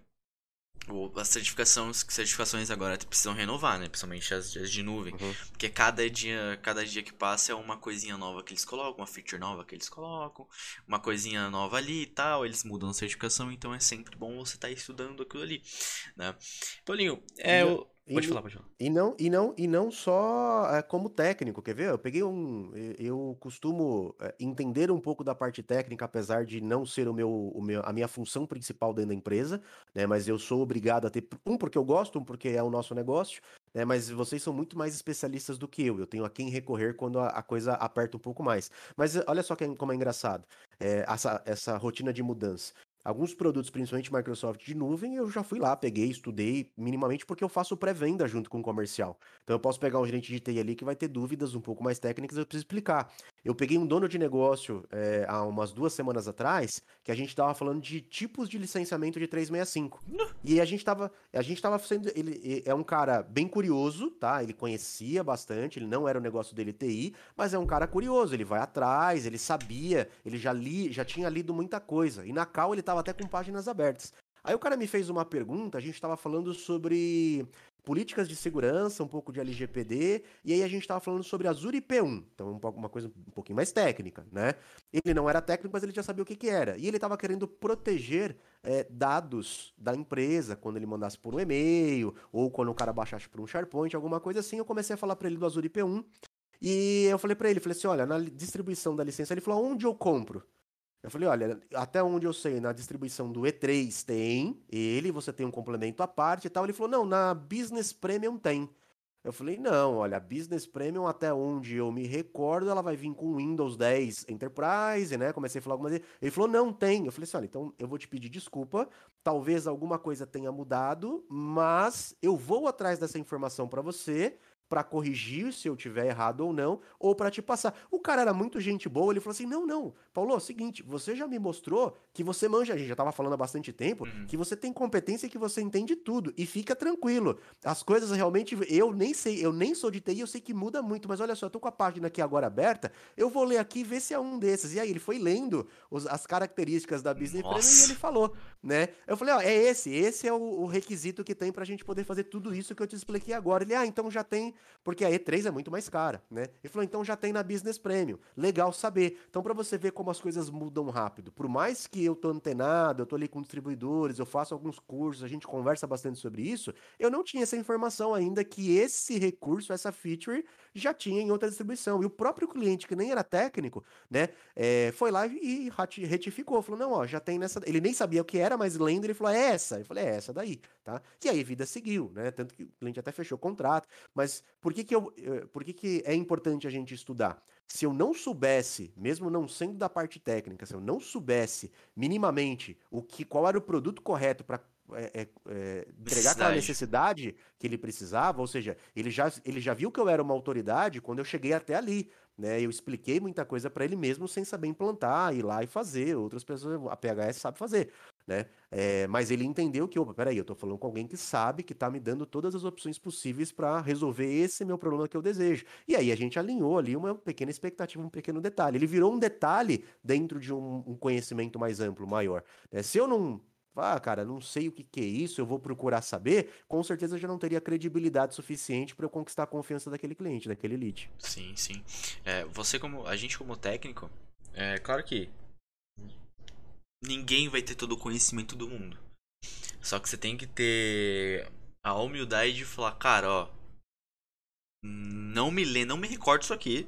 as certificações, certificações agora precisam renovar, né? Principalmente as, as de nuvem. Uhum. Porque cada dia, cada dia que passa é uma coisinha nova que eles colocam, uma feature nova que eles colocam, uma coisinha nova ali e tal, eles mudam a certificação, então é sempre bom você estar tá estudando aquilo ali, né? Paulinho, é, o, Pode e, falar, pode falar. E não, e não, e não só é, como técnico, quer ver? Eu peguei um. Eu costumo é, entender um pouco da parte técnica, apesar de não ser o meu, o meu, a minha função principal dentro da empresa, né? Mas eu sou obrigado a ter um porque eu gosto, um porque é o nosso negócio, né? Mas vocês são muito mais especialistas do que eu. Eu tenho a quem recorrer quando a, a coisa aperta um pouco mais. Mas olha só que, como é engraçado. É, essa, essa rotina de mudança. Alguns produtos, principalmente Microsoft de nuvem, eu já fui lá, peguei, estudei minimamente porque eu faço pré-venda junto com o comercial. Então eu posso pegar um gerente de TI ali que vai ter dúvidas um pouco mais técnicas, eu preciso explicar. Eu peguei um dono de negócio é, há umas duas semanas atrás, que a gente estava falando de tipos de licenciamento de 365. E a gente estava a gente tava sendo. Ele é um cara bem curioso, tá? Ele conhecia bastante, ele não era o negócio dele TI, mas é um cara curioso, ele vai atrás, ele sabia, ele já li, já tinha lido muita coisa. E na Cal ele estava até com páginas abertas. Aí o cara me fez uma pergunta, a gente estava falando sobre políticas de segurança, um pouco de LGPD, e aí a gente estava falando sobre Azure IP1, então uma coisa um pouquinho mais técnica, né? Ele não era técnico, mas ele já sabia o que, que era. E ele estava querendo proteger é, dados da empresa quando ele mandasse por um e-mail, ou quando o cara baixasse por um SharePoint, alguma coisa assim. Eu comecei a falar para ele do Azure IP1, e eu falei para ele, falei assim, olha, na distribuição da licença, ele falou, onde eu compro? Eu falei, olha, até onde eu sei, na distribuição do E3 tem ele, você tem um complemento à parte e tal. Ele falou, não, na Business Premium tem. Eu falei, não, olha, Business Premium, até onde eu me recordo, ela vai vir com Windows 10 Enterprise, né? Comecei a falar algumas vezes. Ele falou, não tem. Eu falei assim, olha, então eu vou te pedir desculpa. Talvez alguma coisa tenha mudado, mas eu vou atrás dessa informação para você para corrigir se eu tiver errado ou não, ou para te passar. O cara era muito gente boa, ele falou assim: "Não, não, Paulo, é o seguinte, você já me mostrou que você manja, a gente já tava falando há bastante tempo, uhum. que você tem competência e que você entende tudo e fica tranquilo. As coisas realmente eu nem sei, eu nem sou de TI, eu sei que muda muito, mas olha só, eu tô com a página aqui agora aberta, eu vou ler aqui e ver se é um desses". E aí ele foi lendo os, as características da Business Premium e ele falou, né? Eu falei: "Ó, é esse, esse é o, o requisito que tem pra gente poder fazer tudo isso que eu te expliquei agora". Ele: "Ah, então já tem porque a E3 é muito mais cara, né? Ele falou, então já tem na Business Premium. Legal saber. Então, para você ver como as coisas mudam rápido, por mais que eu tô antenado, eu tô ali com distribuidores, eu faço alguns cursos, a gente conversa bastante sobre isso, eu não tinha essa informação ainda que esse recurso, essa feature, já tinha em outra distribuição. E o próprio cliente, que nem era técnico, né, é, foi lá e retificou. Falou, não, ó, já tem nessa. Ele nem sabia o que era, mas lendo, ele falou, é essa. Eu falei, é essa daí, tá? E aí a vida seguiu, né? Tanto que o cliente até fechou o contrato. Mas por que que, eu, eh, por que que é importante a gente estudar? Se eu não soubesse, mesmo não sendo da parte técnica, se eu não soubesse minimamente o que, qual era o produto correto para é, é, é, entregar aquela necessidade que ele precisava, ou seja, ele já, ele já viu que eu era uma autoridade quando eu cheguei até ali. Né? Eu expliquei muita coisa para ele mesmo sem saber implantar, ir lá e fazer. Outras pessoas, a PHS sabe fazer. Né? É, mas ele entendeu que, opa, peraí, eu tô falando com alguém que sabe, que tá me dando todas as opções possíveis para resolver esse meu problema que eu desejo. E aí a gente alinhou ali uma pequena expectativa, um pequeno detalhe. Ele virou um detalhe dentro de um, um conhecimento mais amplo, maior. Né? Se eu não ah, cara, não sei o que, que é isso, eu vou procurar saber, com certeza já não teria credibilidade suficiente para eu conquistar a confiança daquele cliente, daquele lead. Sim, sim. É, você como. A gente como técnico, é claro que ninguém vai ter todo o conhecimento do mundo. Só que você tem que ter a humildade de falar, cara, ó. Não me lê, não me recordo isso aqui.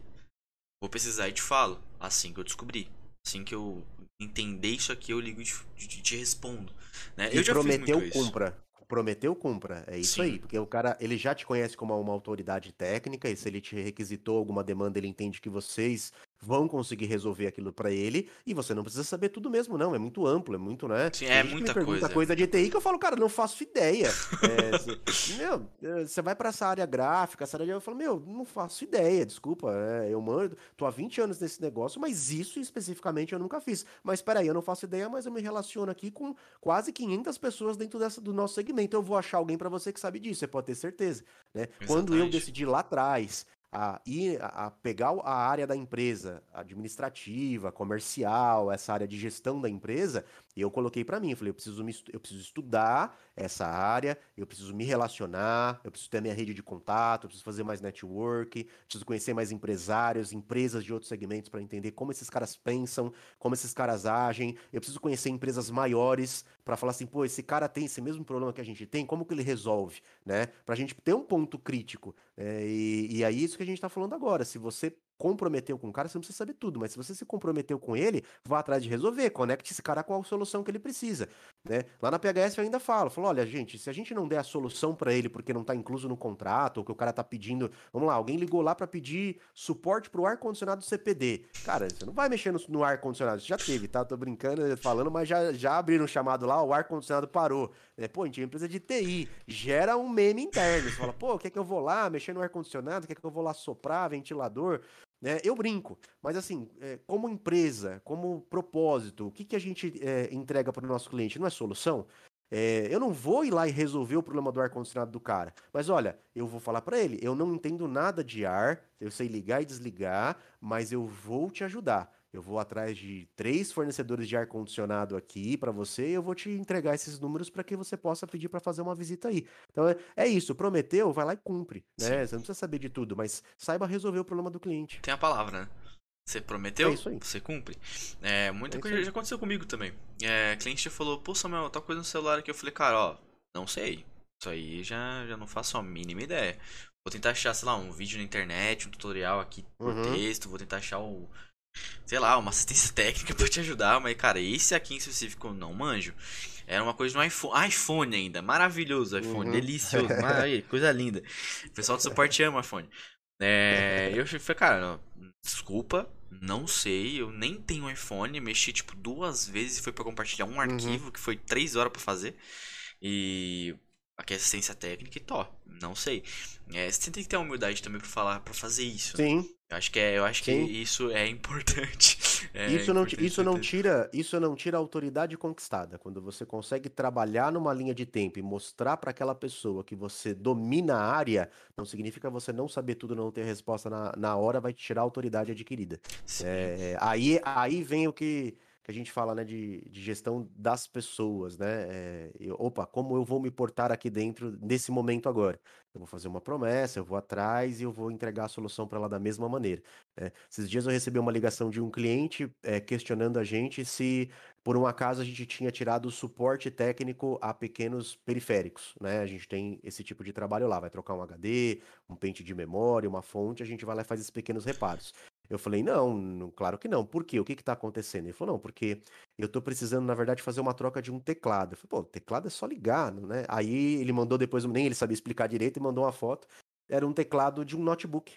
Vou precisar e te falo. Assim que eu descobri. Assim que eu entender isso aqui, eu ligo e te, te, respondo. Né? Eu já prometeu, cumpra. Prometeu, cumpra. É isso Sim. aí. Porque o cara, ele já te conhece como uma autoridade técnica, e se ele te requisitou alguma demanda, ele entende que vocês vão conseguir resolver aquilo para ele e você não precisa saber tudo mesmo, não. É muito amplo, é muito, né? Sim, é muita me coisa. coisa de TI que eu falo, cara, não faço ideia. [LAUGHS] é, você, meu, é, você vai para essa área gráfica, essa área de... Eu falo, meu, não faço ideia, desculpa. É, eu mando, tô há 20 anos nesse negócio, mas isso especificamente eu nunca fiz. Mas peraí, eu não faço ideia, mas eu me relaciono aqui com quase 500 pessoas dentro dessa, do nosso segmento. Eu vou achar alguém para você que sabe disso, você pode ter certeza. Né? Quando eu decidi lá atrás a ir a, pegar a área da empresa, administrativa, comercial, essa área de gestão da empresa, eu coloquei para mim, eu falei, eu preciso, me, eu preciso estudar essa área, eu preciso me relacionar, eu preciso ter a minha rede de contato, eu preciso fazer mais network, preciso conhecer mais empresários, empresas de outros segmentos para entender como esses caras pensam, como esses caras agem, eu preciso conhecer empresas maiores para falar assim, pô, esse cara tem esse mesmo problema que a gente tem, como que ele resolve, né? Pra gente ter um ponto crítico. É, e, e aí isso que a gente está falando agora. Se você comprometeu com o cara, você não precisa saber tudo, mas se você se comprometeu com ele, vá atrás de resolver, conecte esse cara com a solução que ele precisa, né? Lá na PHS eu ainda falo, falo, olha, gente, se a gente não der a solução para ele porque não tá incluso no contrato, ou que o cara tá pedindo, vamos lá, alguém ligou lá para pedir suporte pro ar condicionado CPD. Cara, você não vai mexer no, no ar condicionado, já teve, tá? Tô brincando, falando, mas já já abriram um chamado lá, o ar condicionado parou. É, pô, a gente é uma empresa de TI, gera um meme interno. Você fala, pô, quer que eu vou lá mexer no ar condicionado, quer que eu vou lá soprar ventilador? Né? Eu brinco, mas assim, é, como empresa, como propósito, o que, que a gente é, entrega para o nosso cliente? Não é solução? É, eu não vou ir lá e resolver o problema do ar-condicionado do cara. Mas olha, eu vou falar para ele: eu não entendo nada de ar, eu sei ligar e desligar, mas eu vou te ajudar. Eu vou atrás de três fornecedores de ar-condicionado aqui para você e eu vou te entregar esses números para que você possa pedir para fazer uma visita aí. Então é, é, isso, prometeu, vai lá e cumpre. Né? Você não precisa saber de tudo, mas saiba resolver o problema do cliente. Tem a palavra, né? Você prometeu, é você cumpre. É, muita é coisa já aconteceu comigo também. É, cliente já falou, pô Samuel, tá coisa no celular aqui. Eu falei, cara, ó, não sei. Isso aí já, já não faço a mínima ideia. Vou tentar achar, sei lá, um vídeo na internet, um tutorial aqui por uhum. texto. Vou tentar achar o sei lá, uma assistência [LAUGHS] técnica pra te ajudar, mas cara, esse aqui em específico eu não manjo. Era uma coisa no iPhone, iPhone ainda, maravilhoso iPhone, uhum. delicioso, [LAUGHS] coisa linda. O pessoal do suporte ama iPhone. É, eu falei, cara, desculpa, não sei, eu nem tenho iPhone, mexi tipo duas vezes e foi para compartilhar um uhum. arquivo uhum. que foi três horas para fazer. E aqui é assistência técnica e tó, não sei. É, você tem que ter humildade também para falar, para fazer isso. Né? Sim. Né? Eu acho que é, eu acho que isso é importante. [LAUGHS] É isso não, importante isso não tira, isso não tira a autoridade conquistada. Quando você consegue trabalhar numa linha de tempo e mostrar para aquela pessoa que você domina a área, não significa você não saber tudo, não ter resposta na, na hora, vai te tirar a autoridade adquirida. É, aí, aí vem o que que a gente fala, né, de, de gestão das pessoas, né? É, eu, opa, como eu vou me portar aqui dentro nesse momento agora? Eu vou fazer uma promessa, eu vou atrás e eu vou entregar a solução para ela da mesma maneira. Né? Esses dias eu recebi uma ligação de um cliente é, questionando a gente se, por um acaso, a gente tinha tirado o suporte técnico a pequenos periféricos, né? A gente tem esse tipo de trabalho lá, vai trocar um HD, um pente de memória, uma fonte, a gente vai lá e faz esses pequenos reparos. Eu falei, não, não, claro que não. Por quê? O que que tá acontecendo? Ele falou, não, porque eu tô precisando, na verdade, fazer uma troca de um teclado. Eu falei, pô, teclado é só ligar, né? Aí ele mandou depois, nem ele sabia explicar direito, e mandou uma foto. Era um teclado de um notebook.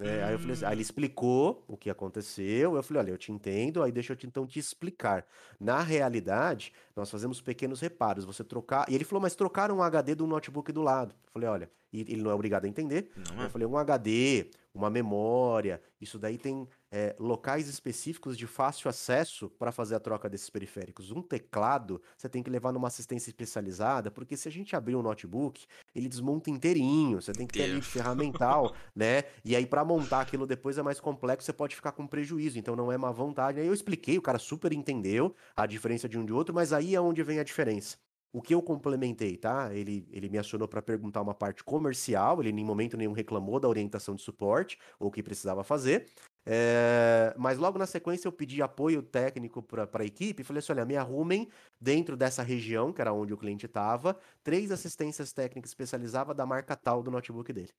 É, aí eu falei assim, aí ele hum. explicou o que aconteceu. Eu falei, olha, eu te entendo, aí deixa eu te, então te explicar. Na realidade, nós fazemos pequenos reparos. Você trocar. E ele falou, mas trocar um HD do notebook do lado. Eu falei, olha, e ele não é obrigado a entender. É. Eu falei, um HD, uma memória, isso daí tem é, locais específicos de fácil acesso para fazer a troca desses periféricos. Um teclado, você tem que levar numa assistência especializada, porque se a gente abrir um notebook, ele desmonta inteirinho, você tem que ter ali ferramental, [LAUGHS] né? E aí para montar aquilo depois é mais complexo, você pode ficar com prejuízo, então não é má vontade. Aí eu expliquei, o cara super entendeu a diferença de um de outro, mas aí é onde vem a diferença. O que eu complementei, tá? Ele, ele me acionou para perguntar uma parte comercial, ele em momento nenhum reclamou da orientação de suporte ou o que precisava fazer. É, mas logo na sequência eu pedi apoio técnico para a equipe e falei assim: olha, me arrumem dentro dessa região, que era onde o cliente estava, três assistências técnicas especializadas da marca tal do notebook dele.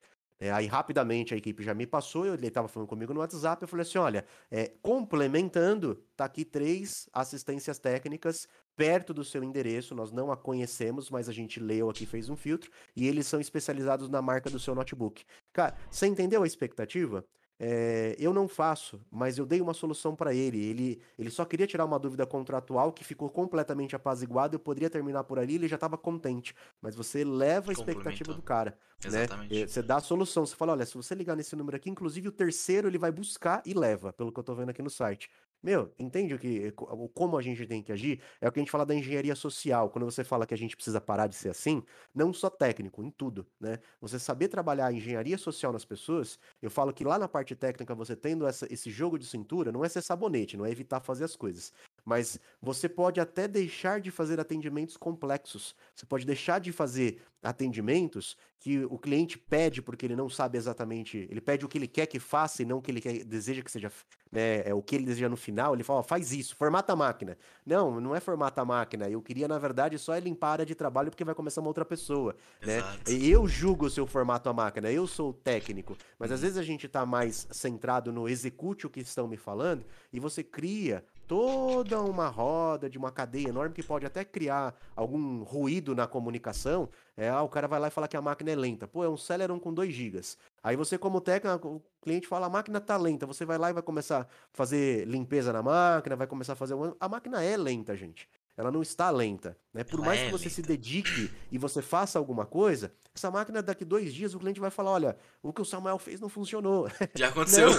É, aí rapidamente a equipe já me passou, ele estava falando comigo no WhatsApp, eu falei assim, olha, é, complementando, tá aqui três assistências técnicas perto do seu endereço, nós não a conhecemos, mas a gente leu aqui, fez um filtro, e eles são especializados na marca do seu notebook. Cara, você entendeu a expectativa? É, eu não faço, mas eu dei uma solução para ele. ele. Ele só queria tirar uma dúvida contratual que ficou completamente apaziguada. Eu poderia terminar por ali, ele já estava contente. Mas você leva a expectativa do cara. Né? Exatamente. Né? Você dá a solução. Você fala: olha, se você ligar nesse número aqui, inclusive o terceiro ele vai buscar e leva, pelo que eu estou vendo aqui no site. Meu, entende o que, como a gente tem que agir? É o que a gente fala da engenharia social. Quando você fala que a gente precisa parar de ser assim, não só técnico, em tudo, né? Você saber trabalhar a engenharia social nas pessoas, eu falo que lá na parte técnica, você tendo essa, esse jogo de cintura, não é ser sabonete, não é evitar fazer as coisas. Mas você pode até deixar de fazer atendimentos complexos. Você pode deixar de fazer atendimentos que o cliente pede porque ele não sabe exatamente, ele pede o que ele quer que faça e não o que ele quer, deseja que seja, né, é o que ele deseja no final, ele fala, oh, faz isso, formata a máquina. Não, não é formata a máquina, eu queria na verdade só é limpar a área de trabalho porque vai começar uma outra pessoa, né? Eu julgo se eu formato a máquina, eu sou o técnico, mas às uhum. vezes a gente está mais centrado no execute o que estão me falando e você cria toda uma roda de uma cadeia enorme que pode até criar algum ruído na comunicação. É, ah, o cara vai lá e fala que a máquina é lenta. Pô, é um Celeron com 2 GB. Aí você, como técnico, o cliente fala, a máquina tá lenta. Você vai lá e vai começar a fazer limpeza na máquina, vai começar a fazer... A máquina é lenta, gente. Ela não está lenta. Né? Por ela mais é que você lenta. se dedique e você faça alguma coisa, essa máquina daqui dois dias o cliente vai falar, olha, o que o Samuel fez não funcionou. [LAUGHS] Já aconteceu.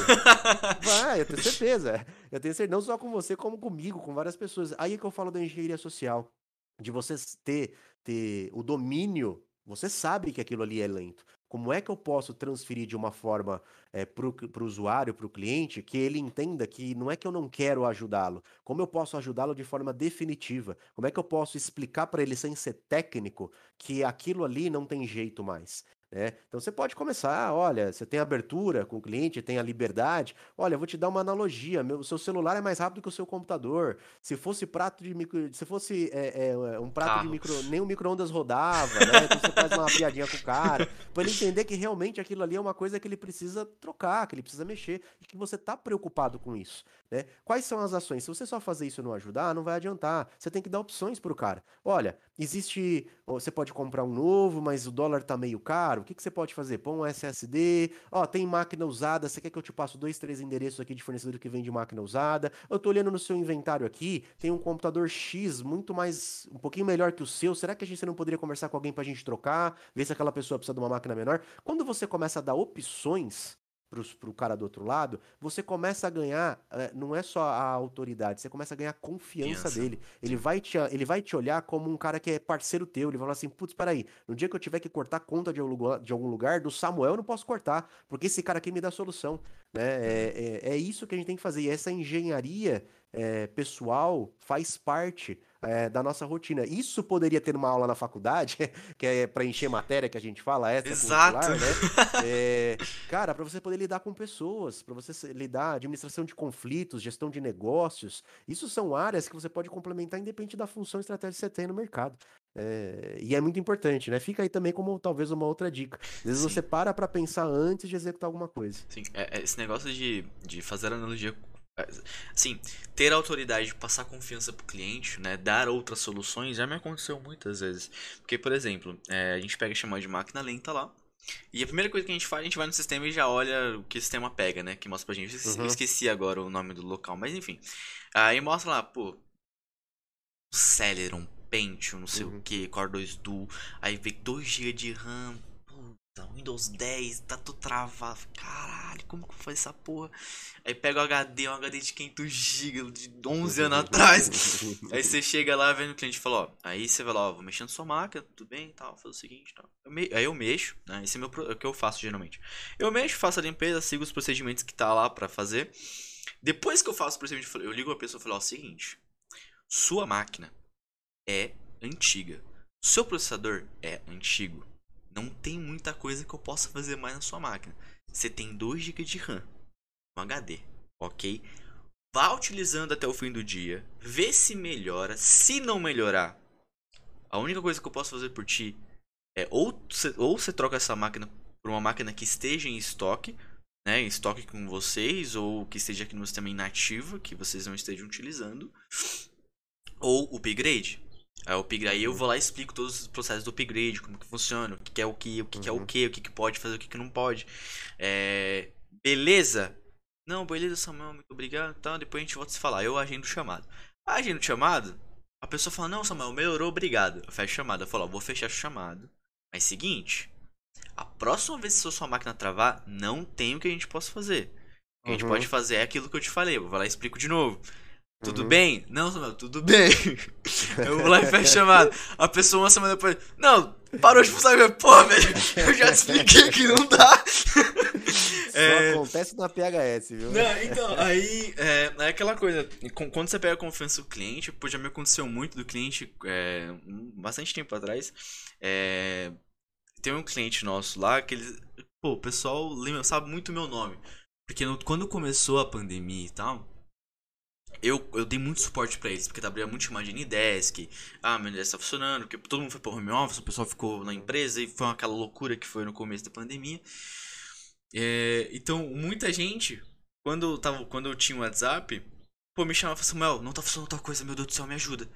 [LAUGHS] Vai, eu tenho certeza. Eu tenho certeza, não só com você, como comigo, com várias pessoas. Aí é que eu falo da engenharia social, de você ter, ter o domínio você sabe que aquilo ali é lento. Como é que eu posso transferir de uma forma é, para o usuário, para o cliente, que ele entenda que não é que eu não quero ajudá-lo, como eu posso ajudá-lo de forma definitiva? Como é que eu posso explicar para ele, sem ser técnico, que aquilo ali não tem jeito mais? Né? Então você pode começar, olha, você tem abertura com o cliente, tem a liberdade. Olha, eu vou te dar uma analogia. Meu, seu celular é mais rápido que o seu computador. Se fosse prato de micro, se fosse é, é, um prato Carros. de micro, nem o micro-ondas rodava, né? Então você faz uma piadinha com o cara, para ele entender que realmente aquilo ali é uma coisa que ele precisa trocar, que ele precisa mexer e que você está preocupado com isso. Né? Quais são as ações? Se você só fazer isso e não ajudar, não vai adiantar. Você tem que dar opções para o cara. Olha, existe. Você pode comprar um novo, mas o dólar tá meio caro. O que, que você pode fazer? Põe um SSD. Ó, tem máquina usada. Você quer que eu te passe dois, três endereços aqui de fornecedor que vende máquina usada? Eu tô olhando no seu inventário aqui. Tem um computador X muito mais. um pouquinho melhor que o seu. Será que a gente não poderia conversar com alguém pra gente trocar? Ver se aquela pessoa precisa de uma máquina menor? Quando você começa a dar opções para o cara do outro lado, você começa a ganhar, é, não é só a autoridade, você começa a ganhar a confiança dele. Ele vai, te, ele vai te olhar como um cara que é parceiro teu. Ele vai falar assim: putz, peraí, no dia que eu tiver que cortar conta de algum, lugar, de algum lugar, do Samuel eu não posso cortar, porque esse cara aqui me dá solução. Né? É, é, é isso que a gente tem que fazer. E essa engenharia é, pessoal faz parte é, da nossa rotina. Isso poderia ter uma aula na faculdade, [LAUGHS] que é para encher matéria que a gente fala, essa Exato. né? [LAUGHS] É, cara, para você poder lidar com pessoas, para você lidar administração de conflitos, gestão de negócios, isso são áreas que você pode complementar independente da função estratégica que você tem no mercado. É, e é muito importante, né? Fica aí também como talvez uma outra dica. Às vezes Sim. você para para pensar antes de executar alguma coisa. Sim, é, é, esse negócio de, de fazer analogia Assim, ter autoridade de passar confiança pro cliente, né? Dar outras soluções, já me aconteceu muitas vezes. Porque, por exemplo, é, a gente pega chamada de máquina lenta lá. E a primeira coisa que a gente faz, a gente vai no sistema e já olha o que o sistema pega, né? Que mostra pra gente. Eu esqueci uhum. agora o nome do local, mas enfim. Aí mostra lá, pô. Celeron, Pentium, não sei uhum. o que, Core 2 Duo. Aí vem 2GB de RAM, Windows 10, tá tudo travado. Caralho, como que foi essa porra? Aí pega o HD, um HD de 500GB de 11 anos [LAUGHS] atrás. aí você chega lá vendo o cliente e fala, ó, aí você vai lá, ó, vou mexendo sua máquina, tudo bem tal, faz o seguinte tal. Eu me... Aí eu mexo, né? Esse é, meu, é o que eu faço geralmente. Eu mexo, faço a limpeza, sigo os procedimentos que tá lá pra fazer. Depois que eu faço o procedimento, eu ligo a pessoa e falo, ó, o seguinte, sua máquina é antiga. Seu processador é antigo não tem muita coisa que eu possa fazer mais na sua máquina. Você tem 2 GB de RAM, um HD, ok? Vá utilizando até o fim do dia, vê se melhora. Se não melhorar, a única coisa que eu posso fazer por ti é ou você, ou você troca essa máquina por uma máquina que esteja em estoque, né, em estoque com vocês, ou que esteja aqui no sistema inativo, que vocês não estejam utilizando, ou upgrade. Aí, o upgrade, aí eu vou lá e explico todos os processos do upgrade, como que funciona, o que é o que, o que, é o uhum. que, o que, que pode fazer, o que, que não pode. É... Beleza? Não, beleza, Samuel, muito obrigado. Então depois a gente volta a se falar. Eu agendo o chamado. Agendo o chamado, a pessoa fala, não, Samuel, melhorou, obrigado. Eu fecho a chamada. Eu falo, ó, vou fechar o chamado. Mas seguinte, a próxima vez que a sua máquina travar, não tem o que a gente possa fazer. O que uhum. a gente pode uhum. fazer é aquilo que eu te falei. Eu vou lá e explico de novo. Tudo uhum. bem? Não, Samuel, tudo bem. Eu vou lá e fecho chamada. A pessoa uma semana depois. Não, parou de funcionar. Pô, velho, eu já expliquei que não dá. Só é... acontece na PHS, viu? Não, então, aí é, é, aquela coisa. Quando você pega a confiança do cliente, pô, já me aconteceu muito do cliente é, bastante tempo atrás. É, tem um cliente nosso lá que eles. Pô, o pessoal lembra, sabe muito o meu nome. Porque no, quando começou a pandemia e tal eu, eu dei muito suporte para eles, porque abria muito chamada de Nidesk, ah, meu Nidesk tá funcionando, porque todo mundo foi pro home office, o pessoal ficou na empresa e foi aquela loucura que foi no começo da pandemia. É, então, muita gente, quando eu, tava, quando eu tinha o WhatsApp, pô, me chamava e falava, Samuel, não tá funcionando tal coisa, meu Deus do céu, me ajuda.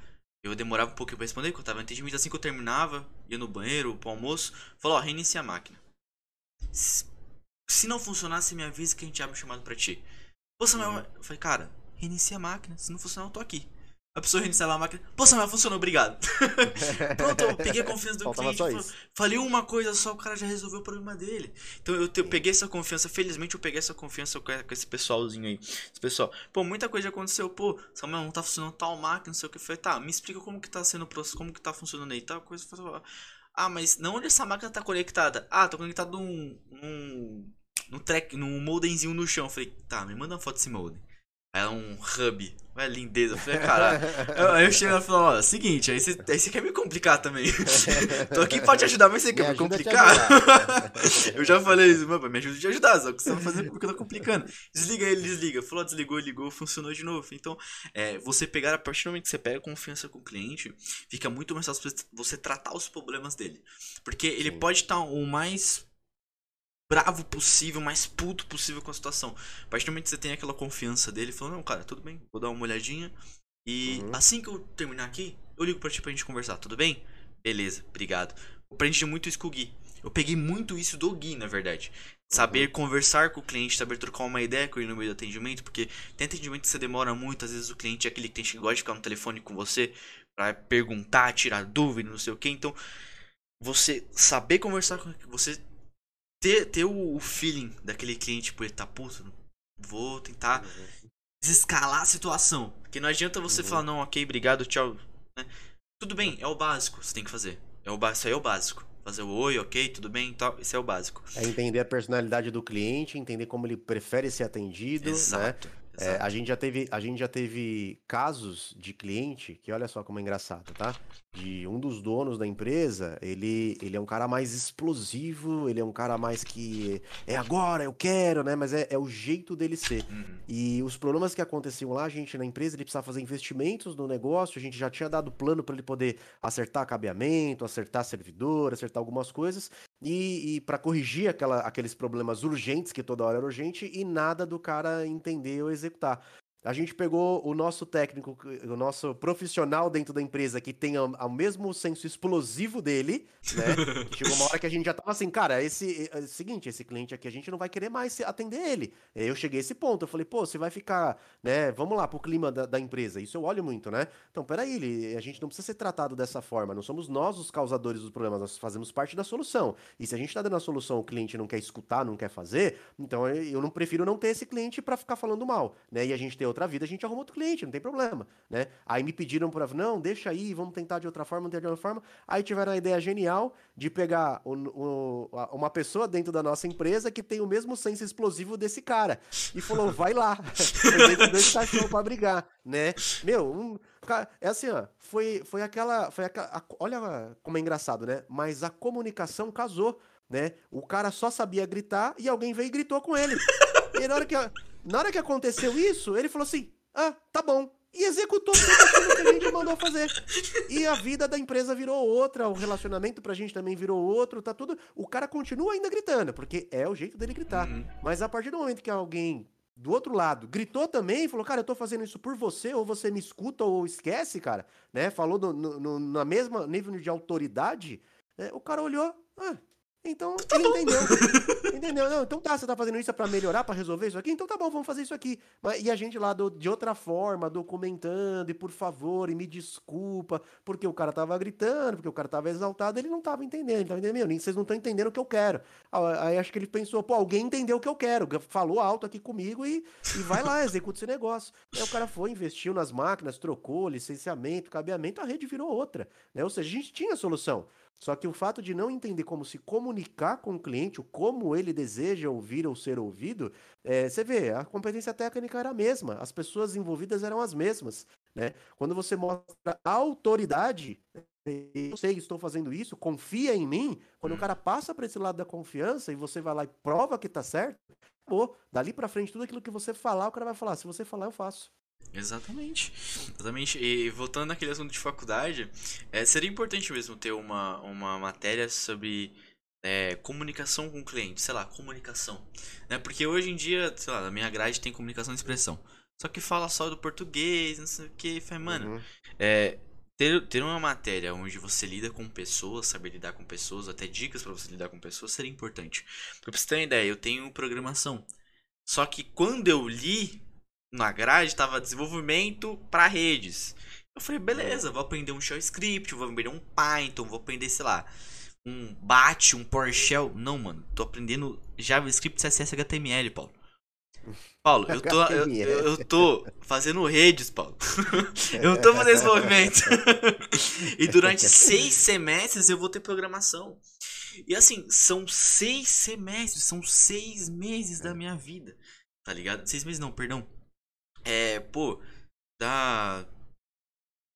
Eu demorava um pouquinho pra responder, porque eu tava entendimento assim que eu terminava, ia no banheiro, pro almoço, falou, ó, reinicia a máquina. Se, se não funcionasse, me avisa que a gente abre o chamado pra ti. Pô, Samuel, uhum. eu falei, cara, reinicia a máquina. Se não funcionar, eu tô aqui. A pessoa reinstala a máquina. Pô, Samuel, funcionou, obrigado. [LAUGHS] Pronto, eu peguei a confiança do Faltava cliente. Falei uma coisa só, o cara já resolveu o problema dele. Então eu, te- eu peguei essa confiança. Felizmente eu peguei essa confiança com, com esse pessoalzinho aí. Esse pessoal, pô, muita coisa já aconteceu. Pô, Samuel, não tá funcionando tal máquina, não sei o que. Eu falei, tá, me explica como que tá sendo o processo, como que tá funcionando aí. Tal coisa. Ah, mas não onde essa máquina tá conectada? Ah, tá conectada num. num. num, track, num modemzinho no chão. Eu falei, tá, me manda uma foto desse modem. É um hub. A lindeza. Eu falei, caralho. Aí eu chego e falo, ó, seguinte, aí você, aí você quer me complicar também. [LAUGHS] Tô aqui pra te ajudar, mas você quer me complicar? [LAUGHS] eu já falei isso, mano, me ajuda a te ajudar, só que você tá fazendo porque eu tô complicando. Desliga ele, desliga. Falou, desligou, ligou, funcionou de novo. Então, é, você pegar, a partir do momento que você pega confiança com o cliente, fica muito mais fácil você- tratar os problemas dele. Porque ele Sim. pode estar o mais bravo possível, mais puto possível com a situação. A partir do momento que você tem aquela confiança dele, falou, não, cara, tudo bem, vou dar uma olhadinha. E Uhum. assim que eu terminar aqui, eu ligo pra ti pra gente conversar, tudo bem? Beleza, obrigado. Eu aprendi muito isso com o Gui. Eu peguei muito isso do Gui, na verdade. Saber conversar com o cliente, saber trocar uma ideia com ele no meio do atendimento, porque tem atendimento que você demora muito, às vezes o cliente é aquele cliente que gosta de ficar no telefone com você pra perguntar, tirar dúvida, não sei o que. Então, você saber conversar com você ter, ter o, o feeling daquele cliente, tipo, ele tá puto, vou tentar desescalar a situação. Porque não adianta você Uhum. falar, não, ok, obrigado, tchau. né? Tudo bem, é o básico que você tem que fazer. É o, isso aí é o básico. Fazer o oi, ok, tudo bem e tal. Isso é o básico. É entender a personalidade do cliente, entender como ele prefere ser atendido, né? É, a, gente já teve, a gente já teve casos de cliente que olha só como é engraçado, tá? De um dos donos da empresa, ele, ele é um cara mais explosivo, ele é um cara mais que é agora, eu quero, né? Mas é, é o jeito dele ser. Uhum. E os problemas que aconteciam lá, a gente na empresa, ele precisava fazer investimentos no negócio, a gente já tinha dado plano para ele poder acertar cabeamento, acertar servidor, acertar algumas coisas, e, e para corrigir aquela, aqueles problemas urgentes, que toda hora era urgente, e nada do cara entender ou executar. A gente pegou o nosso técnico, o nosso profissional dentro da empresa que tem o, mesmo senso explosivo dele, né? [LAUGHS] Chegou uma hora que a gente já tava assim, cara, esse é, é o seguinte, esse cliente aqui a gente não vai querer mais atender ele. Eu cheguei a esse ponto, eu falei, pô, você vai ficar, né? Vamos lá pro clima da, da empresa. Isso eu olho muito, né? Então, peraí, ele- a gente não precisa ser tratado dessa forma. Não somos nós os causadores dos problemas, nós fazemos parte da solução. E se a gente tá dando a solução, o cliente não quer escutar, não quer fazer, então eu- não prefiro não ter esse cliente pra ficar falando mal, né? E a gente ter outra vida, a gente arruma outro cliente, não tem problema, né? Aí me pediram pra, não, deixa aí, vamos tentar de outra forma, de outra forma. Aí tiveram a ideia genial de pegar o- o- uma pessoa dentro da nossa empresa que tem o mesmo senso explosivo desse cara. E falou, vai lá. [LAUGHS] Dois cachorros pra brigar, né? Meu, um, é assim, ó, foi, foi aquela, foi aquela, a- olha como é engraçado, né? Mas a comunicação casou, né? O cara só sabia gritar e alguém veio e gritou com ele. E na hora que, na hora que aconteceu isso, ele falou assim, ah, tá bom. E executou tudo aquilo que a gente mandou fazer. E a vida da empresa virou outra, o relacionamento pra gente também virou outro, tá tudo. O cara continua ainda gritando, porque é o jeito dele gritar. Uhum. Mas a partir do momento que alguém do outro lado gritou também, falou, cara, eu tô fazendo isso por você, ou você me escuta ou esquece, cara, né? Falou no, no- no- na mesma nível de autoridade, né? o cara olhou, ah, então ele entendeu. Entendeu? Não, então tá, você tá fazendo isso pra melhorar, pra resolver isso aqui? Então tá bom, vamos fazer isso aqui. Mas, e a gente lá do- de outra forma, documentando, e por favor, e me desculpa, porque o cara tava gritando, porque o cara tava exaltado, ele não tava entendendo. Ele tava entendendo, meu, vocês não estão entendendo o que eu quero. Aí acho que ele pensou, pô, alguém entendeu o que eu quero, falou alto aqui comigo e, e vai lá, executa esse negócio. Aí o cara foi, investiu nas máquinas, trocou licenciamento, cabeamento, a rede virou outra. Né? Ou seja, a gente tinha solução. Só que o fato de não entender como se comunicar com o cliente, o como ele deseja ouvir ou ser ouvido, é, você vê, a competência técnica era a mesma, as pessoas envolvidas eram as mesmas. Né? Quando você mostra autoridade, eu sei, estou fazendo isso, confia em mim, quando Hum. o cara passa para esse lado da confiança e você vai lá e prova que tá certo, acabou. Dali para frente, tudo aquilo que você falar, o cara vai falar. Se você falar, eu faço. Exatamente. Exatamente. E voltando naquele assunto de faculdade, é, seria importante mesmo ter uma, uma matéria sobre é, comunicação com o cliente, sei lá, comunicação. Né? Porque hoje em dia, sei lá, na minha grade tem comunicação e expressão. Só que fala só do português, não sei o que. Mano, Uhum. é, ter, ter uma matéria onde você lida com pessoas, saber lidar com pessoas, até dicas pra você lidar com pessoas, seria importante. Pra você ter uma ideia, eu tenho programação. Só que quando eu li na grade, tava desenvolvimento para redes. Eu falei, beleza, vou aprender um shell script, vou aprender um Python, vou aprender, sei lá, um Bat, um PowerShell. Não, mano, tô aprendendo JavaScript, CSS, HTML, Paulo. Paulo, eu tô, eu, eu tô fazendo redes, Paulo. [LAUGHS] eu tô fazendo esse movimento. [LAUGHS] e durante seis semestres eu vou ter programação. E assim, são seis semestres, são seis meses da minha vida. Tá ligado? Seis meses não, perdão. É, pô, dá.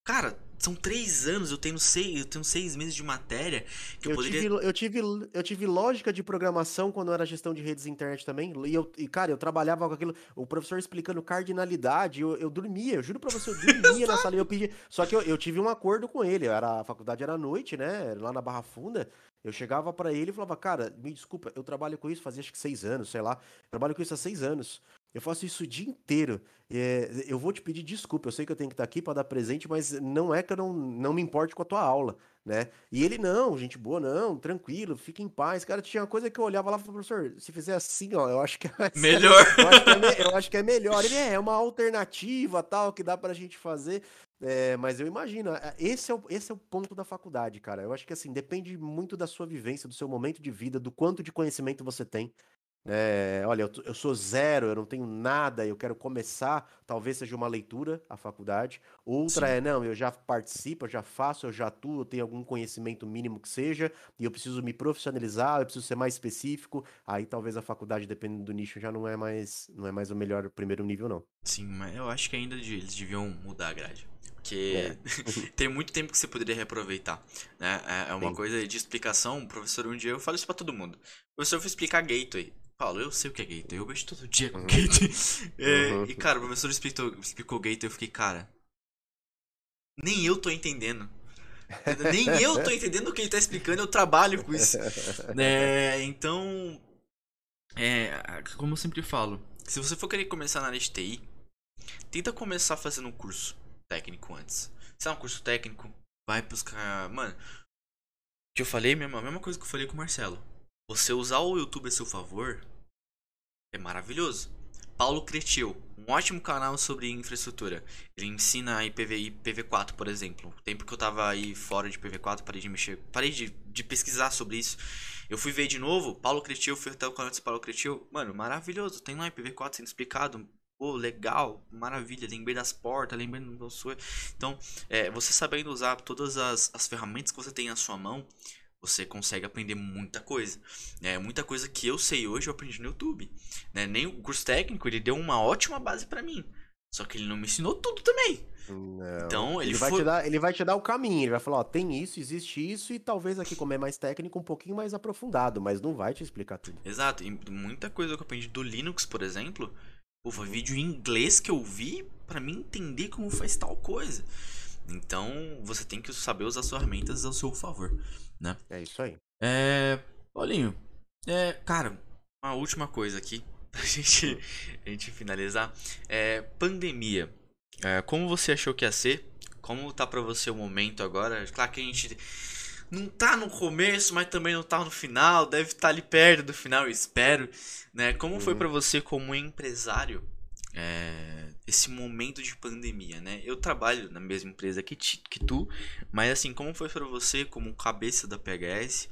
Cara, são três anos, eu tenho seis, eu tenho seis meses de matéria que eu, Eu poderia. tive, eu, tive, eu tive lógica de programação quando eu era gestão de redes de internet também. E, eu, e, cara, eu trabalhava com aquilo. O professor explicando cardinalidade, eu, eu dormia, eu juro pra você, eu [LAUGHS] dormia na sala. e Eu pedi. Só que eu, eu tive um acordo com ele. Era, a faculdade era à noite, né? Lá na Barra Funda. Eu chegava pra ele e falava, cara, me desculpa, eu trabalho com isso fazia acho que seis anos, sei lá. Trabalho com isso há seis anos. Eu faço isso o dia inteiro. É, eu vou te pedir desculpa, eu sei que eu tenho que estar aqui para dar presente, mas não é que eu não, não me importe com a tua aula, né? E ele, não, gente boa, não, tranquilo, fica em paz. Cara, tinha uma coisa que eu olhava lá e falava, professor, se fizer assim, ó, eu acho que é [LAUGHS] Melhor. eu, acho que é, eu acho que é melhor. Ele é, é uma alternativa tal que dá pra gente fazer. É, mas eu imagino, é, esse é, o, esse é o ponto da faculdade, cara. Eu acho que assim, depende muito da sua vivência, do seu momento de vida, do quanto de conhecimento você tem. É, olha, eu, eu sou zero, eu não tenho nada, eu quero começar, talvez seja uma leitura, a faculdade. Outra Sim. é, não, eu já participo, eu já faço, eu já atuo, eu tenho algum conhecimento mínimo que seja, e eu preciso me profissionalizar, eu preciso ser mais específico. Aí talvez a faculdade, dependendo do nicho, já não é mais, não é mais o melhor o primeiro nível, não. Sim, mas eu acho que ainda eles deviam mudar a grade. Porque É. [LAUGHS] tem muito tempo que você poderia reaproveitar. Né? É é uma Sim. coisa de explicação. O professor, um dia eu falo isso pra todo mundo. O professor foi explicar gateway. Paulo, eu sei o que é gateway, eu vejo todo dia com Uhum. gateway. [LAUGHS] É, Uhum. E cara, o professor explicou, explicou gateway, eu fiquei, cara. Nem eu tô entendendo. Nem eu tô entendendo o que ele tá explicando, eu trabalho com isso. [LAUGHS] É, então, é, como eu sempre falo, se você for querer começar na área de TI, tenta começar fazendo um curso técnico antes. Se é um curso técnico, vai buscar. Mano, o que eu falei mesmo, a mesma coisa que eu falei com o Marcelo. Você usar o YouTube a seu favor é maravilhoso. Paulo Cretil, um ótimo canal sobre infraestrutura. Ele ensina IPv, IPv4, por exemplo. O tempo que eu tava aí fora de IPv4, parei de mexer, parei de, de pesquisar sobre isso. Eu fui ver de novo, Paulo Cretil, fui até o canal do Paulo Cretil. Mano, maravilhoso. Tem lá IPv4 sendo explicado. Pô, legal, maravilha. Lembrei das portas, lembrei do seu. Então, é, você sabendo usar todas as, as ferramentas que você tem na sua mão, você consegue aprender muita coisa. É, muita coisa que eu sei hoje eu aprendi no YouTube. Né? Nem o curso técnico, ele deu uma ótima base pra mim. Só que ele não me ensinou tudo também. Não. Então, ele, Ele vai, foi. te dar, ele vai te dar o caminho, ele vai falar, ó, tem isso, existe isso, e talvez aqui, como é mais técnico, um pouquinho mais aprofundado, mas não vai te explicar tudo. Exato, e muita coisa que eu aprendi do Linux, por exemplo, pô, foi vídeo em inglês que eu vi pra mim entender como faz tal coisa. Então, você tem que saber usar suas ferramentas ao seu favor, né? É isso aí. É. Paulinho, é, cara, uma última coisa aqui [LAUGHS] pra gente, a gente finalizar. É. Pandemia. É, como você achou que ia ser? Como tá pra você o momento agora? Claro que a gente não tá no começo, mas também não tá no final. Deve estar ali perto do final, eu espero. Né? Como foi Uhum. pra você como empresário? é, esse momento de pandemia, né? Eu trabalho na mesma empresa que, ti- que tu, mas assim, como foi pra você como cabeça da PHS?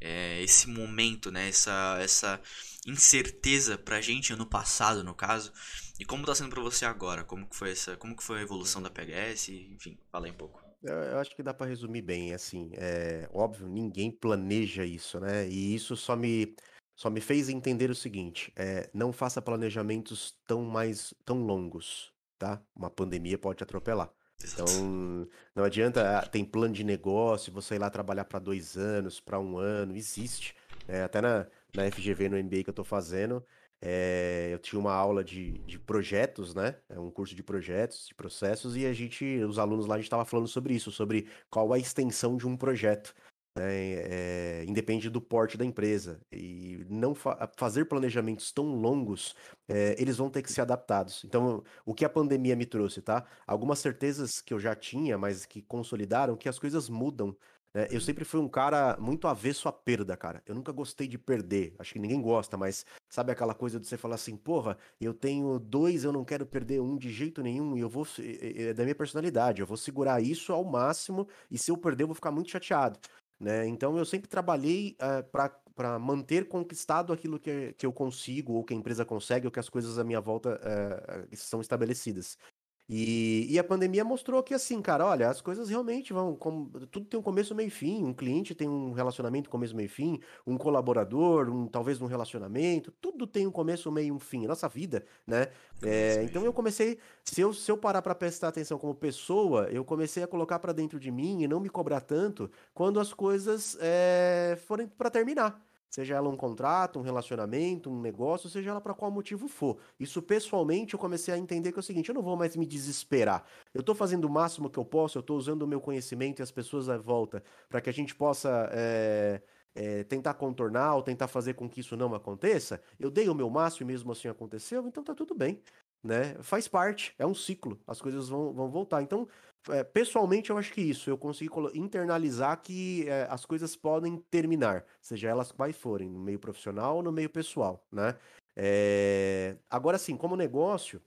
é, esse momento, né? Essa, essa incerteza pra gente ano passado, no caso. E como tá sendo pra você agora? Como que foi essa, como que foi a evolução da PHS? Enfim, fala aí um pouco. Eu, acho que dá pra resumir bem, assim, é óbvio, ninguém planeja isso, né? E isso só me, só me fez entender o seguinte, é, não faça planejamentos tão mais, tão longos, tá? Uma pandemia pode te atropelar. Então, não adianta, ah, tem plano de negócio, você ir lá trabalhar para dois anos, para um ano, existe. É, até na, na FGV, no MBA que eu tô fazendo, é, eu tinha uma aula de, de projetos, né? É um curso de projetos, de processos, e a gente, os alunos lá, a gente estava falando sobre isso, sobre qual a extensão de um projeto. Né? É, independe do porte da empresa. E não fa- fazer planejamentos tão longos, é, eles vão ter que ser adaptados. Então, o que a pandemia me trouxe, tá? Algumas certezas que eu já tinha, mas que consolidaram que as coisas mudam. Né? Eu sempre fui um cara muito avesso à perda, cara. Eu nunca gostei de perder. Acho que ninguém gosta, mas sabe aquela coisa de você falar assim, porra, eu tenho dois, eu não quero perder um de jeito nenhum, e eu vou. É da minha personalidade, eu vou segurar isso ao máximo, e se eu perder, eu vou ficar muito chateado. Né? Então eu sempre trabalhei uh, eh, para manter conquistado aquilo que, que eu consigo, ou que a empresa consegue, ou que as coisas à minha volta uh, são estabelecidas. E, e, a pandemia mostrou que, assim, cara, olha, as coisas realmente vão. Com, tudo tem um começo, meio e fim. Um cliente tem um relacionamento começo, meio e fim. Um colaborador, um, talvez um relacionamento. Tudo tem um começo, meio e um fim. Nossa vida, né? É, então eu comecei. Se eu, se eu parar para prestar atenção como pessoa, eu comecei a colocar para dentro de mim e não me cobrar tanto quando as coisas é, forem para terminar seja ela um contrato, um relacionamento, um negócio, seja ela para qual motivo for. Isso pessoalmente eu comecei a entender que é o seguinte, eu não vou mais me desesperar. Eu estou fazendo o máximo que eu posso, eu estou usando o meu conhecimento e as pessoas à volta para que a gente possa é, é, tentar contornar ou tentar fazer com que isso não aconteça. Eu dei o meu máximo e mesmo assim aconteceu, então tá tudo bem. Né? Faz parte, é um ciclo, as coisas vão, vão voltar. Então, é, pessoalmente, eu acho que isso, eu consegui internalizar que é, as coisas podem terminar, seja elas quais forem, no meio profissional ou no meio pessoal, né? É... Agora, sim, como negócio,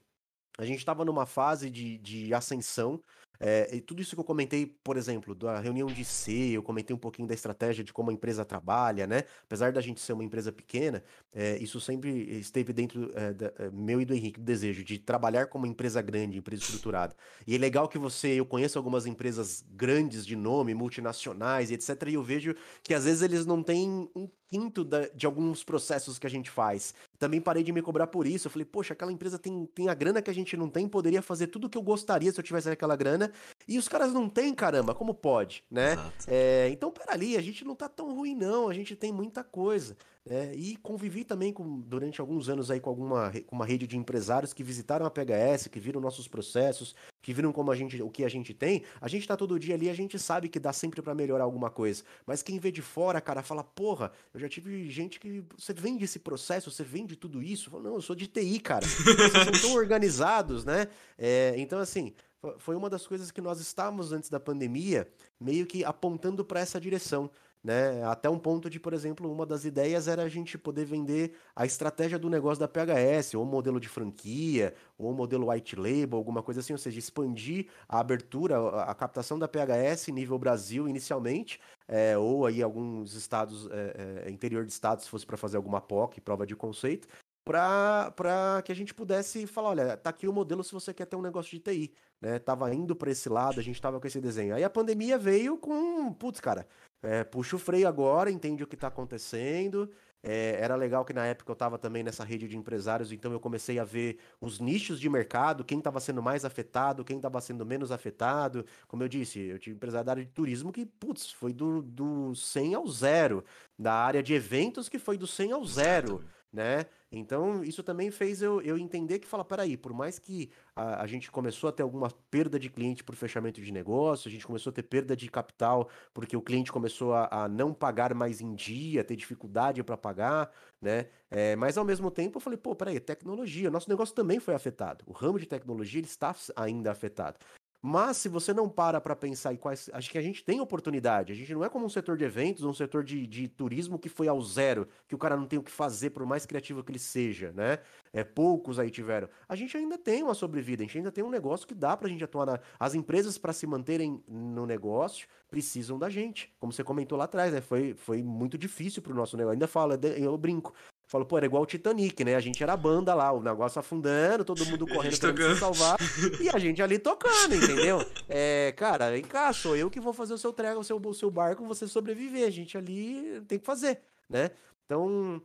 a gente estava numa fase de, de ascensão, é, e tudo isso que eu comentei, por exemplo, da reunião de C, eu comentei um pouquinho da estratégia de como a empresa trabalha, né? Apesar da gente ser uma empresa pequena, é, isso sempre esteve dentro é, da, meu e do Henrique, do desejo de trabalhar como empresa grande, empresa estruturada. E é legal que você, eu conheço algumas empresas grandes de nome, multinacionais etc, e eu vejo que às vezes eles não têm um quinto da, de alguns processos que a gente faz. Também parei de me cobrar por isso. Eu falei, poxa, aquela empresa tem, tem a grana que a gente não tem, poderia fazer tudo o que eu gostaria se eu tivesse aquela grana. E os caras não têm, caramba, como pode, né? É, então, peraí, a gente não tá tão ruim, não. A gente tem muita coisa. É, e convivi também com, durante alguns anos aí com alguma com uma rede de empresários que visitaram a PHS, que viram nossos processos, que viram como a gente, o que a gente tem. A gente tá todo dia ali, a gente sabe que dá sempre para melhorar alguma coisa. Mas quem vê de fora, cara, fala: "Porra, eu já tive gente que você vende esse processo, você vende tudo isso". Falo, não, eu sou de TI, cara. Vocês são tão [LAUGHS] organizados, né? É, então assim, foi uma das coisas que nós estávamos antes da pandemia, meio que apontando para essa direção. Né? Até um ponto de, por exemplo, uma das ideias era a gente poder vender a estratégia do negócio da PHS, ou modelo de franquia, ou modelo white label, alguma coisa assim, ou seja, expandir a abertura, a captação da PHS nível Brasil inicialmente, é, ou aí alguns estados, é, é, interior de estados, se fosse para fazer alguma POC, prova de conceito, para que a gente pudesse falar, olha, tá aqui o modelo se você quer ter um negócio de TI, né? Tava indo para esse lado, a gente tava com esse desenho. Aí a pandemia veio com, putz, cara, é, puxa o freio agora, entende o que está acontecendo. É, era legal que na época eu estava também nessa rede de empresários, então eu comecei a ver os nichos de mercado, quem estava sendo mais afetado, quem estava sendo menos afetado. Como eu disse, eu tive empresário de turismo que, putz, foi do, do 100 ao zero. Da área de eventos que foi do 100 ao zero, né? Então, isso também fez eu, eu entender que, fala, peraí, por mais que a, a gente começou a ter alguma perda de cliente por fechamento de negócio, a gente começou a ter perda de capital porque o cliente começou a, a não pagar mais em dia, ter dificuldade para pagar, né? É, mas, ao mesmo tempo, eu falei, pô, peraí, tecnologia, nosso negócio também foi afetado. O ramo de tecnologia ele está ainda afetado. Mas se você não para para pensar em quais. Acho que a gente tem oportunidade. A gente não é como um setor de eventos, um setor de, de turismo que foi ao zero, que o cara não tem o que fazer, por mais criativo que ele seja, né? É, poucos aí tiveram. A gente ainda tem uma sobrevida, a gente ainda tem um negócio que dá pra gente atuar na. As empresas, para se manterem no negócio, precisam da gente. Como você comentou lá atrás, né? Foi, foi muito difícil pro nosso negócio. Ainda fala, eu brinco. Falou, pô, era igual o Titanic, né? A gente era a banda lá, o negócio afundando, todo mundo [LAUGHS] correndo pra se salvar. e a gente ali tocando, entendeu? É, cara, vem cá, sou eu que vou fazer o seu trego, o seu, o seu barco, você sobreviver. A gente ali tem que fazer, né? Então,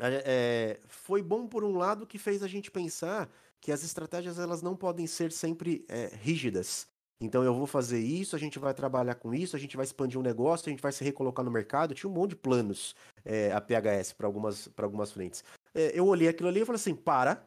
é, foi bom por um lado que fez a gente pensar que as estratégias elas não podem ser sempre é, rígidas. Então eu vou fazer isso, a gente vai trabalhar com isso, a gente vai expandir um negócio, a gente vai se recolocar no mercado. Tinha um monte de planos é, a PHS para algumas, algumas frentes. É, eu olhei aquilo ali e falei assim: para,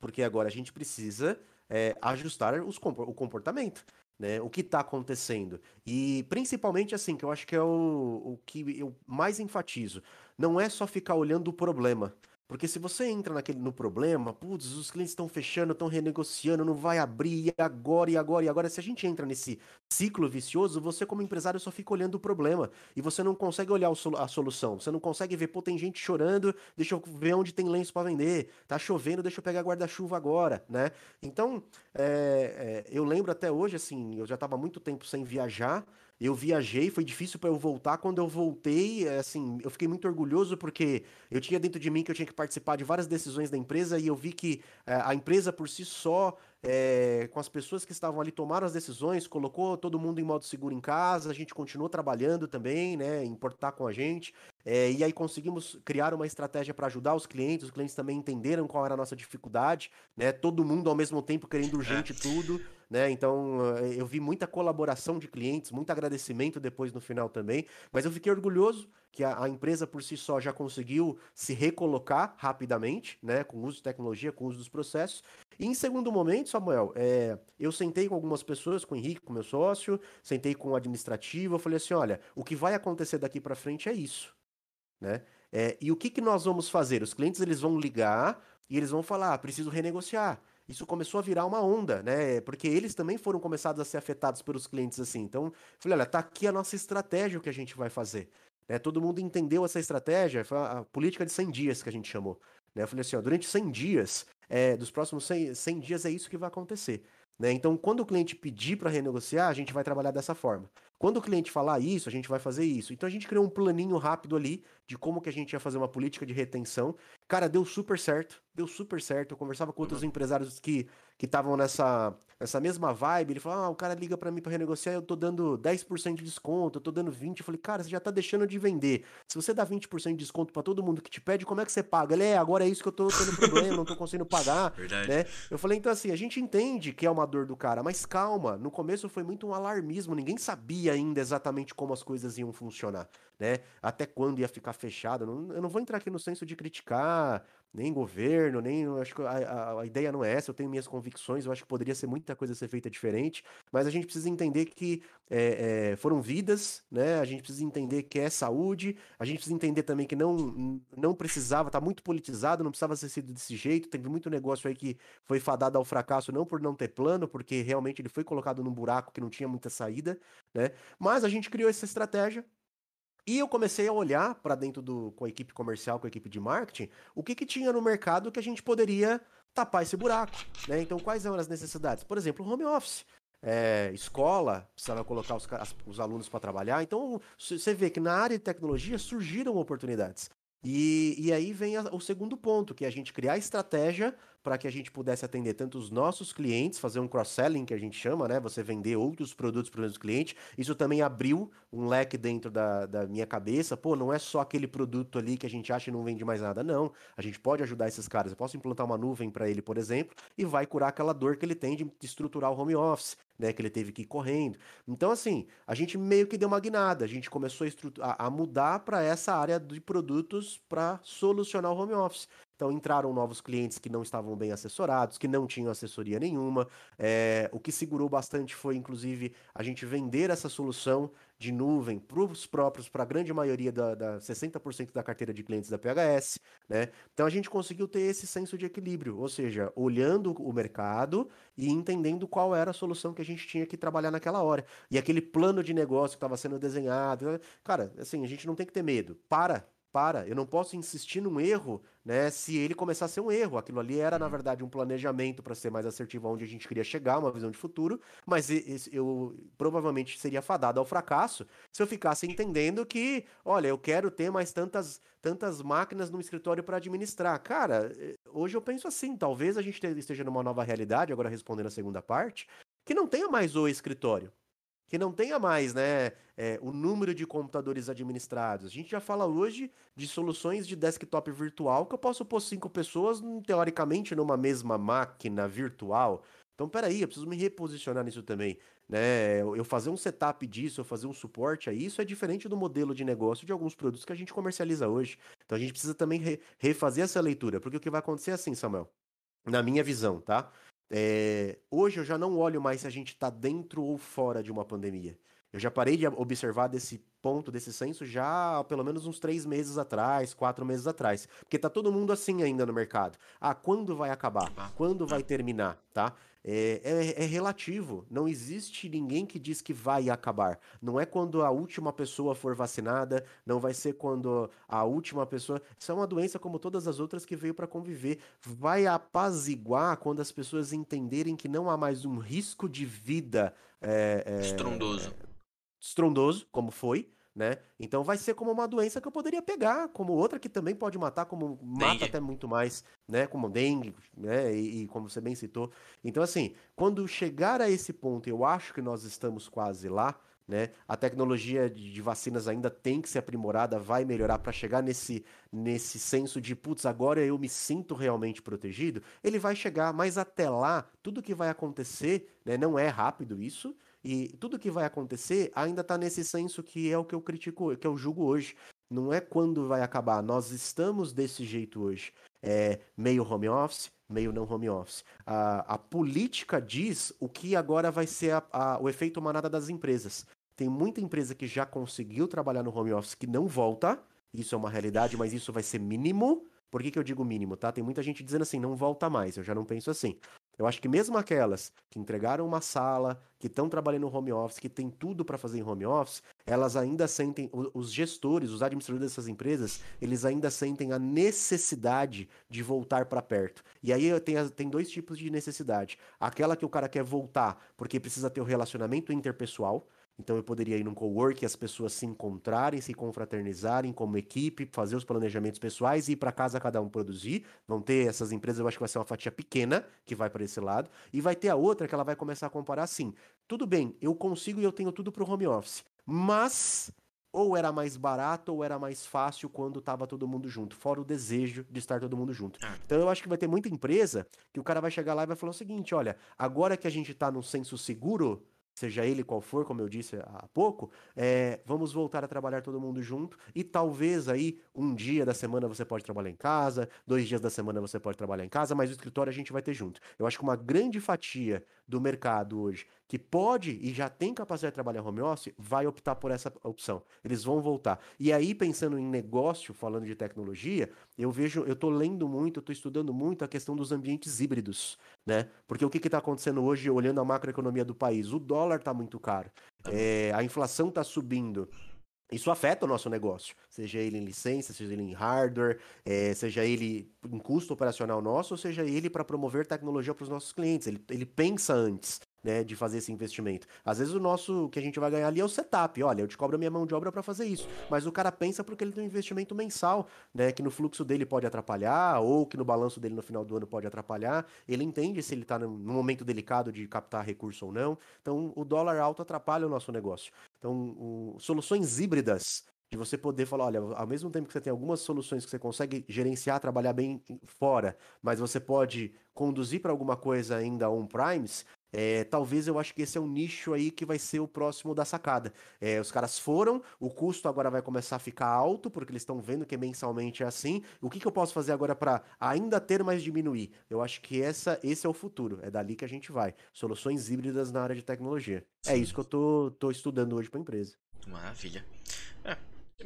porque agora a gente precisa é, ajustar os, o comportamento. Né, o que está acontecendo. E principalmente assim, que eu acho que é o, o que eu mais enfatizo. Não é só ficar olhando o problema, Porque se você entra naquele, no problema, putz, os clientes estão fechando, estão renegociando, não vai abrir, e agora, e agora, e agora. Se a gente entra nesse ciclo vicioso, você como empresário só fica olhando o problema e você não consegue olhar a solução. Você não consegue ver, pô, tem gente chorando, deixa eu ver onde tem lenço para vender. Tá chovendo, deixa eu pegar guarda-chuva agora, né? Então, é, é, eu lembro até hoje, assim, eu já estava muito tempo sem viajar, eu viajei, foi difícil para eu voltar. Quando eu voltei, é, assim, eu fiquei muito orgulhoso porque eu tinha dentro de mim que eu tinha que participar de várias decisões da empresa e eu vi que é, a empresa por si só é, com as pessoas que estavam ali, tomaram as decisões, colocou todo mundo em modo seguro em casa, a gente continuou trabalhando também, né, importar com a gente, é, e aí conseguimos criar uma estratégia para ajudar os clientes, os clientes também entenderam qual era a nossa dificuldade, né, todo mundo ao mesmo tempo querendo urgente é. tudo, né, então eh, eu vi muita colaboração de clientes, muito agradecimento depois no final também, mas eu fiquei orgulhoso que a, a, empresa por si só já conseguiu se recolocar rapidamente, né, com o uso de tecnologia, com o uso dos processos. E em segundo momento, Samuel, é, eu sentei com algumas pessoas, com o Henrique, com meu sócio, sentei com o administrativo, eu falei assim, olha, o que vai acontecer daqui para frente é isso, né? É, e o que, que nós vamos fazer? Os clientes eles vão ligar e eles vão falar, ah, preciso renegociar isso começou a virar uma onda, né? Porque eles também foram começados a ser afetados pelos clientes assim. Então, falei, olha, tá aqui a nossa estratégia o que a gente vai fazer. Né? Todo mundo entendeu essa estratégia, foi a política de 100 dias que a gente chamou. Né? Eu falei assim, ó, durante 100 dias, é, dos próximos 100, 100 dias é isso que vai acontecer. Né? Então, quando o cliente pedir para renegociar, a gente vai trabalhar dessa forma. Quando o cliente falar isso, a gente vai fazer isso. Então, a gente criou um planinho rápido ali de como que a gente ia fazer uma política de retenção. Cara, deu super certo, deu super certo. Eu conversava com outros uhum. empresários que que estavam nessa, nessa mesma vibe. Ele falou: Ah, o cara liga para mim para renegociar, eu tô dando 10% de desconto, eu tô dando 20%. Eu falei, cara, você já tá deixando de vender. Se você dá 20% de desconto para todo mundo que te pede, como é que você paga? Ele é, agora é isso que eu tô tendo [LAUGHS] problema, não tô conseguindo pagar. Verdade. Né? Eu falei, então assim, a gente entende que é uma dor do cara, mas calma, no começo foi muito um alarmismo, ninguém sabia ainda exatamente como as coisas iam funcionar, né? Até quando ia ficar fechado. eu não vou entrar aqui no senso de criticar nem governo, nem. Acho que a, a, ideia não é essa, eu tenho minhas convicções, eu acho que poderia ser muita coisa ser feita diferente, mas a gente precisa entender que é, é, foram vidas, né? A gente precisa entender que é saúde, a gente precisa entender também que não, não precisava, tá muito politizado, não precisava ser sido desse jeito. Teve muito negócio aí que foi fadado ao fracasso, não por não ter plano, porque realmente ele foi colocado num buraco que não tinha muita saída, né? Mas a gente criou essa estratégia e eu comecei a olhar para dentro do com a equipe comercial, com a equipe de marketing, o que, que tinha no mercado que a gente poderia tapar esse buraco, né? Então, quais eram as necessidades? Por exemplo, home office. É, escola, precisava colocar os, os alunos para trabalhar. Então, você vê que na área de tecnologia surgiram oportunidades. E, e aí vem a, o segundo ponto, que é a gente criar estratégia para que a gente pudesse atender tanto os nossos clientes, fazer um cross-selling que a gente chama, né? Você vender outros produtos para os clientes. Isso também abriu um leque dentro da, da minha cabeça. Pô, não é só aquele produto ali que a gente acha e não vende mais nada. Não. A gente pode ajudar esses caras. Eu posso implantar uma nuvem para ele, por exemplo, e vai curar aquela dor que ele tem de estruturar o home office, né? Que ele teve que ir correndo. Então, assim, a gente meio que deu uma guinada. A gente começou a, a, mudar para essa área de produtos para solucionar o home office. Então entraram novos clientes que não estavam bem assessorados, que não tinham assessoria nenhuma. É, o que segurou bastante foi, inclusive, a gente vender essa solução de nuvem para os próprios, para a grande maioria da, da 60% da carteira de clientes da PHS, né? Então a gente conseguiu ter esse senso de equilíbrio, ou seja, olhando o mercado e entendendo qual era a solução que a gente tinha que trabalhar naquela hora. E aquele plano de negócio que estava sendo desenhado, cara, assim, a gente não tem que ter medo. Para, para. Eu não posso insistir num erro, né? Se ele começar a ser um erro. Aquilo ali era, na uhum. verdade, um planejamento para ser mais assertivo onde a gente queria chegar, uma visão de futuro, mas eu provavelmente seria fadado ao fracasso se eu ficasse entendendo que, olha, eu quero ter mais tantas, tantas máquinas no escritório para administrar. Cara, eh, hoje eu penso assim, talvez a gente esteja numa nova realidade, agora respondendo a segunda parte, que não tenha mais o escritório que não tenha mais né, é, o número de computadores administrados. A gente já fala hoje de soluções de desktop virtual que eu posso pôr cinco pessoas, teoricamente, numa mesma máquina virtual. Então, peraí, eu preciso me reposicionar nisso também. Né? Eu fazer um setup disso, eu fazer um suporte a isso é diferente do modelo de negócio de alguns produtos que a gente comercializa hoje. Então, a gente precisa também re refazer essa leitura, porque o que vai acontecer é assim, Samuel, na minha visão, tá? É, hoje eu já não olho mais se a gente está dentro ou fora de uma pandemia. Eu já parei de observar desse ponto desse censo já há pelo menos uns três meses atrás, quatro meses atrás. Porque tá todo mundo assim ainda no mercado. Ah, quando vai acabar? Quando vai terminar, tá? É, é, é, relativo. Não existe ninguém que diz que vai acabar. Não é quando a última pessoa for vacinada, não vai ser quando a última pessoa. Isso é uma doença como todas as outras que veio para conviver. Vai apaziguar quando as pessoas entenderem que não há mais um risco de vida é, é, estrondoso. estrondoso, como foi, né? Então vai ser como uma doença que eu poderia pegar, como outra que também pode matar, como mata dengue. até muito mais, né? Como dengue, né? E, e, como você bem citou. Então, assim, quando chegar a esse ponto, eu acho que nós estamos quase lá, né? A tecnologia de vacinas ainda tem que ser aprimorada, vai melhorar para chegar nesse, nesse senso de, putz, agora eu me sinto realmente protegido. Ele vai chegar, mas até lá, tudo que vai acontecer, né? Não é rápido isso, e tudo que vai acontecer ainda está nesse senso que é o que eu critico, que eu julgo hoje. Não é quando vai acabar. Nós estamos desse jeito hoje. É meio home office, meio não home office. A, a política diz o que agora vai ser a, a, o efeito manada das empresas. Tem muita empresa que já conseguiu trabalhar no home office que não volta. Isso é uma realidade, mas isso vai ser mínimo. Por que, que eu digo mínimo, tá? Tem muita gente dizendo assim, não volta mais. Eu já não penso assim. Eu acho que mesmo aquelas que entregaram uma sala, que estão trabalhando no home office, que tem tudo para fazer em home office, elas ainda sentem, os gestores, os administradores dessas empresas, eles ainda sentem a necessidade de voltar para perto. E aí tem, tem dois tipos de necessidade. Aquela que o cara quer voltar porque precisa ter o um relacionamento interpessoal, então eu poderia ir num cowork e as pessoas se encontrarem, se confraternizarem como equipe, fazer os planejamentos pessoais e ir para casa cada um produzir. Vão ter essas empresas, eu acho que vai ser uma fatia pequena que vai para esse lado. E vai ter a outra que ela vai começar a comparar assim: tudo bem, eu consigo e eu tenho tudo para o home office, mas ou era mais barato ou era mais fácil quando estava todo mundo junto, fora o desejo de estar todo mundo junto. É. Então eu acho que vai ter muita empresa que o cara vai chegar lá e vai falar o seguinte: olha, agora que a gente está num senso seguro seja ele qual for, como eu disse há pouco, é, vamos voltar a trabalhar todo mundo junto e talvez aí um dia da semana você pode trabalhar em casa, dois dias da semana você pode trabalhar em casa, mas o escritório a gente vai ter junto. Eu acho que uma grande fatia do mercado hoje que pode e já tem capacidade de trabalhar home office vai optar por essa opção. Eles vão voltar. E aí pensando em negócio, falando de tecnologia, eu vejo, eu tô lendo muito, eu tô estudando muito a questão dos ambientes híbridos, né? Porque o que está acontecendo hoje, olhando a macroeconomia do país? O dólar está muito caro, é, a inflação está subindo. Isso afeta o nosso negócio, seja ele em licença, seja ele em hardware, é, seja ele em custo operacional nosso, ou seja ele para promover tecnologia para os nossos clientes. Ele, ele pensa antes né, de fazer esse investimento. Às vezes o nosso, que a gente vai ganhar ali é o setup. Olha, eu te cobro a minha mão de obra para fazer isso. Mas o cara pensa porque ele tem um investimento mensal, né, que no fluxo dele pode atrapalhar, ou que no balanço dele no final do ano pode atrapalhar. Ele entende se ele está num momento delicado de captar recurso ou não. Então, o dólar alto atrapalha o nosso negócio. Então, o, soluções híbridas de você poder falar, olha, ao mesmo tempo que você tem algumas soluções que você consegue gerenciar, trabalhar bem fora, mas você pode conduzir para alguma coisa ainda on-primes, é, talvez eu acho que esse é um nicho aí que vai ser o próximo da sacada. É, os caras foram, o custo agora vai começar a ficar alto, porque eles estão vendo que mensalmente é assim. O que, que eu posso fazer agora para ainda ter mais diminuir? Eu acho que essa, esse é o futuro, é dali que a gente vai. Soluções híbridas na área de tecnologia. É Sim. É isso que eu tô, tô estudando hoje para empresa. Maravilha. É.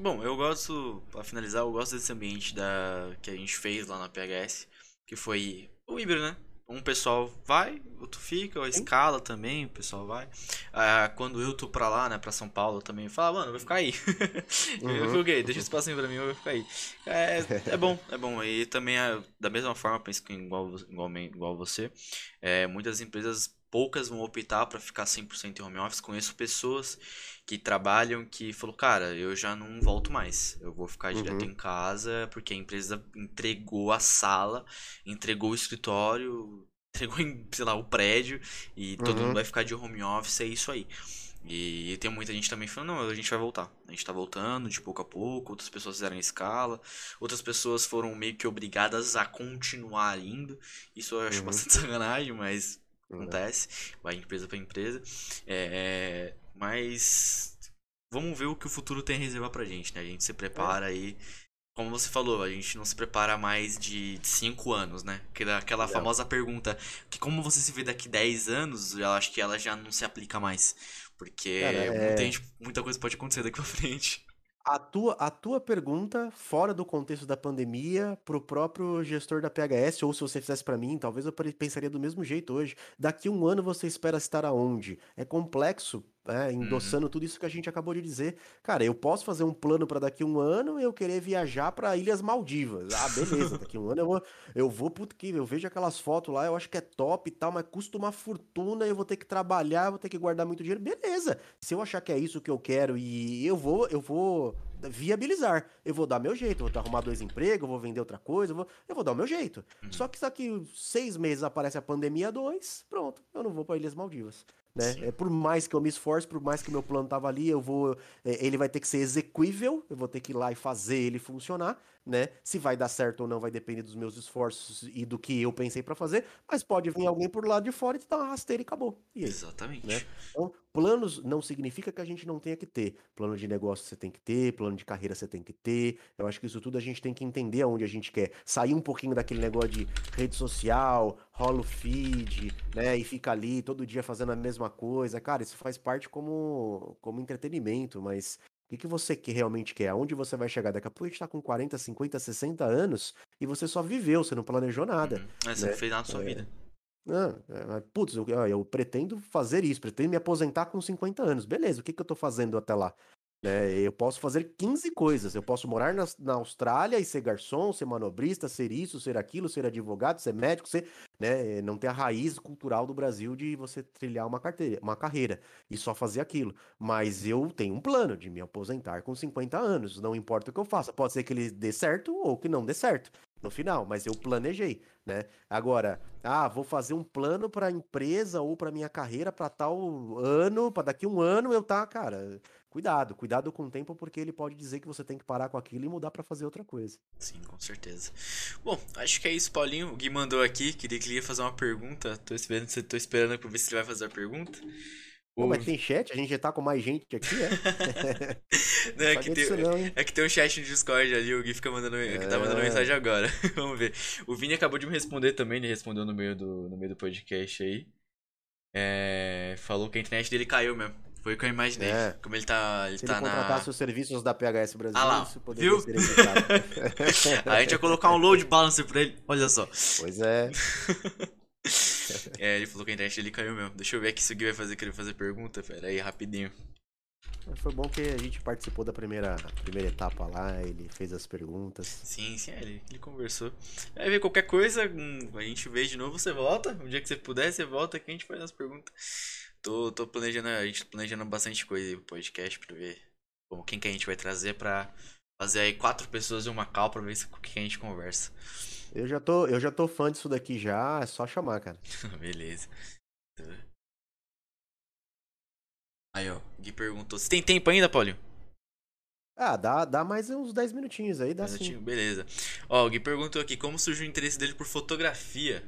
Bom, eu gosto, para finalizar, eu gosto desse ambiente da, que a gente fez lá na PHS, que foi o híbrido, né? Um pessoal vai, outro fica, a escala também, o pessoal vai. Ah, quando eu tô pra lá, né, pra São Paulo também, fala, mano, eu vou ficar aí. [LAUGHS] Uhum. eu fiquei, deixa esse espacinho pra mim, eu vou ficar aí. É, é bom, é bom. E também, é, da mesma forma, penso que igual, igual, igual você, é, muitas empresas poucas vão optar para ficar 100% em home office. Conheço pessoas que trabalham que falou, cara, eu já não volto mais. Eu vou ficar direto uhum. em casa porque a empresa entregou a sala, entregou o escritório, entregou, sei lá, o prédio e uhum. todo mundo vai ficar de home office, é isso aí. E tem muita gente também falando, não, a gente vai voltar. A gente tá voltando de pouco a pouco, outras pessoas fizeram escala, outras pessoas foram meio que obrigadas a continuar indo. Isso eu acho uhum. bastante [LAUGHS] sacanagem, mas acontece, vai empresa para empresa. É, mas vamos ver o que o futuro tem a reservar pra gente, né? A gente se prepara é. aí. Como você falou, a gente não se prepara mais de 5 anos, né? Aquela famosa pergunta, que como você se vê daqui 10 anos, eu acho que ela já não se aplica mais. Porque Cara, muita, é- gente- muita coisa pode acontecer daqui pra frente. A tua, a tua pergunta, fora do contexto da pandemia, pro próprio gestor da PHS, ou se você fizesse pra mim, talvez eu pensaria do mesmo jeito hoje. Daqui um ano você espera estar aonde? É complexo, né? Endossando tudo isso que a gente acabou de dizer. Cara, eu posso fazer um plano pra daqui um ano eu querer viajar pra Ilhas Maldivas. Ah, beleza, [LAUGHS] daqui um ano eu vou, eu vou, puto que eu vejo aquelas fotos lá, eu acho que é top e tal, mas custa uma fortuna, eu vou ter que trabalhar, vou ter que guardar muito dinheiro. Beleza. Se eu achar que é isso que eu quero e eu vou, eu vou viabilizar. Eu vou dar meu jeito, vou arrumar dois empregos, vou vender outra coisa, eu vou, eu vou dar o meu jeito. Só que daqui seis meses aparece a pandemia 2, pronto, eu não vou para Ilhas Maldivas. Né? É, por mais que eu me esforce, por mais que meu plano tava ali, eu vou, é, ele vai ter que ser execuível, eu vou ter que ir lá e fazer ele funcionar, né? Se vai dar certo ou não vai depender dos meus esforços e do que eu pensei para fazer, mas pode vir alguém por lado de fora e te dar uma rasteira e acabou. E aí? Exatamente. né? Então, planos não significa que a gente não tenha que ter. Plano de negócio você tem que ter, plano de carreira você tem que ter. Eu acho que isso tudo a gente tem que entender aonde a gente quer. Sair um pouquinho daquele negócio de rede social, rola o feed, né? E fica ali todo dia fazendo a mesma coisa. Cara, isso faz parte como, como entretenimento, mas. O que, que você que realmente quer? Aonde você vai chegar? Daqui a pouco a gente tá com 40, 50, 60 anos e você só viveu, você não planejou nada. Uhum. É, você né? não fez nada na sua É. vida. Ah, putz, eu, eu pretendo fazer isso, pretendo me aposentar com 50 anos. Beleza, o que, que eu tô fazendo até lá? Né, eu posso fazer 15 coisas. Eu posso morar na, na Austrália e ser garçom, ser manobrista, ser isso, ser aquilo, ser advogado, ser médico, ser, né, não ter a raiz cultural do Brasil de você trilhar uma, carteira, uma carreira e só fazer aquilo. Mas eu tenho um plano de me aposentar com 50 anos. Não importa o que eu faça. Pode ser que ele dê certo ou que não dê certo no final, mas eu planejei, né? Agora, ah, vou fazer um plano para a empresa ou para minha carreira para tal ano, para daqui um ano eu tá, cara. Cuidado, cuidado com o tempo porque ele pode dizer que você tem que parar com aquilo e mudar para fazer outra coisa. Sim, com certeza. Bom, acho que é isso, Paulinho. O Gui mandou aqui, queria que ele ia fazer uma pergunta. Tô esperando, tô esperando pra ver se ele vai fazer a pergunta. Pô, mas tem chat, a gente já tá com mais gente aqui, é? [LAUGHS] Não, é, que tem, não, é que tem um chat no Discord ali, o Gui fica mandando, que tá mandando É. mensagem agora. [LAUGHS] Vamos ver. O Vini acabou de me responder também, ele respondeu no meio do, no meio do podcast aí. É, falou que a internet dele caiu mesmo. Foi o que eu imaginei. É. Como ele tá, ele Se tá ele na. contratasse os serviços da PHS Brasil, Ah lá, isso poderia viu? ser evitado. [LAUGHS] A gente vai colocar um load balancer pra ele. Olha só. pois é. [LAUGHS] É, ele falou que a internet dele caiu mesmo. Deixa eu ver aqui se o Gui vai fazer, querer fazer pergunta. Pera aí, rapidinho. Foi bom que a gente participou da primeira, primeira etapa lá, ele fez as perguntas. Sim, sim, é, ele, ele conversou. Aí ver qualquer coisa, hum, a gente vê de novo, você volta. Um dia que você puder, você volta aqui a gente faz as perguntas. Tô, tô planejando, a gente tá planejando bastante coisa aí pro podcast pra ver como, quem que a gente vai trazer pra fazer aí quatro pessoas em uma cal pra ver se, com quem a gente conversa. Eu já tô, eu já tô fã disso daqui já, é só chamar, cara. [LAUGHS] Beleza. Aí, ó, o Gui perguntou: Você tem tempo ainda, Paulinho? Ah, dá, dá mais uns 10 minutinhos aí, dá sim. Minutinho? Beleza. Ó, o Gui perguntou aqui: Como surgiu o interesse dele por fotografia?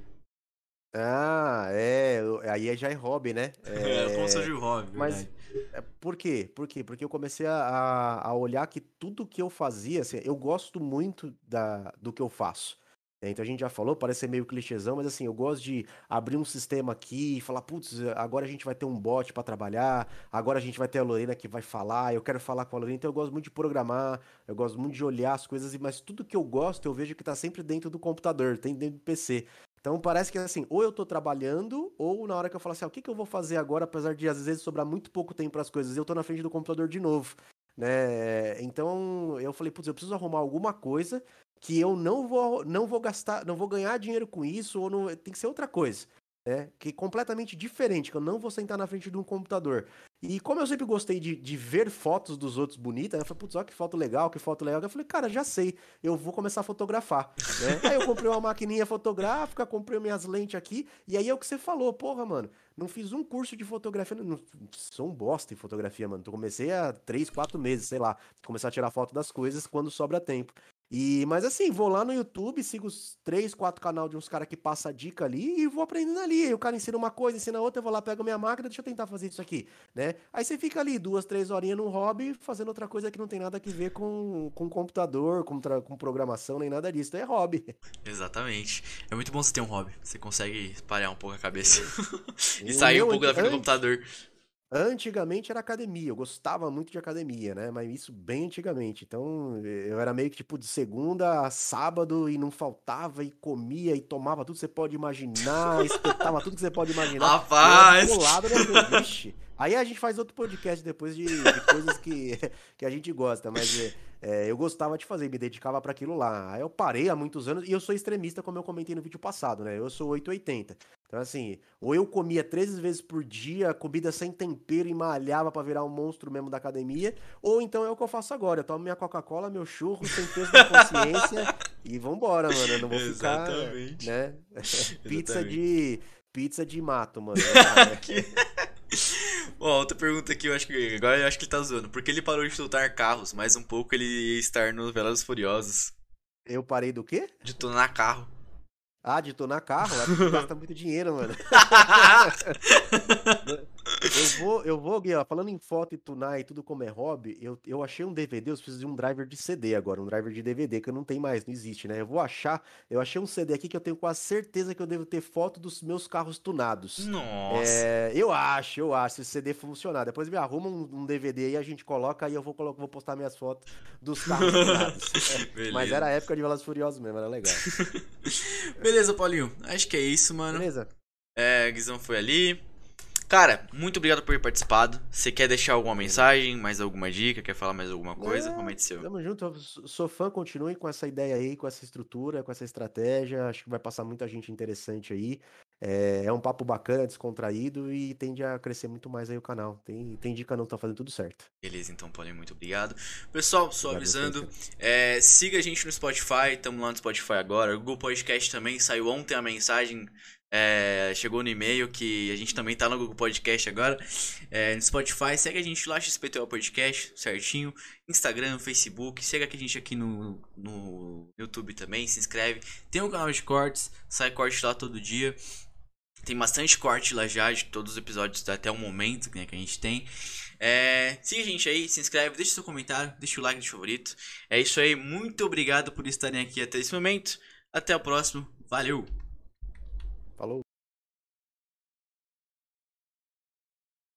Ah, é, aí já é hobby, né? [LAUGHS] É, Como surgiu o hobby? mas- verdade. é, por quê? Por quê? Porque eu comecei a, a- olhar que tudo que eu fazia, assim, eu gosto muito da, do que eu faço. Então a gente já falou, parece ser meio clichêzão, mas assim, eu gosto de abrir um sistema aqui e falar, putz, agora a gente vai ter um bot para trabalhar, agora a gente vai ter a Lorena que vai falar, eu quero falar com a Lorena, então eu gosto muito de programar, eu gosto muito de olhar as coisas, mas tudo que eu gosto eu vejo que tá sempre dentro do computador, tem dentro do PC. Então parece que assim, ou eu tô trabalhando, ou na hora que eu falo assim, ah, o que, que eu vou fazer agora, apesar de às vezes sobrar muito pouco tempo para as coisas, eu tô na frente do computador de novo, né? Então eu falei, putz, eu preciso arrumar alguma coisa que eu não vou, não vou gastar, não vou ganhar dinheiro com isso, ou não, tem que ser outra coisa. Né? Que é completamente diferente, que eu não vou sentar na frente de um computador. E como eu sempre gostei de, de ver fotos dos outros bonitas, eu falei, putz, olha que foto legal, que foto legal. Eu falei, cara, já sei, eu vou começar a fotografar. [LAUGHS] né? Aí eu comprei uma maquininha fotográfica, comprei minhas lentes aqui, e aí é o que você falou, porra, mano, não fiz um curso de fotografia, não, sou um bosta em fotografia, mano. Eu comecei há três, quatro meses, sei lá, começar a tirar foto das coisas quando sobra tempo. E, mas assim, vou lá no YouTube, sigo os três, quatro canal de uns caras que passa dica ali e vou aprendendo ali. Aí o cara ensina uma coisa, ensina outra, eu vou lá, pego minha máquina, deixa eu tentar fazer isso aqui, né? Aí você fica ali duas, três horinhas num hobby, fazendo outra coisa que não tem nada a ver com, com computador, com, com programação, nem nada disso. É hobby. [LAUGHS] Exatamente. É muito bom você ter um hobby. Você consegue espalhar um pouco a cabeça. [LAUGHS] e sair um pouco da frente do computador. Antigamente era academia, eu gostava muito de academia, né? Mas isso bem antigamente. Então eu era meio que tipo de segunda a sábado e não faltava e comia e tomava tudo que você pode imaginar, [LAUGHS] espetava tudo que você pode imaginar. Rapaz! Lado, né? Vixe. [LAUGHS] Aí a gente faz outro podcast depois de, de coisas que, [LAUGHS] que a gente gosta, mas é, eu gostava de fazer, me dedicava para aquilo lá. Aí eu parei há muitos anos e eu sou extremista, como eu comentei no vídeo passado, né? Eu sou 880. Então, assim, ou eu comia 13 vezes por dia, comida sem tempero e malhava para virar um monstro mesmo da academia, ou então é o que eu faço agora. Eu tomo minha Coca-Cola, meu churro, sem peso na consciência [LAUGHS] e vambora, mano. Eu não vou ficar. Exatamente. Né? [LAUGHS] pizza de. Pizza de mato, mano. [LAUGHS] que... Bom, outra pergunta aqui, eu acho que agora eu acho que ele tá zoando. Por que ele parou de tunar carros? Mais um pouco ele ia estar no Velozes Furiosos. Eu parei do quê? De tunar carro. Ah, de tunar carro? gasta muito dinheiro, mano. [LAUGHS] [LAUGHS] eu vou, eu vou, Gui, ó, falando em foto e tunar e tudo como é hobby, eu, eu achei um DVD, eu preciso de um driver de CD agora, um driver de DVD, que eu não tenho mais, não existe, né? Eu vou achar, eu achei um CD aqui que eu tenho quase certeza que eu devo ter foto dos meus carros tunados. Nossa. É, eu acho, eu acho, se esse CD funcionar. Depois me arruma um, um DVD aí, a gente coloca, aí eu vou, vou postar minhas fotos dos carros tunados. [LAUGHS] É, mas era a época de Velozes Furiosos mesmo, era legal. [LAUGHS] Beleza, Paulinho. Acho que é isso, mano. Beleza. É, Guizão foi ali. Cara, muito obrigado por ter participado. Você quer deixar alguma mensagem, mais alguma dica, quer falar mais alguma coisa? É, Comente seu. Tamo junto. Eu sou fã, continue com essa ideia aí, com essa estrutura, com essa estratégia. Acho que vai passar muita gente interessante aí. É, é um papo bacana, descontraído e tende a crescer muito mais aí o canal. Tem, tem dica não, tá fazendo tudo certo. Beleza, então, Paulinho, muito obrigado. Pessoal, só avisando, é, siga a gente no Spotify, estamos lá no Spotify agora. O Google Podcast também saiu ontem a mensagem é, chegou no e-mail que a gente também tá no Google Podcast agora. É, no Spotify, segue a gente lá, XPTO Podcast, certinho. Instagram, Facebook, segue a gente aqui no, no YouTube também, se inscreve. Tem um canal de cortes, sai corte lá todo dia. Tem bastante corte lá já de todos os episódios até o momento né, que a gente tem. É, siga a gente aí, se inscreve, deixa seu comentário, deixa o like de favorito. É isso aí, muito obrigado por estarem aqui até esse momento. Até o próximo, valeu!